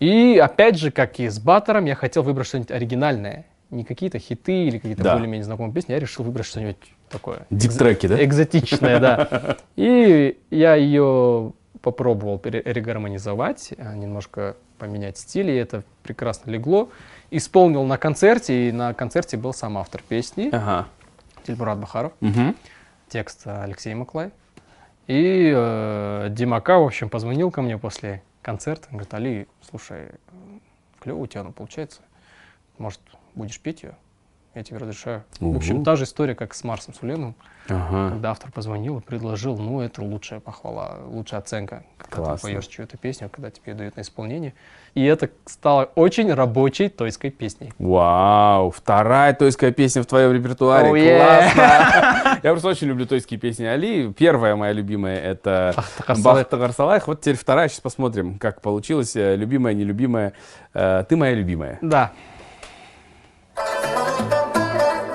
Speaker 2: И опять же, как и с баттером, я хотел выбрать что-нибудь оригинальное. Не какие-то хиты или какие-то
Speaker 1: Да.
Speaker 2: более-менее знакомые песни, я решил выбрать что-нибудь такое.
Speaker 1: Дип-треки, да?
Speaker 2: Экзотичная, да. [laughs] И я ее попробовал пере- регармонизовать, а, немножко поменять стиль, и это прекрасно легло. Исполнил на концерте, и на концерте был сам автор песни,
Speaker 1: Ага.
Speaker 2: Тильбурат Бахаров,
Speaker 1: Мгм.
Speaker 2: текст а, Алексей Маклай. И э, Димака, в общем, позвонил ко мне после концерта, он говорит, Али, слушай, клево у тебя оно получается, может, будешь петь ее? Я тебе разрешаю. В общем,
Speaker 1: Угу.
Speaker 2: та же история, как с Марсом Сулемом.
Speaker 1: Ага.
Speaker 2: Когда автор позвонил и предложил, ну, это лучшая похвала, лучшая оценка, когда
Speaker 1: Классно.
Speaker 2: ты поешь чью-то песню, когда тебе ее дают на исполнение. И это стало очень рабочей тойской песней.
Speaker 1: Вау, вторая тойская песня в твоем репертуаре.
Speaker 2: Oh, yeah.
Speaker 1: Классно. Я просто очень люблю тойские песни Али. Первая моя любимая это
Speaker 2: Ахтахар
Speaker 1: Бахтагар Салаих. Вот теперь вторая. Сейчас посмотрим, как получилось. Э, Любимая, нелюбимая. Э, Ты моя любимая.
Speaker 2: Да.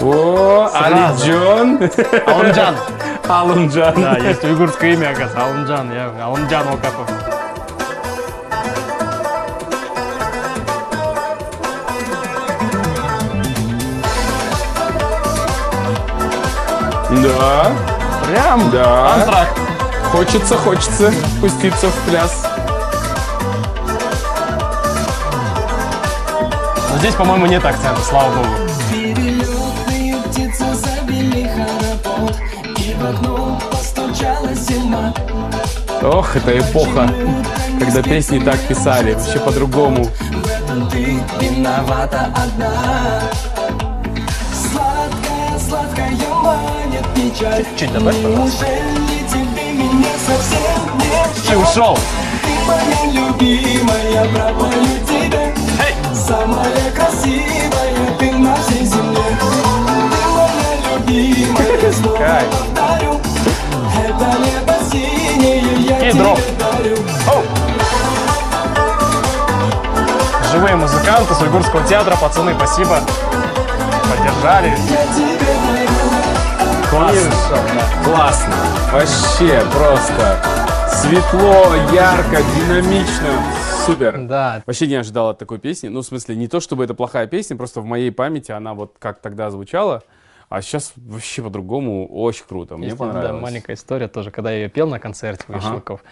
Speaker 1: О. Алиджон.
Speaker 2: Алунджан. [laughs]
Speaker 1: Алунджан.
Speaker 2: Да, есть уйгурское имя, оказывается. Алунджан. Я Алунджан Окапов.
Speaker 1: Да.
Speaker 2: Прям
Speaker 1: Да.
Speaker 2: антракт.
Speaker 1: Хочется, хочется спуститься в пляс.
Speaker 2: Но здесь, по-моему, нет акцента, слава богу.
Speaker 1: Ох, это эпоха, когда песни так писали, вообще по-другому.
Speaker 3: В этом ты виновата одна Сладкая, сладкая манит печаль
Speaker 2: Чуть добавь, пожалуйста.
Speaker 3: Неужели тебе меня совсем не
Speaker 2: И ушел.
Speaker 3: Ты моя любимая, пропою тебя
Speaker 2: Эй!
Speaker 3: Самая красивая ты на всей земле Ты моя любимая, [laughs] снова повторю Это синее
Speaker 2: Оу. Живые музыканты с Уйгурского театра, пацаны, спасибо. Поддержали.
Speaker 1: Классно. Классно. Вообще просто светло, ярко, динамично. Супер.
Speaker 2: Да,
Speaker 1: Вообще не ожидал от такой песни. Ну, в смысле, не то чтобы это плохая песня, просто в моей памяти она вот как тогда звучала, а сейчас вообще по-другому. Очень круто. Мне
Speaker 2: Есть, да,
Speaker 1: понравилось.
Speaker 2: маленькая история тоже, когда я ее пел на концерте у
Speaker 1: Ага.
Speaker 2: Вишенков.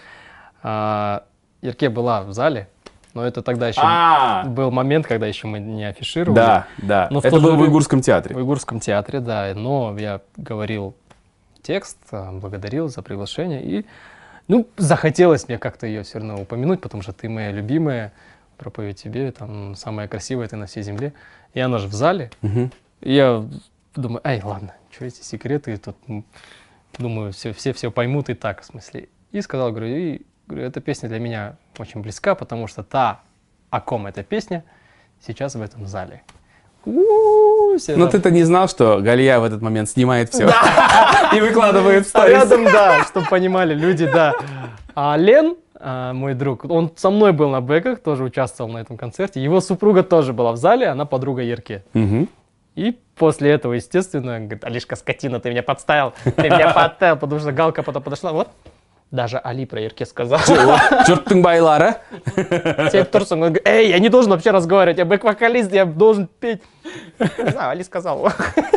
Speaker 2: А, была в зале, но это тогда еще
Speaker 1: А,
Speaker 2: был момент, когда еще мы не афишировали.
Speaker 1: да, да.
Speaker 2: Но
Speaker 1: это было в Игурском театре.
Speaker 2: В Игурском театре, да. Но я говорил текст, а, благодарил за приглашение. И, ну, захотелось мне как-то ее все равно упомянуть, потому что ты моя любимая, проповедь тебе, там, самая красивая ты на всей земле. И она же в зале. И я думаю, ай, ладно, что эти секреты тут, думаю, все, все, все поймут и так, в смысле. И сказал, говорю, и, говорю, эта песня для меня очень близка, потому что та, о ком эта песня, сейчас в этом зале.
Speaker 1: Но
Speaker 2: там-
Speaker 1: ты-то не знал, что Галия в этот момент снимает все [laughs] и выкладывает
Speaker 2: А
Speaker 1: сторис.
Speaker 2: рядом, да, чтобы понимали люди, да. А Лен, а, мой друг, он со мной был на бэках, тоже участвовал на этом концерте. Его супруга тоже была в зале, она подруга Ерке. И после этого, естественно, говорит, Алишка, скотина, ты меня подставил, ты меня подставил, потому что Галка потом подошла, вот, даже Али про Ерке сказал.
Speaker 1: Жұрттың байлары.
Speaker 2: Сен тұрсың, он говорит, эй, я не должен вообще разговаривать, я бэк-вокалист, я должен петь. Не знаю, Али сказал.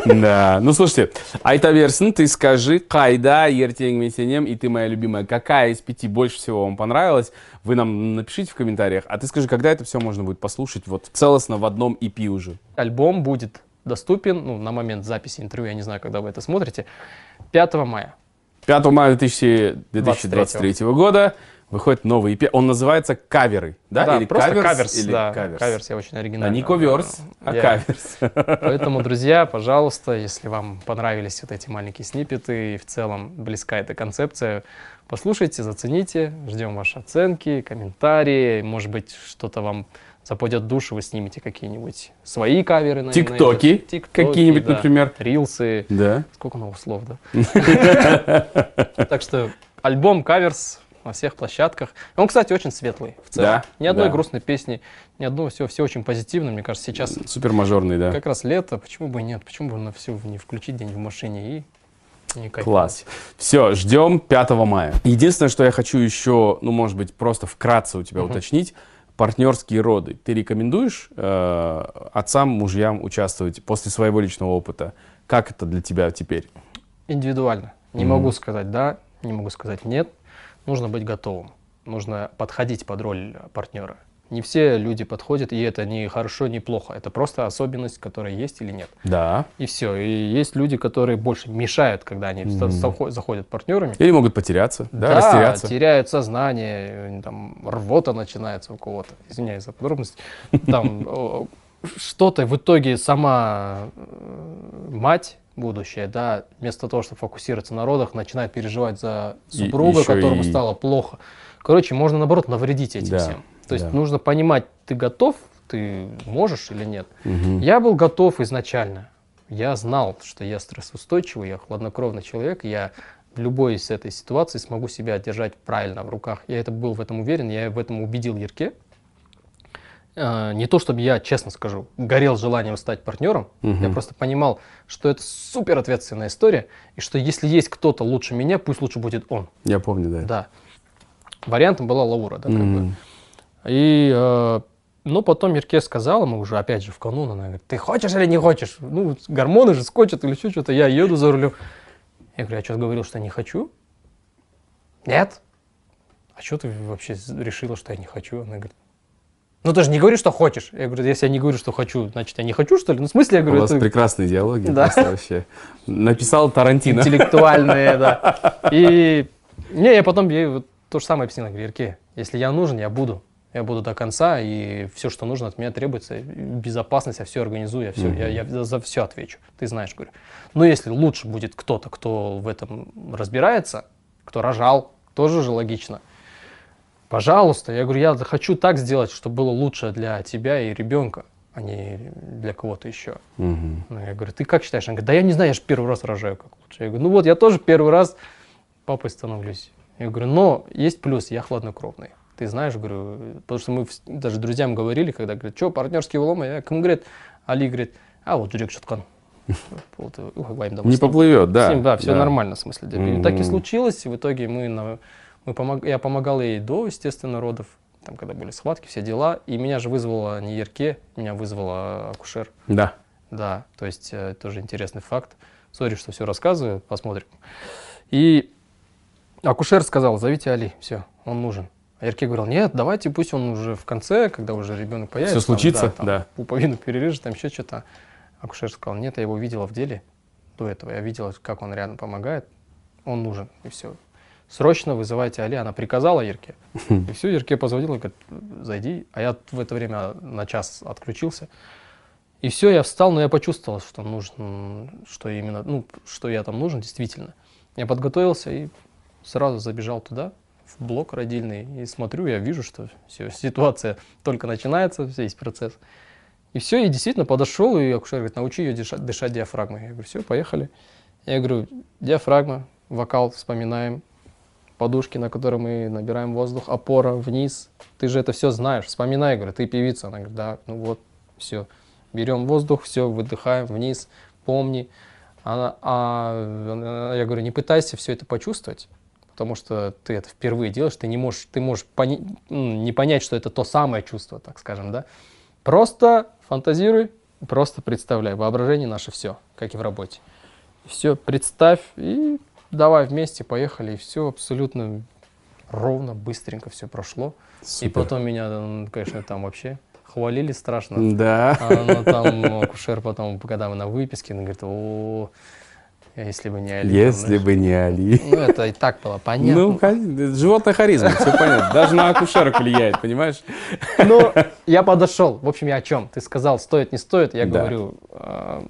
Speaker 1: Да, ну слушайте, айта берсін, ты скажи, қайда ертең мен сенем, и ты моя любимая, какая из пяти больше всего вам понравилась, вы нам напишите в комментариях, а ты скажи, когда это все можно будет послушать, вот целостно в одном EP уже.
Speaker 2: Альбом будет доступен, ну, на момент записи интервью, я не знаю, когда вы это смотрите, 5 мая.
Speaker 1: 5 мая 2000 2023 года выходит новый EP, он называется «Каверы», да? Или
Speaker 2: просто
Speaker 1: «Каверс»,
Speaker 2: каверс,
Speaker 1: или
Speaker 2: да,
Speaker 1: «Каверс».
Speaker 2: каверс, я очень
Speaker 1: А
Speaker 2: оригинальный.
Speaker 1: не коверс, а
Speaker 2: Я-
Speaker 1: каверс.
Speaker 2: Поэтому, друзья, пожалуйста, если вам понравились вот эти маленькие сниппеты и в целом близка эта концепция, послушайте, зацените, ждем ваши оценки, комментарии, может быть, что-то вам западет в душу, вы снимете какие-нибудь свои каверы. на-
Speaker 1: Тиктоки какие-нибудь,
Speaker 2: да,
Speaker 1: например.
Speaker 2: Рилсы.
Speaker 1: Да.
Speaker 2: Сколько новых слов, да? [laughs] Так что альбом каверс на всех площадках. Он, кстати, очень светлый в целом.
Speaker 1: Да,
Speaker 2: Ни одной
Speaker 1: да.
Speaker 2: грустной песни, ни одного, все, все очень позитивно. Мне кажется, сейчас
Speaker 1: Супер мажорный, да.
Speaker 2: как раз лето, почему бы и нет, почему бы на все не включить день в машине и.
Speaker 1: Класс. Все, ждем 5 мая. Единственное, что я хочу еще, ну, может быть, просто вкратце у тебя уточнить. Партнерские роды. Ты рекомендуешь э, отцам, мужьям участвовать после своего личного опыта? Как это для тебя теперь?
Speaker 2: Индивидуально. Не могу сказать да, не могу сказать нет. Нужно быть готовым. Нужно подходить под роль партнера. Не все люди подходят, и это не хорошо, не плохо. Это просто особенность, которая есть или нет.
Speaker 1: Да.
Speaker 2: И все. И есть люди, которые больше мешают, когда они захо- заходят партнерами.
Speaker 1: Или могут потеряться, да, растеряться.
Speaker 2: теряют сознание, там рвота начинается у кого-то. Извиняюсь за подробности. Там что-то в итоге сама э, мать будущая, да, вместо того, чтобы фокусироваться на родах, начинает переживать за супруга, которому
Speaker 1: и-
Speaker 2: стало плохо. Короче, можно наоборот навредить этим
Speaker 1: Да,
Speaker 2: всем. То есть
Speaker 1: да.
Speaker 2: нужно понимать, ты готов, ты можешь или нет.
Speaker 1: Мгм.
Speaker 2: Я был готов изначально. Я знал, что я стрессоустойчивый, я хладнокровный человек, я в любой из этой ситуации смогу себя держать правильно в руках. Я это был в этом уверен, я в этом убедил Ярке. Э, Не то, чтобы я, честно скажу, горел желанием стать партнером, я просто понимал, что это супер ответственная история, и что если есть кто-то лучше меня, пусть лучше будет он.
Speaker 1: Я помню, да.
Speaker 2: Да. Вариантом была Лаура, да, как бы. И, э, ну, потом Мерке сказала, мы уже опять же в канун, она говорит, ты хочешь или не хочешь? Ну, гормоны же скочат или еще что-то, я еду за рулем. Я говорю, я что, говорил, что не хочу? Нет. А что ты вообще решила, что я не хочу? Она говорит, ну ты же не говоришь, что хочешь. Я говорю, если я не говорю, что хочу, значит, я не хочу, что ли? Ну, в смысле, я
Speaker 1: У
Speaker 2: говорю,
Speaker 1: вас
Speaker 2: это
Speaker 1: прекрасные диалоги.
Speaker 2: Да.
Speaker 1: вообще. Написал Тарантино.
Speaker 2: интеллектуальные, да. [laughs] И не, я потом ей вот то же самое объяснил. Я говорю, Ирке, если я нужен, я буду. Я буду до конца, и все, что нужно от меня требуется, безопасность, я все организую, я, все, я, я за, за все отвечу. Ты знаешь, говорю. Но если лучше будет кто-то, кто в этом разбирается, кто рожал, тоже же логично. Пожалуйста, я говорю, я хочу так сделать, чтобы было лучше для тебя и ребенка, а не для кого-то еще.
Speaker 1: Мгм.
Speaker 2: Ну, я говорю, ты как считаешь? Она говорит, да я не знаю, я же первый раз рожаю как лучше. Я говорю, ну вот, я тоже первый раз папой становлюсь. Я говорю, но есть плюс, я хладнокровный. Ты знаешь, говорю, потому что мы даже друзьям говорили, когда говорят, что, партнерские уломы? Я кому говорит, Али говорит, а вот жүрек говорим, [laughs] да,
Speaker 1: Не поплывет, да.
Speaker 2: ним, да, все нормально, в смысле. да. И так и случилось. В итоге мы, на- мы помог- я помогал ей до, естественно, родов, там, когда были схватки, все дела. И меня же вызвала не Ерке, меня вызвала акушер.
Speaker 1: Да.
Speaker 2: Да, то есть э, тоже интересный факт. Сори, что все рассказываю, посмотрим. И акушер сказал, зовите Али, все, он нужен. А Ерке говорил, нет, давайте пусть он уже в конце, когда уже ребенок появится.
Speaker 1: Всё случится,
Speaker 2: там,
Speaker 1: да.
Speaker 2: Пуповину перережет, там еще что-то. Акушер сказал, нет, я его видела в деле до этого. Я видела, как он рядом помогает. Он нужен, и все. Срочно вызывайте Али. Она приказала Ерке. [laughs] И все, Ерке позвонила, говорит, зайди. А я в это время на час отключился. И все, я встал, но я почувствовал, что нужно, что именно, ну, что я там нужен, действительно. Я подготовился и сразу забежал туда, блок родильный, и смотрю, я вижу, что все, ситуация [laughs] только начинается, весь процесс. И все, и действительно подошел, и акушер говорит, научи ее дышать, дышать диафрагмой. Я говорю, все, поехали. Я говорю, диафрагма, вокал вспоминаем, подушки, на которые мы набираем воздух, опора вниз. Ты же это все знаешь, вспоминай, говорю, ты певица. Она говорит, да, ну вот, все. Берем воздух, все, выдыхаем вниз, помни. Она- а, я говорю, не пытайся все это почувствовать, потому что ты это впервые делаешь, ты не можешь, ты можешь пони- м, не понять, что это то самое чувство, так скажем, да. Просто фантазируй, просто представляй. Воображение наше все, как и в работе. Все, представь и давай вместе, поехали, и все абсолютно ровно, быстренько все прошло. И
Speaker 1: Супер.
Speaker 2: потом меня, конечно, там вообще хвалили страшно.
Speaker 1: Да.
Speaker 2: А, ну, там акушер потом, когда мы на выписке, он говорит, о, если бы не Али.
Speaker 1: Если
Speaker 2: знаешь».
Speaker 1: бы не Али.
Speaker 2: Ну, это и так было понятно.
Speaker 1: Ну, животная харизма, все понятно. Даже на акушерок влияет, понимаешь?
Speaker 2: Но я подошел. В общем, я о чем? Ты сказал, стоит, не стоит. Я
Speaker 1: Да.
Speaker 2: говорю, э,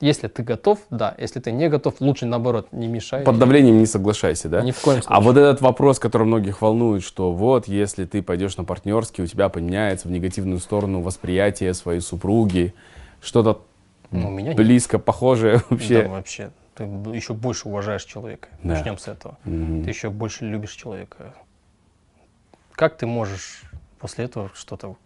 Speaker 2: если ты готов, да. Если ты не готов, лучше наоборот, не мешай.
Speaker 1: Под давлением не соглашайся, да?
Speaker 2: Ни в коем случае.
Speaker 1: А вот этот вопрос, который многих волнует, что вот, если ты пойдешь на партнерский, у тебя поменяется в негативную сторону восприятие своей супруги, что-то
Speaker 2: Ну, у меня нет.
Speaker 1: близко похожее
Speaker 2: Да,
Speaker 1: вообще.
Speaker 2: Ты еще больше уважаешь человека.
Speaker 1: Да.
Speaker 2: Начнем с этого.
Speaker 1: Мгм.
Speaker 2: Ты еще больше любишь человека. Как ты можешь после этого что-то,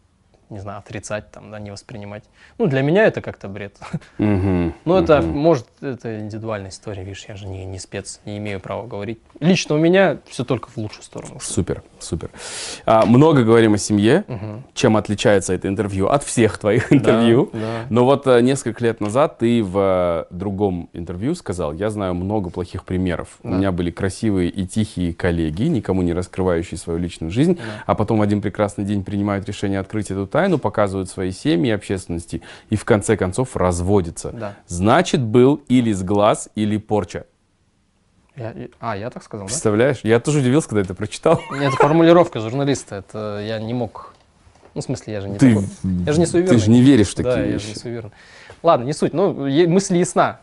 Speaker 2: не знаю, отрицать, там, да, не воспринимать? Ну, для меня это как-то бред.
Speaker 1: Мгм. [laughs]
Speaker 2: Ну, это, может, это индивидуальная история, видишь, я же не, не спец, не имею права говорить. Лично у меня все только в лучшую сторону.
Speaker 1: Супер, супер. А, много говорим о семье. Чем отличается это интервью от всех твоих интервью?
Speaker 2: да.
Speaker 1: Но вот э, несколько лет назад ты в э, другом интервью сказал, я знаю много плохих примеров. У
Speaker 2: Да.
Speaker 1: меня были красивые и тихие коллеги, никому не раскрывающие свою личную жизнь,
Speaker 2: Да.
Speaker 1: а потом в один прекрасный день принимают решение открыть эту тайну, показывают свои семьи общественности и в конце концов разводятся.
Speaker 2: Да.
Speaker 1: Значит, был или сглаз, или порча.
Speaker 2: Я- а, я так сказал, да?
Speaker 1: Представляешь? Я тоже удивился, когда это прочитал.
Speaker 2: Это формулировка журналиста, это я не мог... Ну, в смысле, я же не
Speaker 1: Ты,
Speaker 2: такой. Я же не
Speaker 1: ты
Speaker 2: суеверный.
Speaker 1: же не веришь в такие
Speaker 2: да, я
Speaker 1: вещи.
Speaker 2: же не суеверный. Ладно, не суть, ну, мысль ясна.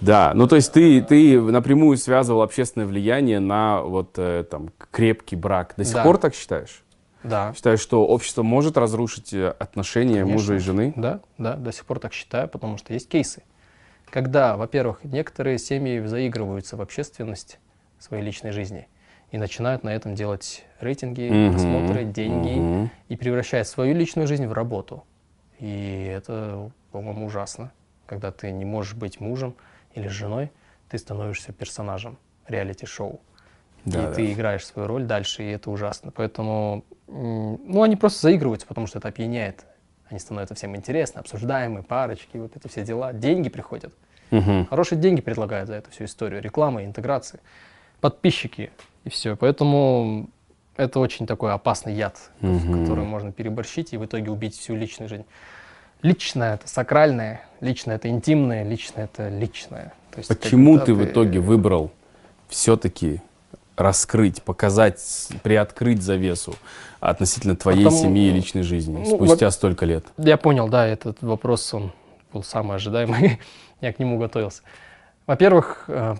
Speaker 1: Да, ну то есть ты, ты напрямую связывал общественное влияние на вот э, там крепкий брак. До сих
Speaker 2: Да.
Speaker 1: пор так считаешь?
Speaker 2: Да.
Speaker 1: Считаешь, что общество может разрушить э, отношения
Speaker 2: Конечно.
Speaker 1: мужа и жены?
Speaker 2: Да, да, до сих пор так считаю, потому что есть кейсы. Когда, во-первых, некоторые семьи заигрываются в общественность своей личной жизни и начинают на этом делать рейтинги,
Speaker 1: Мгм,
Speaker 2: просмотры, деньги
Speaker 1: мгм.
Speaker 2: и превращают свою личную жизнь в работу. И это, по-моему, ужасно. Когда ты не можешь быть мужем или женой, ты становишься персонажем реалити-шоу.
Speaker 1: Да,
Speaker 2: и
Speaker 1: да.
Speaker 2: ты играешь свою роль дальше, и это ужасно. Поэтому, ну, они просто заигрываются, потому что это опьяняет. Они становятся всем интересны, обсуждаемые, парочки, вот это все дела. Деньги приходят.
Speaker 1: Мгм.
Speaker 2: Хорошие деньги предлагают за эту всю историю. Реклама, интеграции, подписчики и все. Поэтому это очень такой опасный яд,
Speaker 1: Мгм.
Speaker 2: который можно переборщить и в итоге убить всю личную жизнь. Личное это сакральное, личное это интимное, личное это личное. То есть
Speaker 1: Почему ты в итоге выбрал все-таки раскрыть, показать, приоткрыть завесу относительно твоей
Speaker 2: Потому-
Speaker 1: семьи и личной жизни
Speaker 2: ну,
Speaker 1: спустя столько лет?
Speaker 2: Я понял, да, этот вопрос, он был самый ожидаемый, [laughs] я к нему готовился. Во-первых, э,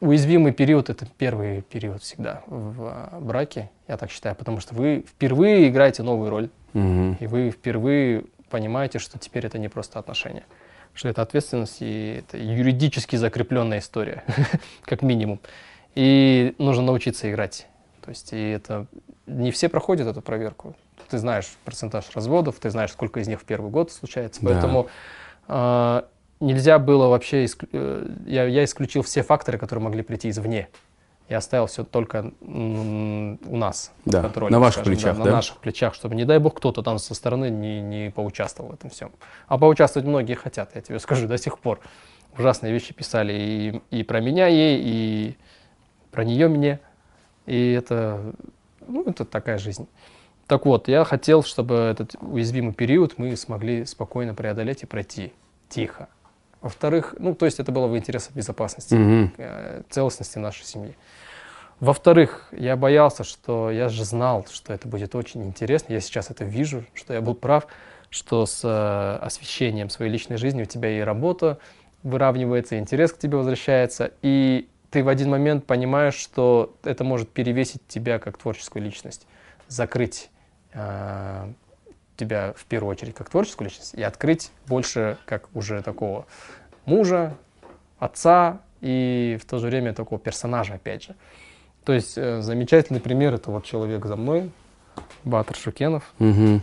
Speaker 2: уязвимый период – это первый период всегда в э, браке, я так считаю, потому что вы впервые играете новую роль,
Speaker 1: Мгм.
Speaker 2: и вы впервые понимаете, что теперь это не просто отношения, что это ответственность и это юридически закрепленная история, [laughs] как минимум. И нужно научиться играть. То есть и это не все проходят эту проверку. Ты знаешь процентаж разводов, ты знаешь, сколько из них в первый год случается.
Speaker 1: Да.
Speaker 2: Поэтому э, нельзя было вообще, иск- э, я, я исключил все факторы, которые могли прийти извне. Я оставил все только у нас. под
Speaker 1: Да,
Speaker 2: контролем,
Speaker 1: на ваших
Speaker 2: скажем,
Speaker 1: плечах,
Speaker 2: На
Speaker 1: да?
Speaker 2: наших плечах, чтобы, не дай бог, кто-то там со стороны не, не поучаствовал в этом всем. А поучаствовать многие хотят, я тебе скажу, до сих пор. Ужасные вещи писали и, и про меня ей, и про нее мне. И это, ну, это такая жизнь. Так вот, я хотел, чтобы этот уязвимый период мы смогли спокойно преодолеть и пройти тихо. Во-вторых, ну, то есть это было в интересах безопасности, э, целостности нашей семьи. Во-вторых, я боялся, что я же знал, что это будет очень интересно. Я сейчас это вижу, что я был прав, что с э, освещением своей личной жизни у тебя и работа выравнивается, и интерес к тебе возвращается, и ты в один момент понимаешь, что это может перевесить тебя как творческую личность, закрыть э, тебя в первую очередь как творческую личность и открыть больше как уже такого мужа, отца и в то же время такого персонажа опять же. То есть э, замечательный пример это вот человек за мной, Батыр Шукенов,
Speaker 1: Мгм.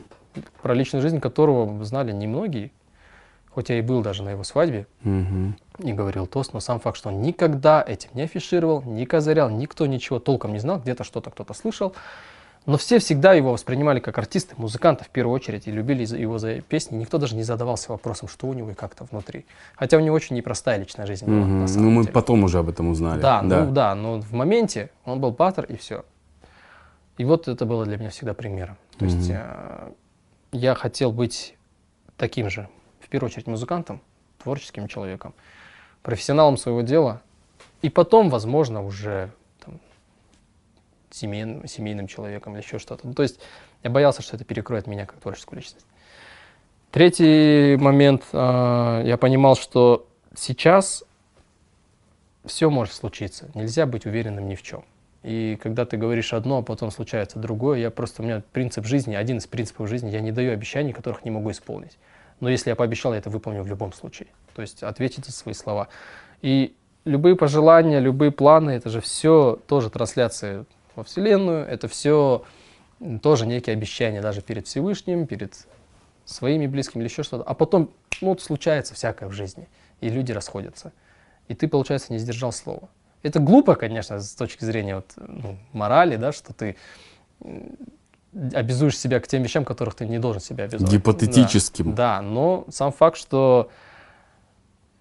Speaker 2: про личную жизнь которого знали немногие, хоть я и был даже на его свадьбе,
Speaker 1: Мгм.
Speaker 2: и говорил тост, но сам факт, что он никогда этим не афишировал, не козырял, никто ничего толком не знал, где-то что-то кто-то слышал. Но все всегда его воспринимали как артиста, музыканта в первую очередь, и любили его за песни. Никто даже не задавался вопросом, что у него и как-то внутри. Хотя у него очень непростая личная жизнь была, на самом
Speaker 1: Ну, мы
Speaker 2: деле.
Speaker 1: потом уже об этом узнали.
Speaker 2: Да, ну да, но в моменте он был патер и все. И вот это было для меня всегда примером. То есть
Speaker 1: Мгм.
Speaker 2: э, я хотел быть таким же, первую очередь, музыкантом, творческим человеком, профессионалом своего дела, и потом, возможно, уже там, семейным, семейным человеком или еще что-то. Ну, то есть я боялся, что это перекроет меня как творческую личность. Третий момент, э, я понимал, что сейчас все может случиться. Нельзя быть уверенным ни в чем. И когда ты говоришь одно, а потом случается другое, я просто, у меня принцип жизни, один из принципов жизни, я не даю обещаний, которых не могу исполнить. Но если я пообещал, я это выполню в любом случае. То есть ответить за свои слова. И любые пожелания, любые планы, это же все тоже трансляции во Вселенную, это все тоже некие обещания даже перед Всевышним, перед своими близкими или еще что-то. А потом, ну, вот случается всякое в жизни, и люди расходятся. И ты, получается, не сдержал слова. Это глупо, конечно, с точки зрения вот, ну, морали, да, что ты обязуешь себя к тем вещам, которых ты не должен себя обязывать.
Speaker 1: Гипотетическим.
Speaker 2: Да, да, но сам факт, что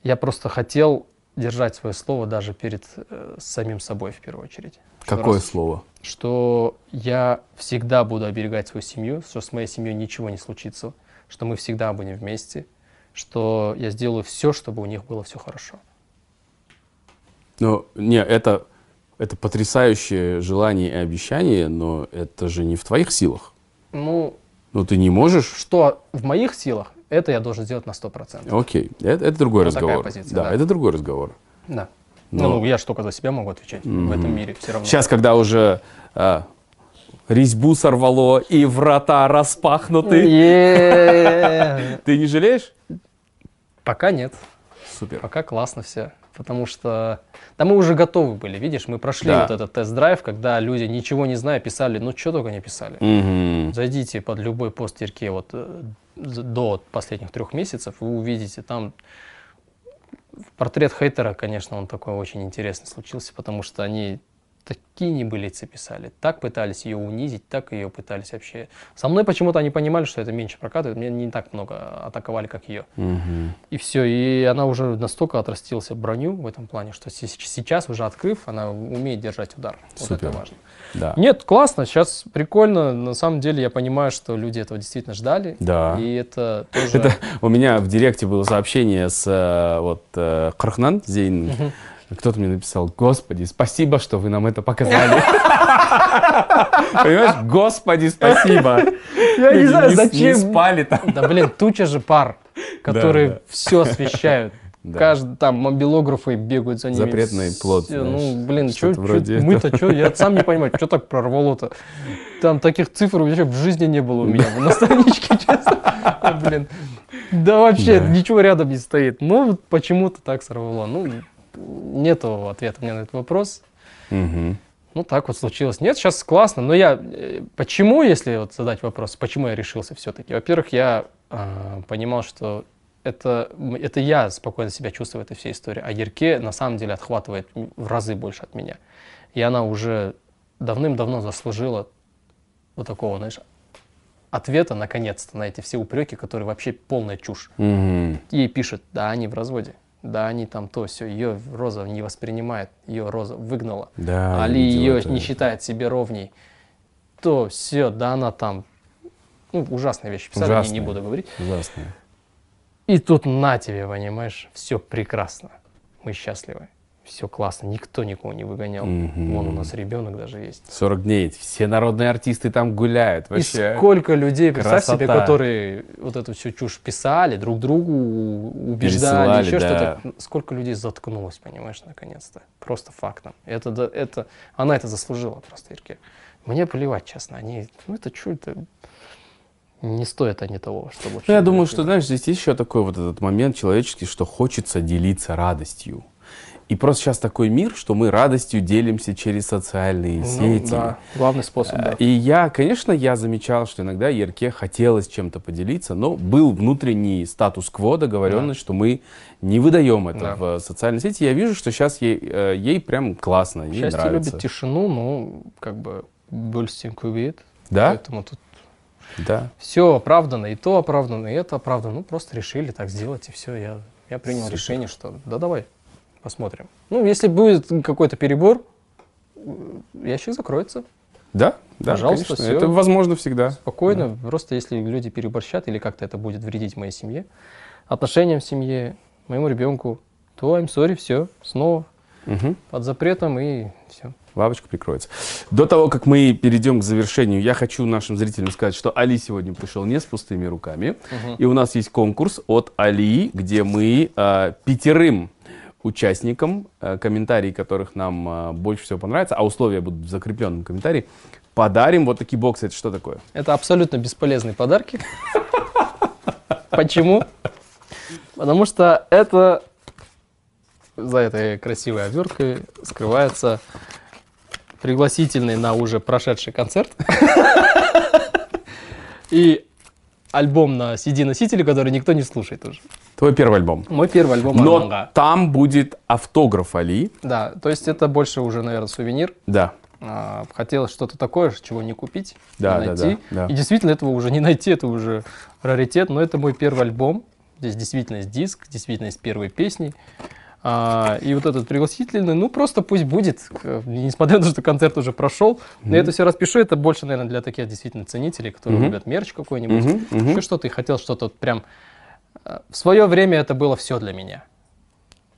Speaker 2: я просто хотел держать свое слово даже перед э, самим собой в первую очередь. Что
Speaker 1: Какое
Speaker 2: раз-
Speaker 1: слово?
Speaker 2: что я всегда буду оберегать свою семью, что с моей семьей ничего не случится, что мы всегда будем вместе, что я сделаю все, чтобы у них было все хорошо.
Speaker 1: Ну, не, это, это потрясающее желание и обещание, но это же не в твоих силах.
Speaker 2: Ну,
Speaker 1: Ну, ты не можешь...
Speaker 2: что в моих силах, это я должен сделать на 100%.
Speaker 1: Окей, это, это другой
Speaker 2: Ну, такая
Speaker 1: разговор.
Speaker 2: позиция,
Speaker 1: да,
Speaker 2: да.
Speaker 1: это другой разговор.
Speaker 2: Да.
Speaker 1: Но-
Speaker 2: Ну, я же только за себя могу отвечать в этом мире все равно.
Speaker 1: Сейчас, когда уже а, резьбу сорвало и врата распахнуты, [laughs] ты не жалеешь?
Speaker 2: Пока нет.
Speaker 1: Супер.
Speaker 2: Пока классно все. Потому что да мы уже готовы были, видишь, мы прошли
Speaker 1: Да.
Speaker 2: вот этот тест-драйв, когда люди, ничего не зная, писали, ну что только не писали.
Speaker 1: Мгм.
Speaker 2: Зайдите под любой пост Терке вот э, до последних трех месяцев, вы увидите там портрет хейтера, конечно, он такой очень интересный случился, потому что они такие небылицы писали, так пытались ее унизить, так ее пытались вообще. Со мной почему-то они понимали, что это меньше прокатывает, меня не так много атаковали, как ее.
Speaker 1: Мгм.
Speaker 2: И все, и она уже настолько отрастился броню в этом плане, что се- сейчас уже открыв, она умеет держать удар. Вот
Speaker 1: Супер.
Speaker 2: это важно.
Speaker 1: Да.
Speaker 2: Нет, классно, сейчас прикольно. На самом деле я понимаю, что люди этого действительно ждали.
Speaker 1: Да.
Speaker 2: И это тоже...
Speaker 1: Это у меня в директе было сообщение с э, вот э, Крахнан Зейн. Кто-то мне написал, Господи, спасибо, что вы нам это показали. [laughs] Понимаешь, Господи, спасибо.
Speaker 2: Я не знаю,
Speaker 1: Не
Speaker 2: зачем.
Speaker 1: спали там.
Speaker 2: Да блин, туча же пар, которые все освещают.
Speaker 1: Да.
Speaker 2: Каждый там мобилографы бегают за ними.
Speaker 1: Запретный плод,
Speaker 2: Всё,
Speaker 1: знаешь,
Speaker 2: Ну, блин, чё-
Speaker 1: вроде
Speaker 2: мы-то что? Я сам не понимаю, что так прорвало-то. Там таких цифр вообще в жизни не было у меня на страничке, честно. А, Блин. Да вообще
Speaker 1: Да.
Speaker 2: ничего рядом не стоит. Ну, вот почему-то так сорвало. Ну, нету ответа у меня на этот вопрос.
Speaker 1: Мгм.
Speaker 2: Ну, так вот случилось. Нет, сейчас классно, но я... э, Почему, если вот задать вопрос, почему я решился все-таки? Во-первых, я э, понимал, что это, это я спокойно себя чувствую в этой всей истории, а Ерке на самом деле отхватывает в разы больше от меня. И она уже давным-давно заслужила вот такого, знаешь, ответа наконец-то на эти все упреки, которые вообще полная чушь.
Speaker 1: Мгм.
Speaker 2: Ей пишет, да, они в разводе, да, они там то, все, ее Роза не воспринимает, ее Роза выгнала.
Speaker 1: Да,
Speaker 2: Али ее
Speaker 1: это.
Speaker 2: не считает себе ровней. То, все, да она там. Ну, ужасные вещи писали, я не
Speaker 1: Ужасные.
Speaker 2: буду говорить.
Speaker 1: Ужасно.
Speaker 2: И тут на тебе, понимаешь, все прекрасно. Мы счастливы. Все классно, никто никого не выгонял.
Speaker 1: Мгм.
Speaker 2: Вон у нас ребенок даже есть.
Speaker 1: 40 дней. Все народные артисты там гуляют.
Speaker 2: И
Speaker 1: Вообще.
Speaker 2: сколько людей, представь себе,
Speaker 1: Красота.
Speaker 2: которые вот эту всю чушь писали, друг другу убеждали,
Speaker 1: Пересылали,
Speaker 2: еще
Speaker 1: да.
Speaker 2: что-то. Сколько людей заткнулось, понимаешь, наконец-то. Просто фактом. Это, это, она это заслужила просто, Ирке. Мне плевать, честно. Они, ну это что это? Не стоят они того, чтобы...
Speaker 1: Ну, я думаю, что, знаешь, здесь еще такой вот этот момент человеческий, что хочется делиться радостью. И просто сейчас такой мир, что мы радостью делимся через социальные
Speaker 2: Ну,
Speaker 1: сети.
Speaker 2: да, главный способ, да.
Speaker 1: Э, И я, конечно, я замечал, что иногда Ерке хотелось чем-то поделиться, но был внутренний статус-кво, договоренность, что мы не выдаем это
Speaker 2: Да.
Speaker 1: в социальной сети. Я вижу, что сейчас ей, э, ей прям классно, ей
Speaker 2: Счастье
Speaker 1: нравится.
Speaker 2: любит тишину, ну, как бы, больше кувит.
Speaker 1: Да?
Speaker 2: Поэтому тут
Speaker 1: Да.
Speaker 2: все оправдано, и то оправдано, и это оправдано. Ну, просто решили так сделать, и все. Я, я принял
Speaker 1: Супер.
Speaker 2: решение, что да давай, посмотрим. Ну, если будет какой-то перебор, ящик закроется.
Speaker 1: Да, да,
Speaker 2: Пожалуйста,
Speaker 1: конечно.
Speaker 2: всё.
Speaker 1: Это возможно всегда.
Speaker 2: Спокойно. Просто если люди переборщат или как-то это будет вредить моей семье, отношениям в семье, моему ребенку, то I'm sorry, все, снова
Speaker 1: Мгм.
Speaker 2: под запретом и все.
Speaker 1: Лавочка прикроется. До того, как мы перейдем к завершению, я хочу нашим зрителям сказать, что Али сегодня пришел не с пустыми руками. И у нас есть конкурс от Али, где мы э, пятерым участникам, э, комментарии которых нам э, больше всего понравятся, а условия будут в закрепленном комментарии, подарим вот такие боксы. Это что такое?
Speaker 2: Это абсолютно бесполезные подарки. Почему? Потому что это за этой красивой оберткой скрывается пригласительный на уже прошедший концерт [laughs] и альбом на CD-носителе, который никто не слушает уже.
Speaker 1: Твой первый альбом.
Speaker 2: Мой первый альбом
Speaker 1: Но
Speaker 2: «Арманга».
Speaker 1: там будет автограф Али.
Speaker 2: Да, то есть это больше уже, наверное, сувенир.
Speaker 1: Да.
Speaker 2: А, Хотелось что-то такое, чего не купить,
Speaker 1: Да,
Speaker 2: не
Speaker 1: да,
Speaker 2: найти.
Speaker 1: да, да.
Speaker 2: И действительно этого уже не [laughs] найти, это уже раритет, но это мой первый альбом. Здесь действительно есть диск, действительно есть первые песни. А, и вот этот пригласительный, ну просто пусть будет, несмотря на то, что концерт уже прошел. Но я это все распишу, это больше, наверное, для таких действительно ценителей, которые
Speaker 1: Мгм.
Speaker 2: любят мерч какой-нибудь,
Speaker 1: мгм.
Speaker 2: еще что-то, и хотел что-то вот прям... а, В свое время это было все для меня.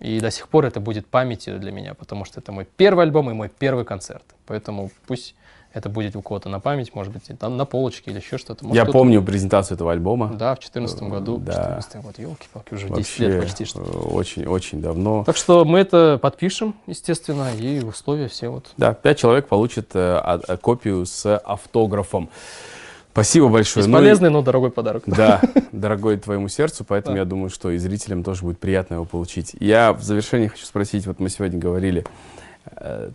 Speaker 2: И до сих пор это будет памятью для меня, потому что это мой первый альбом и мой первый концерт. Поэтому пусть это будет у кого-то на память, может быть, там на полочке или еще что-то. Может,
Speaker 1: Я помню презентацию этого альбома.
Speaker 2: Да, в 2014 году.
Speaker 1: Да.
Speaker 2: 14 год, елки-палки, уже 10 лет
Speaker 1: Вообще,
Speaker 2: почти что.
Speaker 1: э, очень-очень давно.
Speaker 2: Так что мы это подпишем, естественно, и условия все вот.
Speaker 1: Да, пять человек получат э, а- а, копию с автографом. Спасибо большое. Ну
Speaker 2: Бесполезный, но дорогой подарок.
Speaker 1: да, [laughs] дорогой твоему сердцу, поэтому я думаю, что и зрителям тоже будет приятно его получить. Я в завершении хочу спросить, вот мы сегодня говорили, э,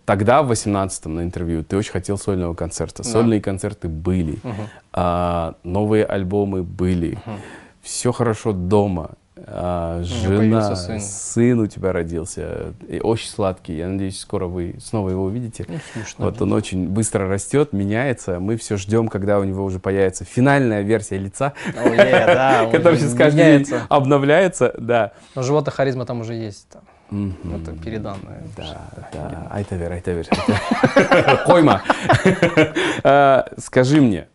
Speaker 1: тогда, в 18-м на интервью, ты очень хотел сольного концерта.
Speaker 2: Да.
Speaker 1: Сольные концерты были,
Speaker 2: Мгм.
Speaker 1: а, новые альбомы были,
Speaker 2: Мгм.
Speaker 1: все хорошо дома. а, жена,
Speaker 2: сын.
Speaker 1: сын у тебя родился, и очень сладкий. Я надеюсь, скоро вы снова его увидите.
Speaker 2: Ну, смешно.
Speaker 1: Вот он очень быстро растет, меняется. Мы все ждем, когда у него уже появится финальная версия лица,
Speaker 2: да, [laughs] он
Speaker 1: который
Speaker 2: уже
Speaker 1: сейчас каждый день обновляется. Да.
Speaker 2: Но живота харизма там уже есть. там. Это переданное.
Speaker 1: Да, да. Айта бер, айта бер. айта бер. [laughs] Қойма. [laughs] А, Скажи мне,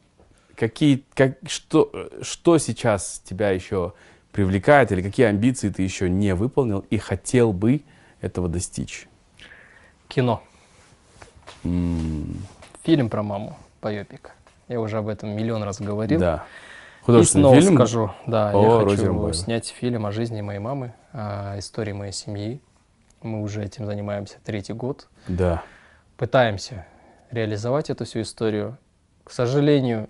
Speaker 1: какие, как, что, что сейчас тебя еще привлекает или какие амбиции ты еще не выполнил и хотел бы этого достичь?
Speaker 2: Кино. Фильм про маму, байопик. Я уже об этом миллион раз говорил.
Speaker 1: Да.
Speaker 2: И
Speaker 1: Художественный
Speaker 2: снова
Speaker 1: фильм?
Speaker 2: скажу, да,
Speaker 1: О,
Speaker 2: я
Speaker 1: Розе
Speaker 2: хочу
Speaker 1: Ромбаевой.
Speaker 2: снять фильм о жизни моей мамы, о истории моей семьи. Мы уже этим занимаемся третий год.
Speaker 1: Да.
Speaker 2: Пытаемся реализовать эту всю историю. К сожалению,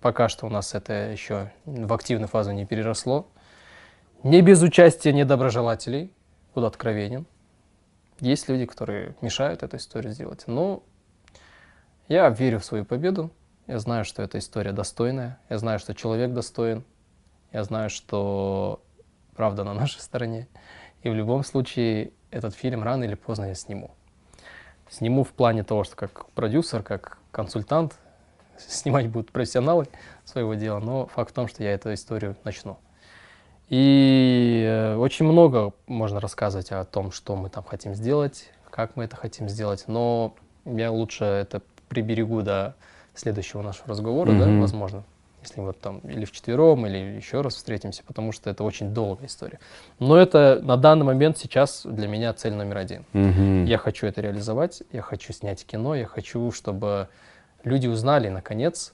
Speaker 2: пока что у нас это еще в активную фазу не переросло. Не без участия недоброжелателей, буду откровенен. Есть люди, которые мешают эту историю сделать. Но я верю в свою победу. Я знаю, что эта история достойная. Я знаю, что человек достоин. Я знаю, что правда на нашей стороне. И в любом случае этот фильм рано или поздно я сниму. Сниму в плане того, что как продюсер, как консультант, [laughs] снимать будут профессионалы своего дела, но факт в том, что я эту историю начну. И э, очень много можно рассказывать о том, что мы там хотим сделать, как мы это хотим сделать, но я лучше это приберегу до следующего нашего разговора, да,
Speaker 1: Мгм.
Speaker 2: возможно, если вот там или вчетвером, или еще раз встретимся, потому что это очень долгая история. Но это на данный момент сейчас для меня цель номер один.
Speaker 1: Мгм.
Speaker 2: Я хочу это реализовать, я хочу снять кино, я хочу, чтобы люди узнали, наконец,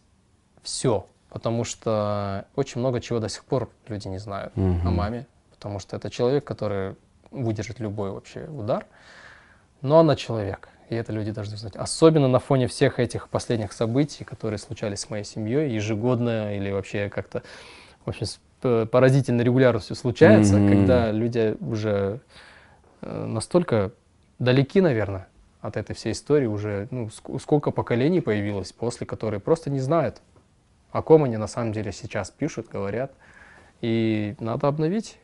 Speaker 2: все. Потому что очень много чего до сих пор люди не знают о
Speaker 1: Мгм.
Speaker 2: маме. Потому что это человек, который выдержит любой вообще удар. Но она человек, и это люди должны знать. Особенно на фоне всех этих последних событий, которые случались с моей семьей, ежегодно или вообще как-то в общем, с п- поразительной регулярностью случается,
Speaker 1: Мгм.
Speaker 2: когда люди уже э, настолько далеки, наверное, от этой всей истории уже, ну, ск- сколько поколений появилось после, которые просто не знают, о ком они на самом деле сейчас пишут, говорят. И надо обновить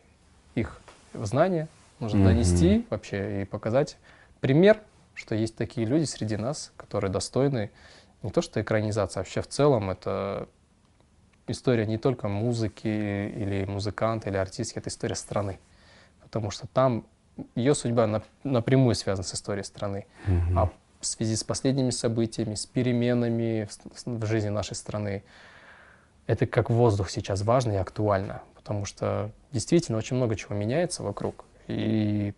Speaker 2: их знания, нужно
Speaker 1: Мгм.
Speaker 2: донести вообще и показать пример, что есть такие люди среди нас, которые достойны не то что экранизация, а вообще в целом это история не только музыки или музыканта, или артистки, это история страны. Потому что там ее судьба нап- напрямую связана с историей страны.
Speaker 1: Мгм.
Speaker 2: А в связи с последними событиями, с переменами в жизни нашей страны, это как воздух сейчас важно и актуально. Потому что действительно очень много чего меняется вокруг. И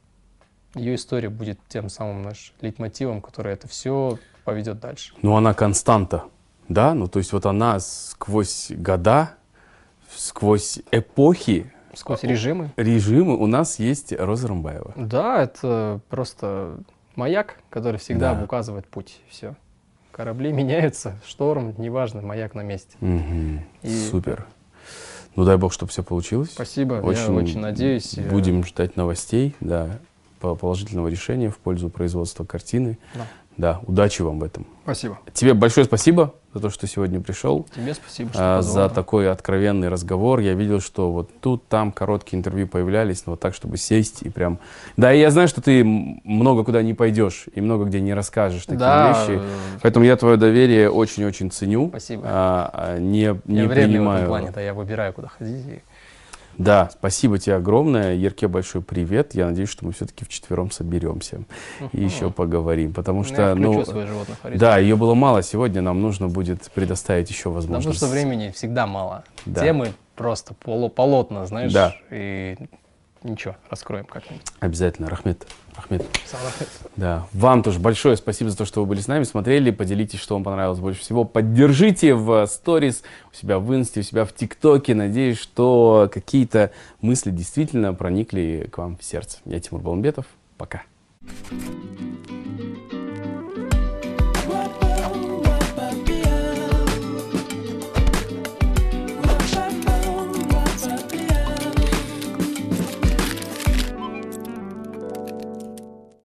Speaker 2: ее история будет тем самым наш лейтмотивом, который это все поведет дальше.
Speaker 1: Ну, она константа, да? Ну, то есть вот она сквозь года, сквозь эпохи,
Speaker 2: Сквозь режимы.
Speaker 1: режимы у нас есть Роза Рымбаева.
Speaker 2: Да, это просто маяк, который всегда
Speaker 1: Да.
Speaker 2: указывает путь. Все. Корабли меняются, шторм, неважно, маяк на месте.
Speaker 1: Мгм.
Speaker 2: И-
Speaker 1: Супер. Ну, дай бог, чтобы все получилось.
Speaker 2: Спасибо, я очень надеюсь. э,
Speaker 1: Будем ждать новостей, да, положительного решения в пользу производства картины.
Speaker 2: Да.
Speaker 1: Да, удачи вам в этом.
Speaker 2: Спасибо.
Speaker 1: Тебе большое спасибо за то, что сегодня пришел.
Speaker 2: Тебе спасибо, что
Speaker 1: а,
Speaker 2: позвал.
Speaker 1: за такой откровенный разговор. Я видел, что вот тут, там короткие интервью появлялись, но вот так, чтобы сесть и прям... Да, и я знаю, что ты много куда не пойдешь и много где не расскажешь такие
Speaker 2: Да,
Speaker 1: вещи.
Speaker 2: э,
Speaker 1: Поэтому я твое доверие очень-очень ценю.
Speaker 2: Спасибо.
Speaker 1: А, а, не
Speaker 2: я
Speaker 1: не
Speaker 2: вредный в этом
Speaker 1: принимаю.
Speaker 2: плане, да, я выбираю, куда ходить.
Speaker 1: Да, спасибо тебе огромное. Ерке большой привет. Я надеюсь, что мы все-таки вчетвером соберемся и еще поговорим. Потому
Speaker 2: Ну,
Speaker 1: что, ну,
Speaker 2: животных
Speaker 1: да, ее было мало сегодня. Нам нужно будет предоставить еще
Speaker 2: Потому
Speaker 1: возможность.
Speaker 2: что времени всегда мало.
Speaker 1: Да.
Speaker 2: Темы просто поло- полотна, знаешь,
Speaker 1: Да.
Speaker 2: и ничего, раскроем как-нибудь.
Speaker 1: Обязательно, Рахмет. Рахмет. Да. Вам тоже большое спасибо за то, что вы были с нами, смотрели. Поделитесь, что вам понравилось больше всего. Поддержите в сторис у себя в инсте, у себя в тиктоке. Надеюсь, что какие-то мысли действительно проникли к вам в сердце. Я Тимур Баламбетов. Пока.
Speaker 3: Thank